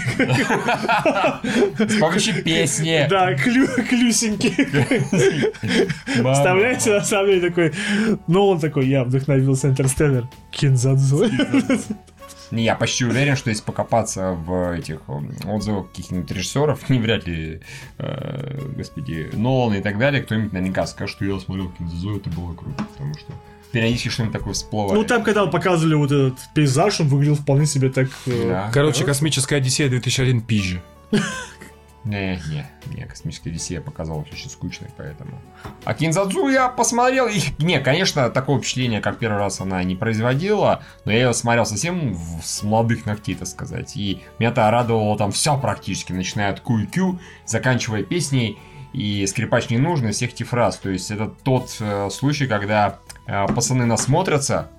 С помощью песни. Да, клю, клюсеньки. Вставляете, на самом деле, такой... Ну, он такой, я вдохновился Интерстеллар. Кинзадзу. Не, я почти уверен, что если покопаться в этих отзывах каких-нибудь режиссеров, *laughs* не вряд ли, э, господи, Нолан и так далее, кто-нибудь наверняка скажет, что я смотрел Кинзазу, это было круто, потому что периодически что-нибудь такое всплывает. Ну, там, когда показывали вот этот пейзаж, он выглядел вполне себе так... э, Да. Короче, «Космическая Одиссея» 2001 пизже. *laughs* Не, не, не, космическая Одиссея показалась очень скучной, поэтому. А Кинзадзу я посмотрел, и, не, конечно, такого впечатления, как первый раз она не производила, но я ее смотрел совсем в- с молодых ногтей, так сказать, и меня-то радовало там все практически, начиная от QQ, заканчивая песней, и скрипач не нужен, и всех этих фраз, то есть это тот э, случай, когда пацаны насмотрятся,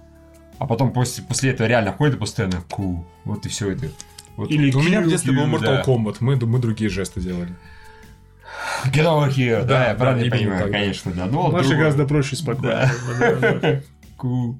а потом после, после этого реально ходят и постоянно ку, вот и все это. Вот. Или У меня в детстве был Mortal. Kombat, мы, мы другие жесты делали. Get over here. Да, Да, я правильно понимаю, конечно, да. Ну, Наши гораздо проще спокойно. *laughs* Ку.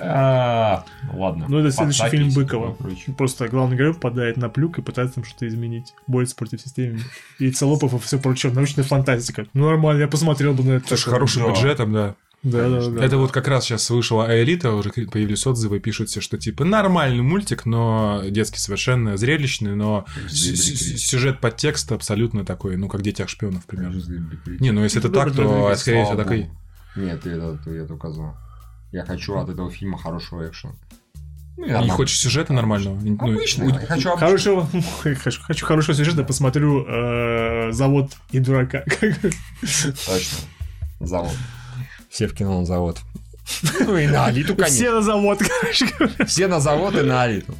А, Ладно. Ну, это следующий фильм Быкова. Просто главный герой попадает на плюк и пытается там что-то изменить. Борется против системы. И Целопов и все прочее. Научная фантастика. Ну, нормально, я посмотрел бы на это. С хорошим бюджетом, да. Да, да, да. Это вот как раз сейчас вышла Элита, уже появились отзывы, пишут все, что типа нормальный мультик, но детский совершенно зрелищный, но сюжет подтекст абсолютно такой, ну как «Детях шпионов», примерно. Не, ну если это так, то скорее всего такой... Нет, это, ты это указал. Я хочу от этого фильма хорошего экшена. Ну, Не хочешь сюжета нормального? Ну, Обычно. у- Я хочу обычно. Хорошего, хочу, хочу хорошего сюжета, посмотрю э, завод и дурака. Точно. Завод. Все в кино на завод. *laughs* Ну и на Алиту, Все конечно. на завод, *laughs* короче. Все на завод и на Алиту.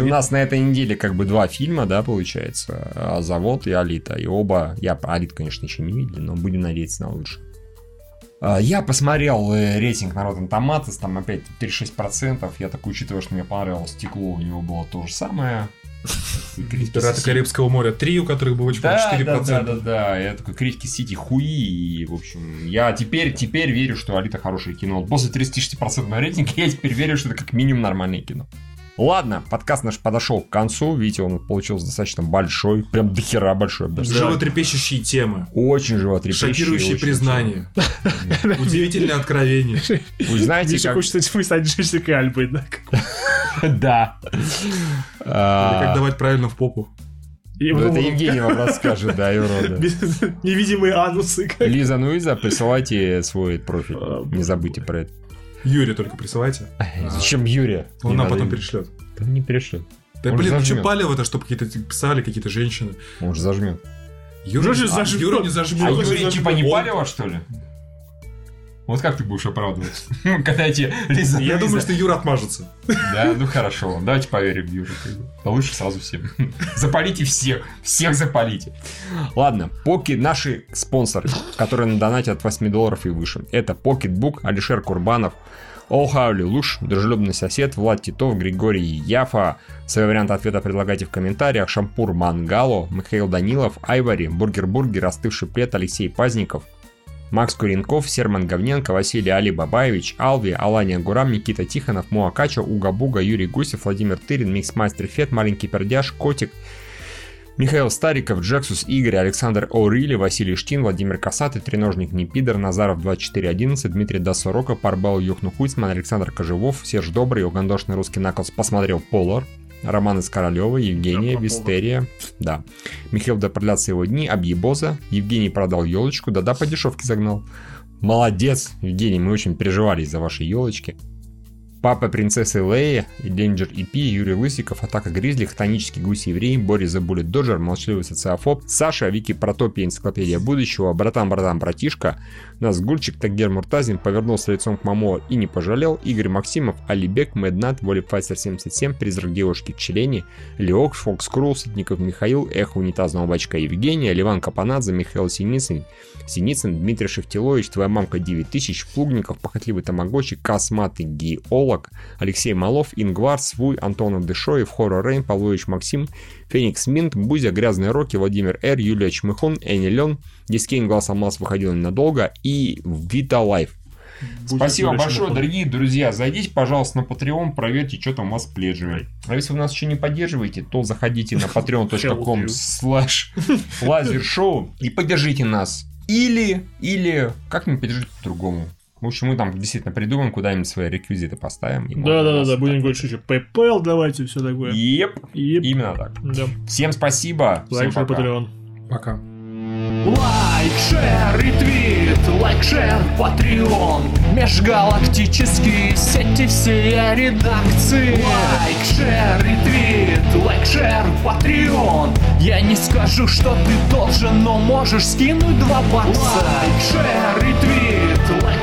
У нас на этой неделе как бы два фильма, да, получается. А, Завод и Алита. И оба, я про Алит, конечно, еще не видел, но будем надеяться на лучшее. А, Я посмотрел э, рейтинг на Rotten Tomatoes, там опять 36%. Я так учитывая, что мне понравилось стекло, у него было то же самое. Пираты Карибского моря 3, у которых было да, 4%. да, да, да, да. Я такой, критики Сити хуи, и, в общем, я теперь, теперь верю, что Алита хорошее кино. После 36% рейтинга я теперь верю, что это как минимум нормальное кино. Ладно, подкаст наш подошел к концу. Видите, он получился достаточно большой. Прям дохера большой. даже. Животрепещущие темы. Очень животрепещущий. Шокирующие очень признания. Удивительные откровения. сильно. Вы знаете, как... хочет этим стать Джессикой Альбой, да? *laughs* Да. Или А, как давать правильно в попу. Ну, Это Евгений вам расскажет, да, без- Невидимые анусы. как- Лиза Нуиза, присылайте свой профиль. Не забудьте про это. Юре только присылайте. Зачем Юрия? Он Не нам потом перешлет. Да не перешлет. Да Он блин, ну зажмёт. что палево-то, чтобы какие-то писали какие-то женщины. Он же зажмет. Юра, Юра же а, зажмёт. Юра не А зажмет. Юрий типа не Он- палево, что ли? Вот как ты будешь оправдываться? *laughs* Когда эти Лиза Я думаю, что Юра отмажется. Да, ну хорошо, давайте поверим. А лучше сразу всем. *laughs* Запалите всех, всех запалите. Ладно, поки наши спонсоры, которые на донате от 8 долларов и выше. Это Pocketbook, Алишер Курбанов, Олхаули Луш, Дружелюбный сосед, Влад Титов, Григорий Яфа. Свои варианты ответа предлагайте в комментариях. Шампур Мангало, Михаил Данилов, Айвари, Бургер Бургер, Остывший плед, Алексей Пазников, Макс Куренков, Серман Говненко, Василий Али Бабаевич, Алви, Алания Гурам, Никита Тихонов, Муакачо, Уга Буга, Юрий Гусев, Владимир Тырин, Миксмастер Фет, Маленький Пердяж, Котик, Михаил Стариков, Джексус, Игорь, Александр О'Рилли, Василий Штин, Владимир Касатый, Треножник Непидор, Назаров 2411, Дмитрий Досорока, Парбал Юхну Хуйцман, Александр Кожевов, Серж Добрый, угандошный русский наклс посмотрел Полар, Роман из Королева, Евгения, Да, Вистерия, да. Михаил да продлятся его дни, Объебоза, Евгений продал елочку, да-да, по дешевке загнал. Молодец, Евгений, мы очень переживали из-за вашей елочки. Папа принцессы Лея, Danger EP, Юрий Лысиков, Атака Гризли, Хтонический гусь еврей, Борис Забулит Доджер, Молчаливый социофоб, Саша, Вики Протопия, Энциклопедия будущего, Братан, Братан, Братишка, Назгульчик, Тагер Муртазин, Повернулся лицом к Мамо и не пожалел, Игорь Максимов, Алибек, Мэднат, Волипфайсер 77, Призрак девушки в Челени, Леок, Фокс Крул, Сытников Михаил, Эхо унитазного бачка Евгения, Ливан Капанадзе, Михаил Синицын, Синицын, Дмитрий Шахтилович, Твоя мамка 9000, Плугников, Похотливый Тамагочи, Косматый Геолог, Алексей Малов, Ингвар, Свуй, Антонов Дышоев, Хоррор Рейн, Павлович Максим, Феникс Минт, Бузя, Грязные Роки, Владимир Р, Юлия Чмыхун, Энни Лен, Дискейн Глаз Алмаз выходил ненадолго и Вита Лайф. Будет Спасибо большое, Шмыхун. дорогие друзья. Зайдите, пожалуйста, на Patreon, проверьте, что там у вас с pledge ами. А если вы нас еще не поддерживаете, то заходите на *laughs* patreon.com slash *laughs* lasershow и поддержите нас. Или, или как-нибудь поддержите по-другому. В общем, мы там действительно придумаем, куда-нибудь свои реквизиты поставим. Да, да, да, да, будем говорить, что еще PayPal давайте, все такое. Yep, и именно так. да. Всем спасибо. Всем Лайк, share, пока. Patreon. Пока. Лайк, share, ретвит, лайк, share, Patreon Межгалактические сети всей редакции Лайк, share, ретвит, лайк, share, Patreon Я не скажу, что ты должен, но можешь скинуть два бакса Лайк, share, ретвит,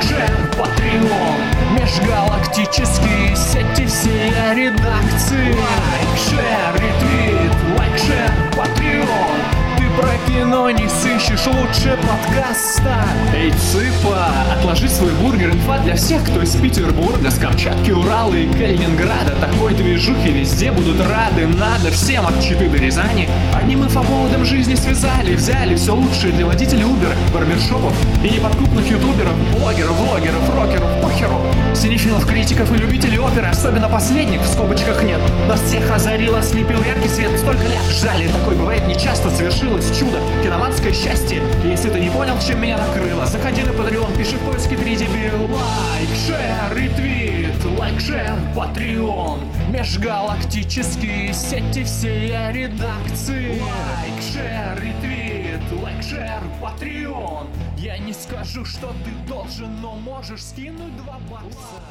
шер, патреон Межгалактические сети всей редакции. Лайк, шер, ретвит, лайк, шер, патреон про кино не сыщешь лучше подкаста. Эй, цыпа, отложи свой бургер Инфа для всех, кто из Петербурга С Камчатки, Урала и Калининграда. Такой движухи везде будут рады Надо всем от Читы до Рязани. Одним инфоповодом жизни связали Взяли все лучшее для водителей Uber Барбершопов и неподкупных ютуберов Блогеров, влогеров, рокеров, похеру Синефилов, критиков и любителей оперы Особенно последних в скобочках нет. Нас всех озарил, ослепил яркий свет. Столько лет ждали, такое бывает нечасто. Совершилось чудо, киноманское счастье. Если ты не понял, чем меня накрыло Заходи на Patreon, пиши в поиске 3 дебила Лайк, share, ретвит, лайк, share, Patreon Межгалактические сети всей редакции Лайк, share, ретвит, лайк, share, Patreon Я не скажу, что ты должен, но можешь скинуть два бакса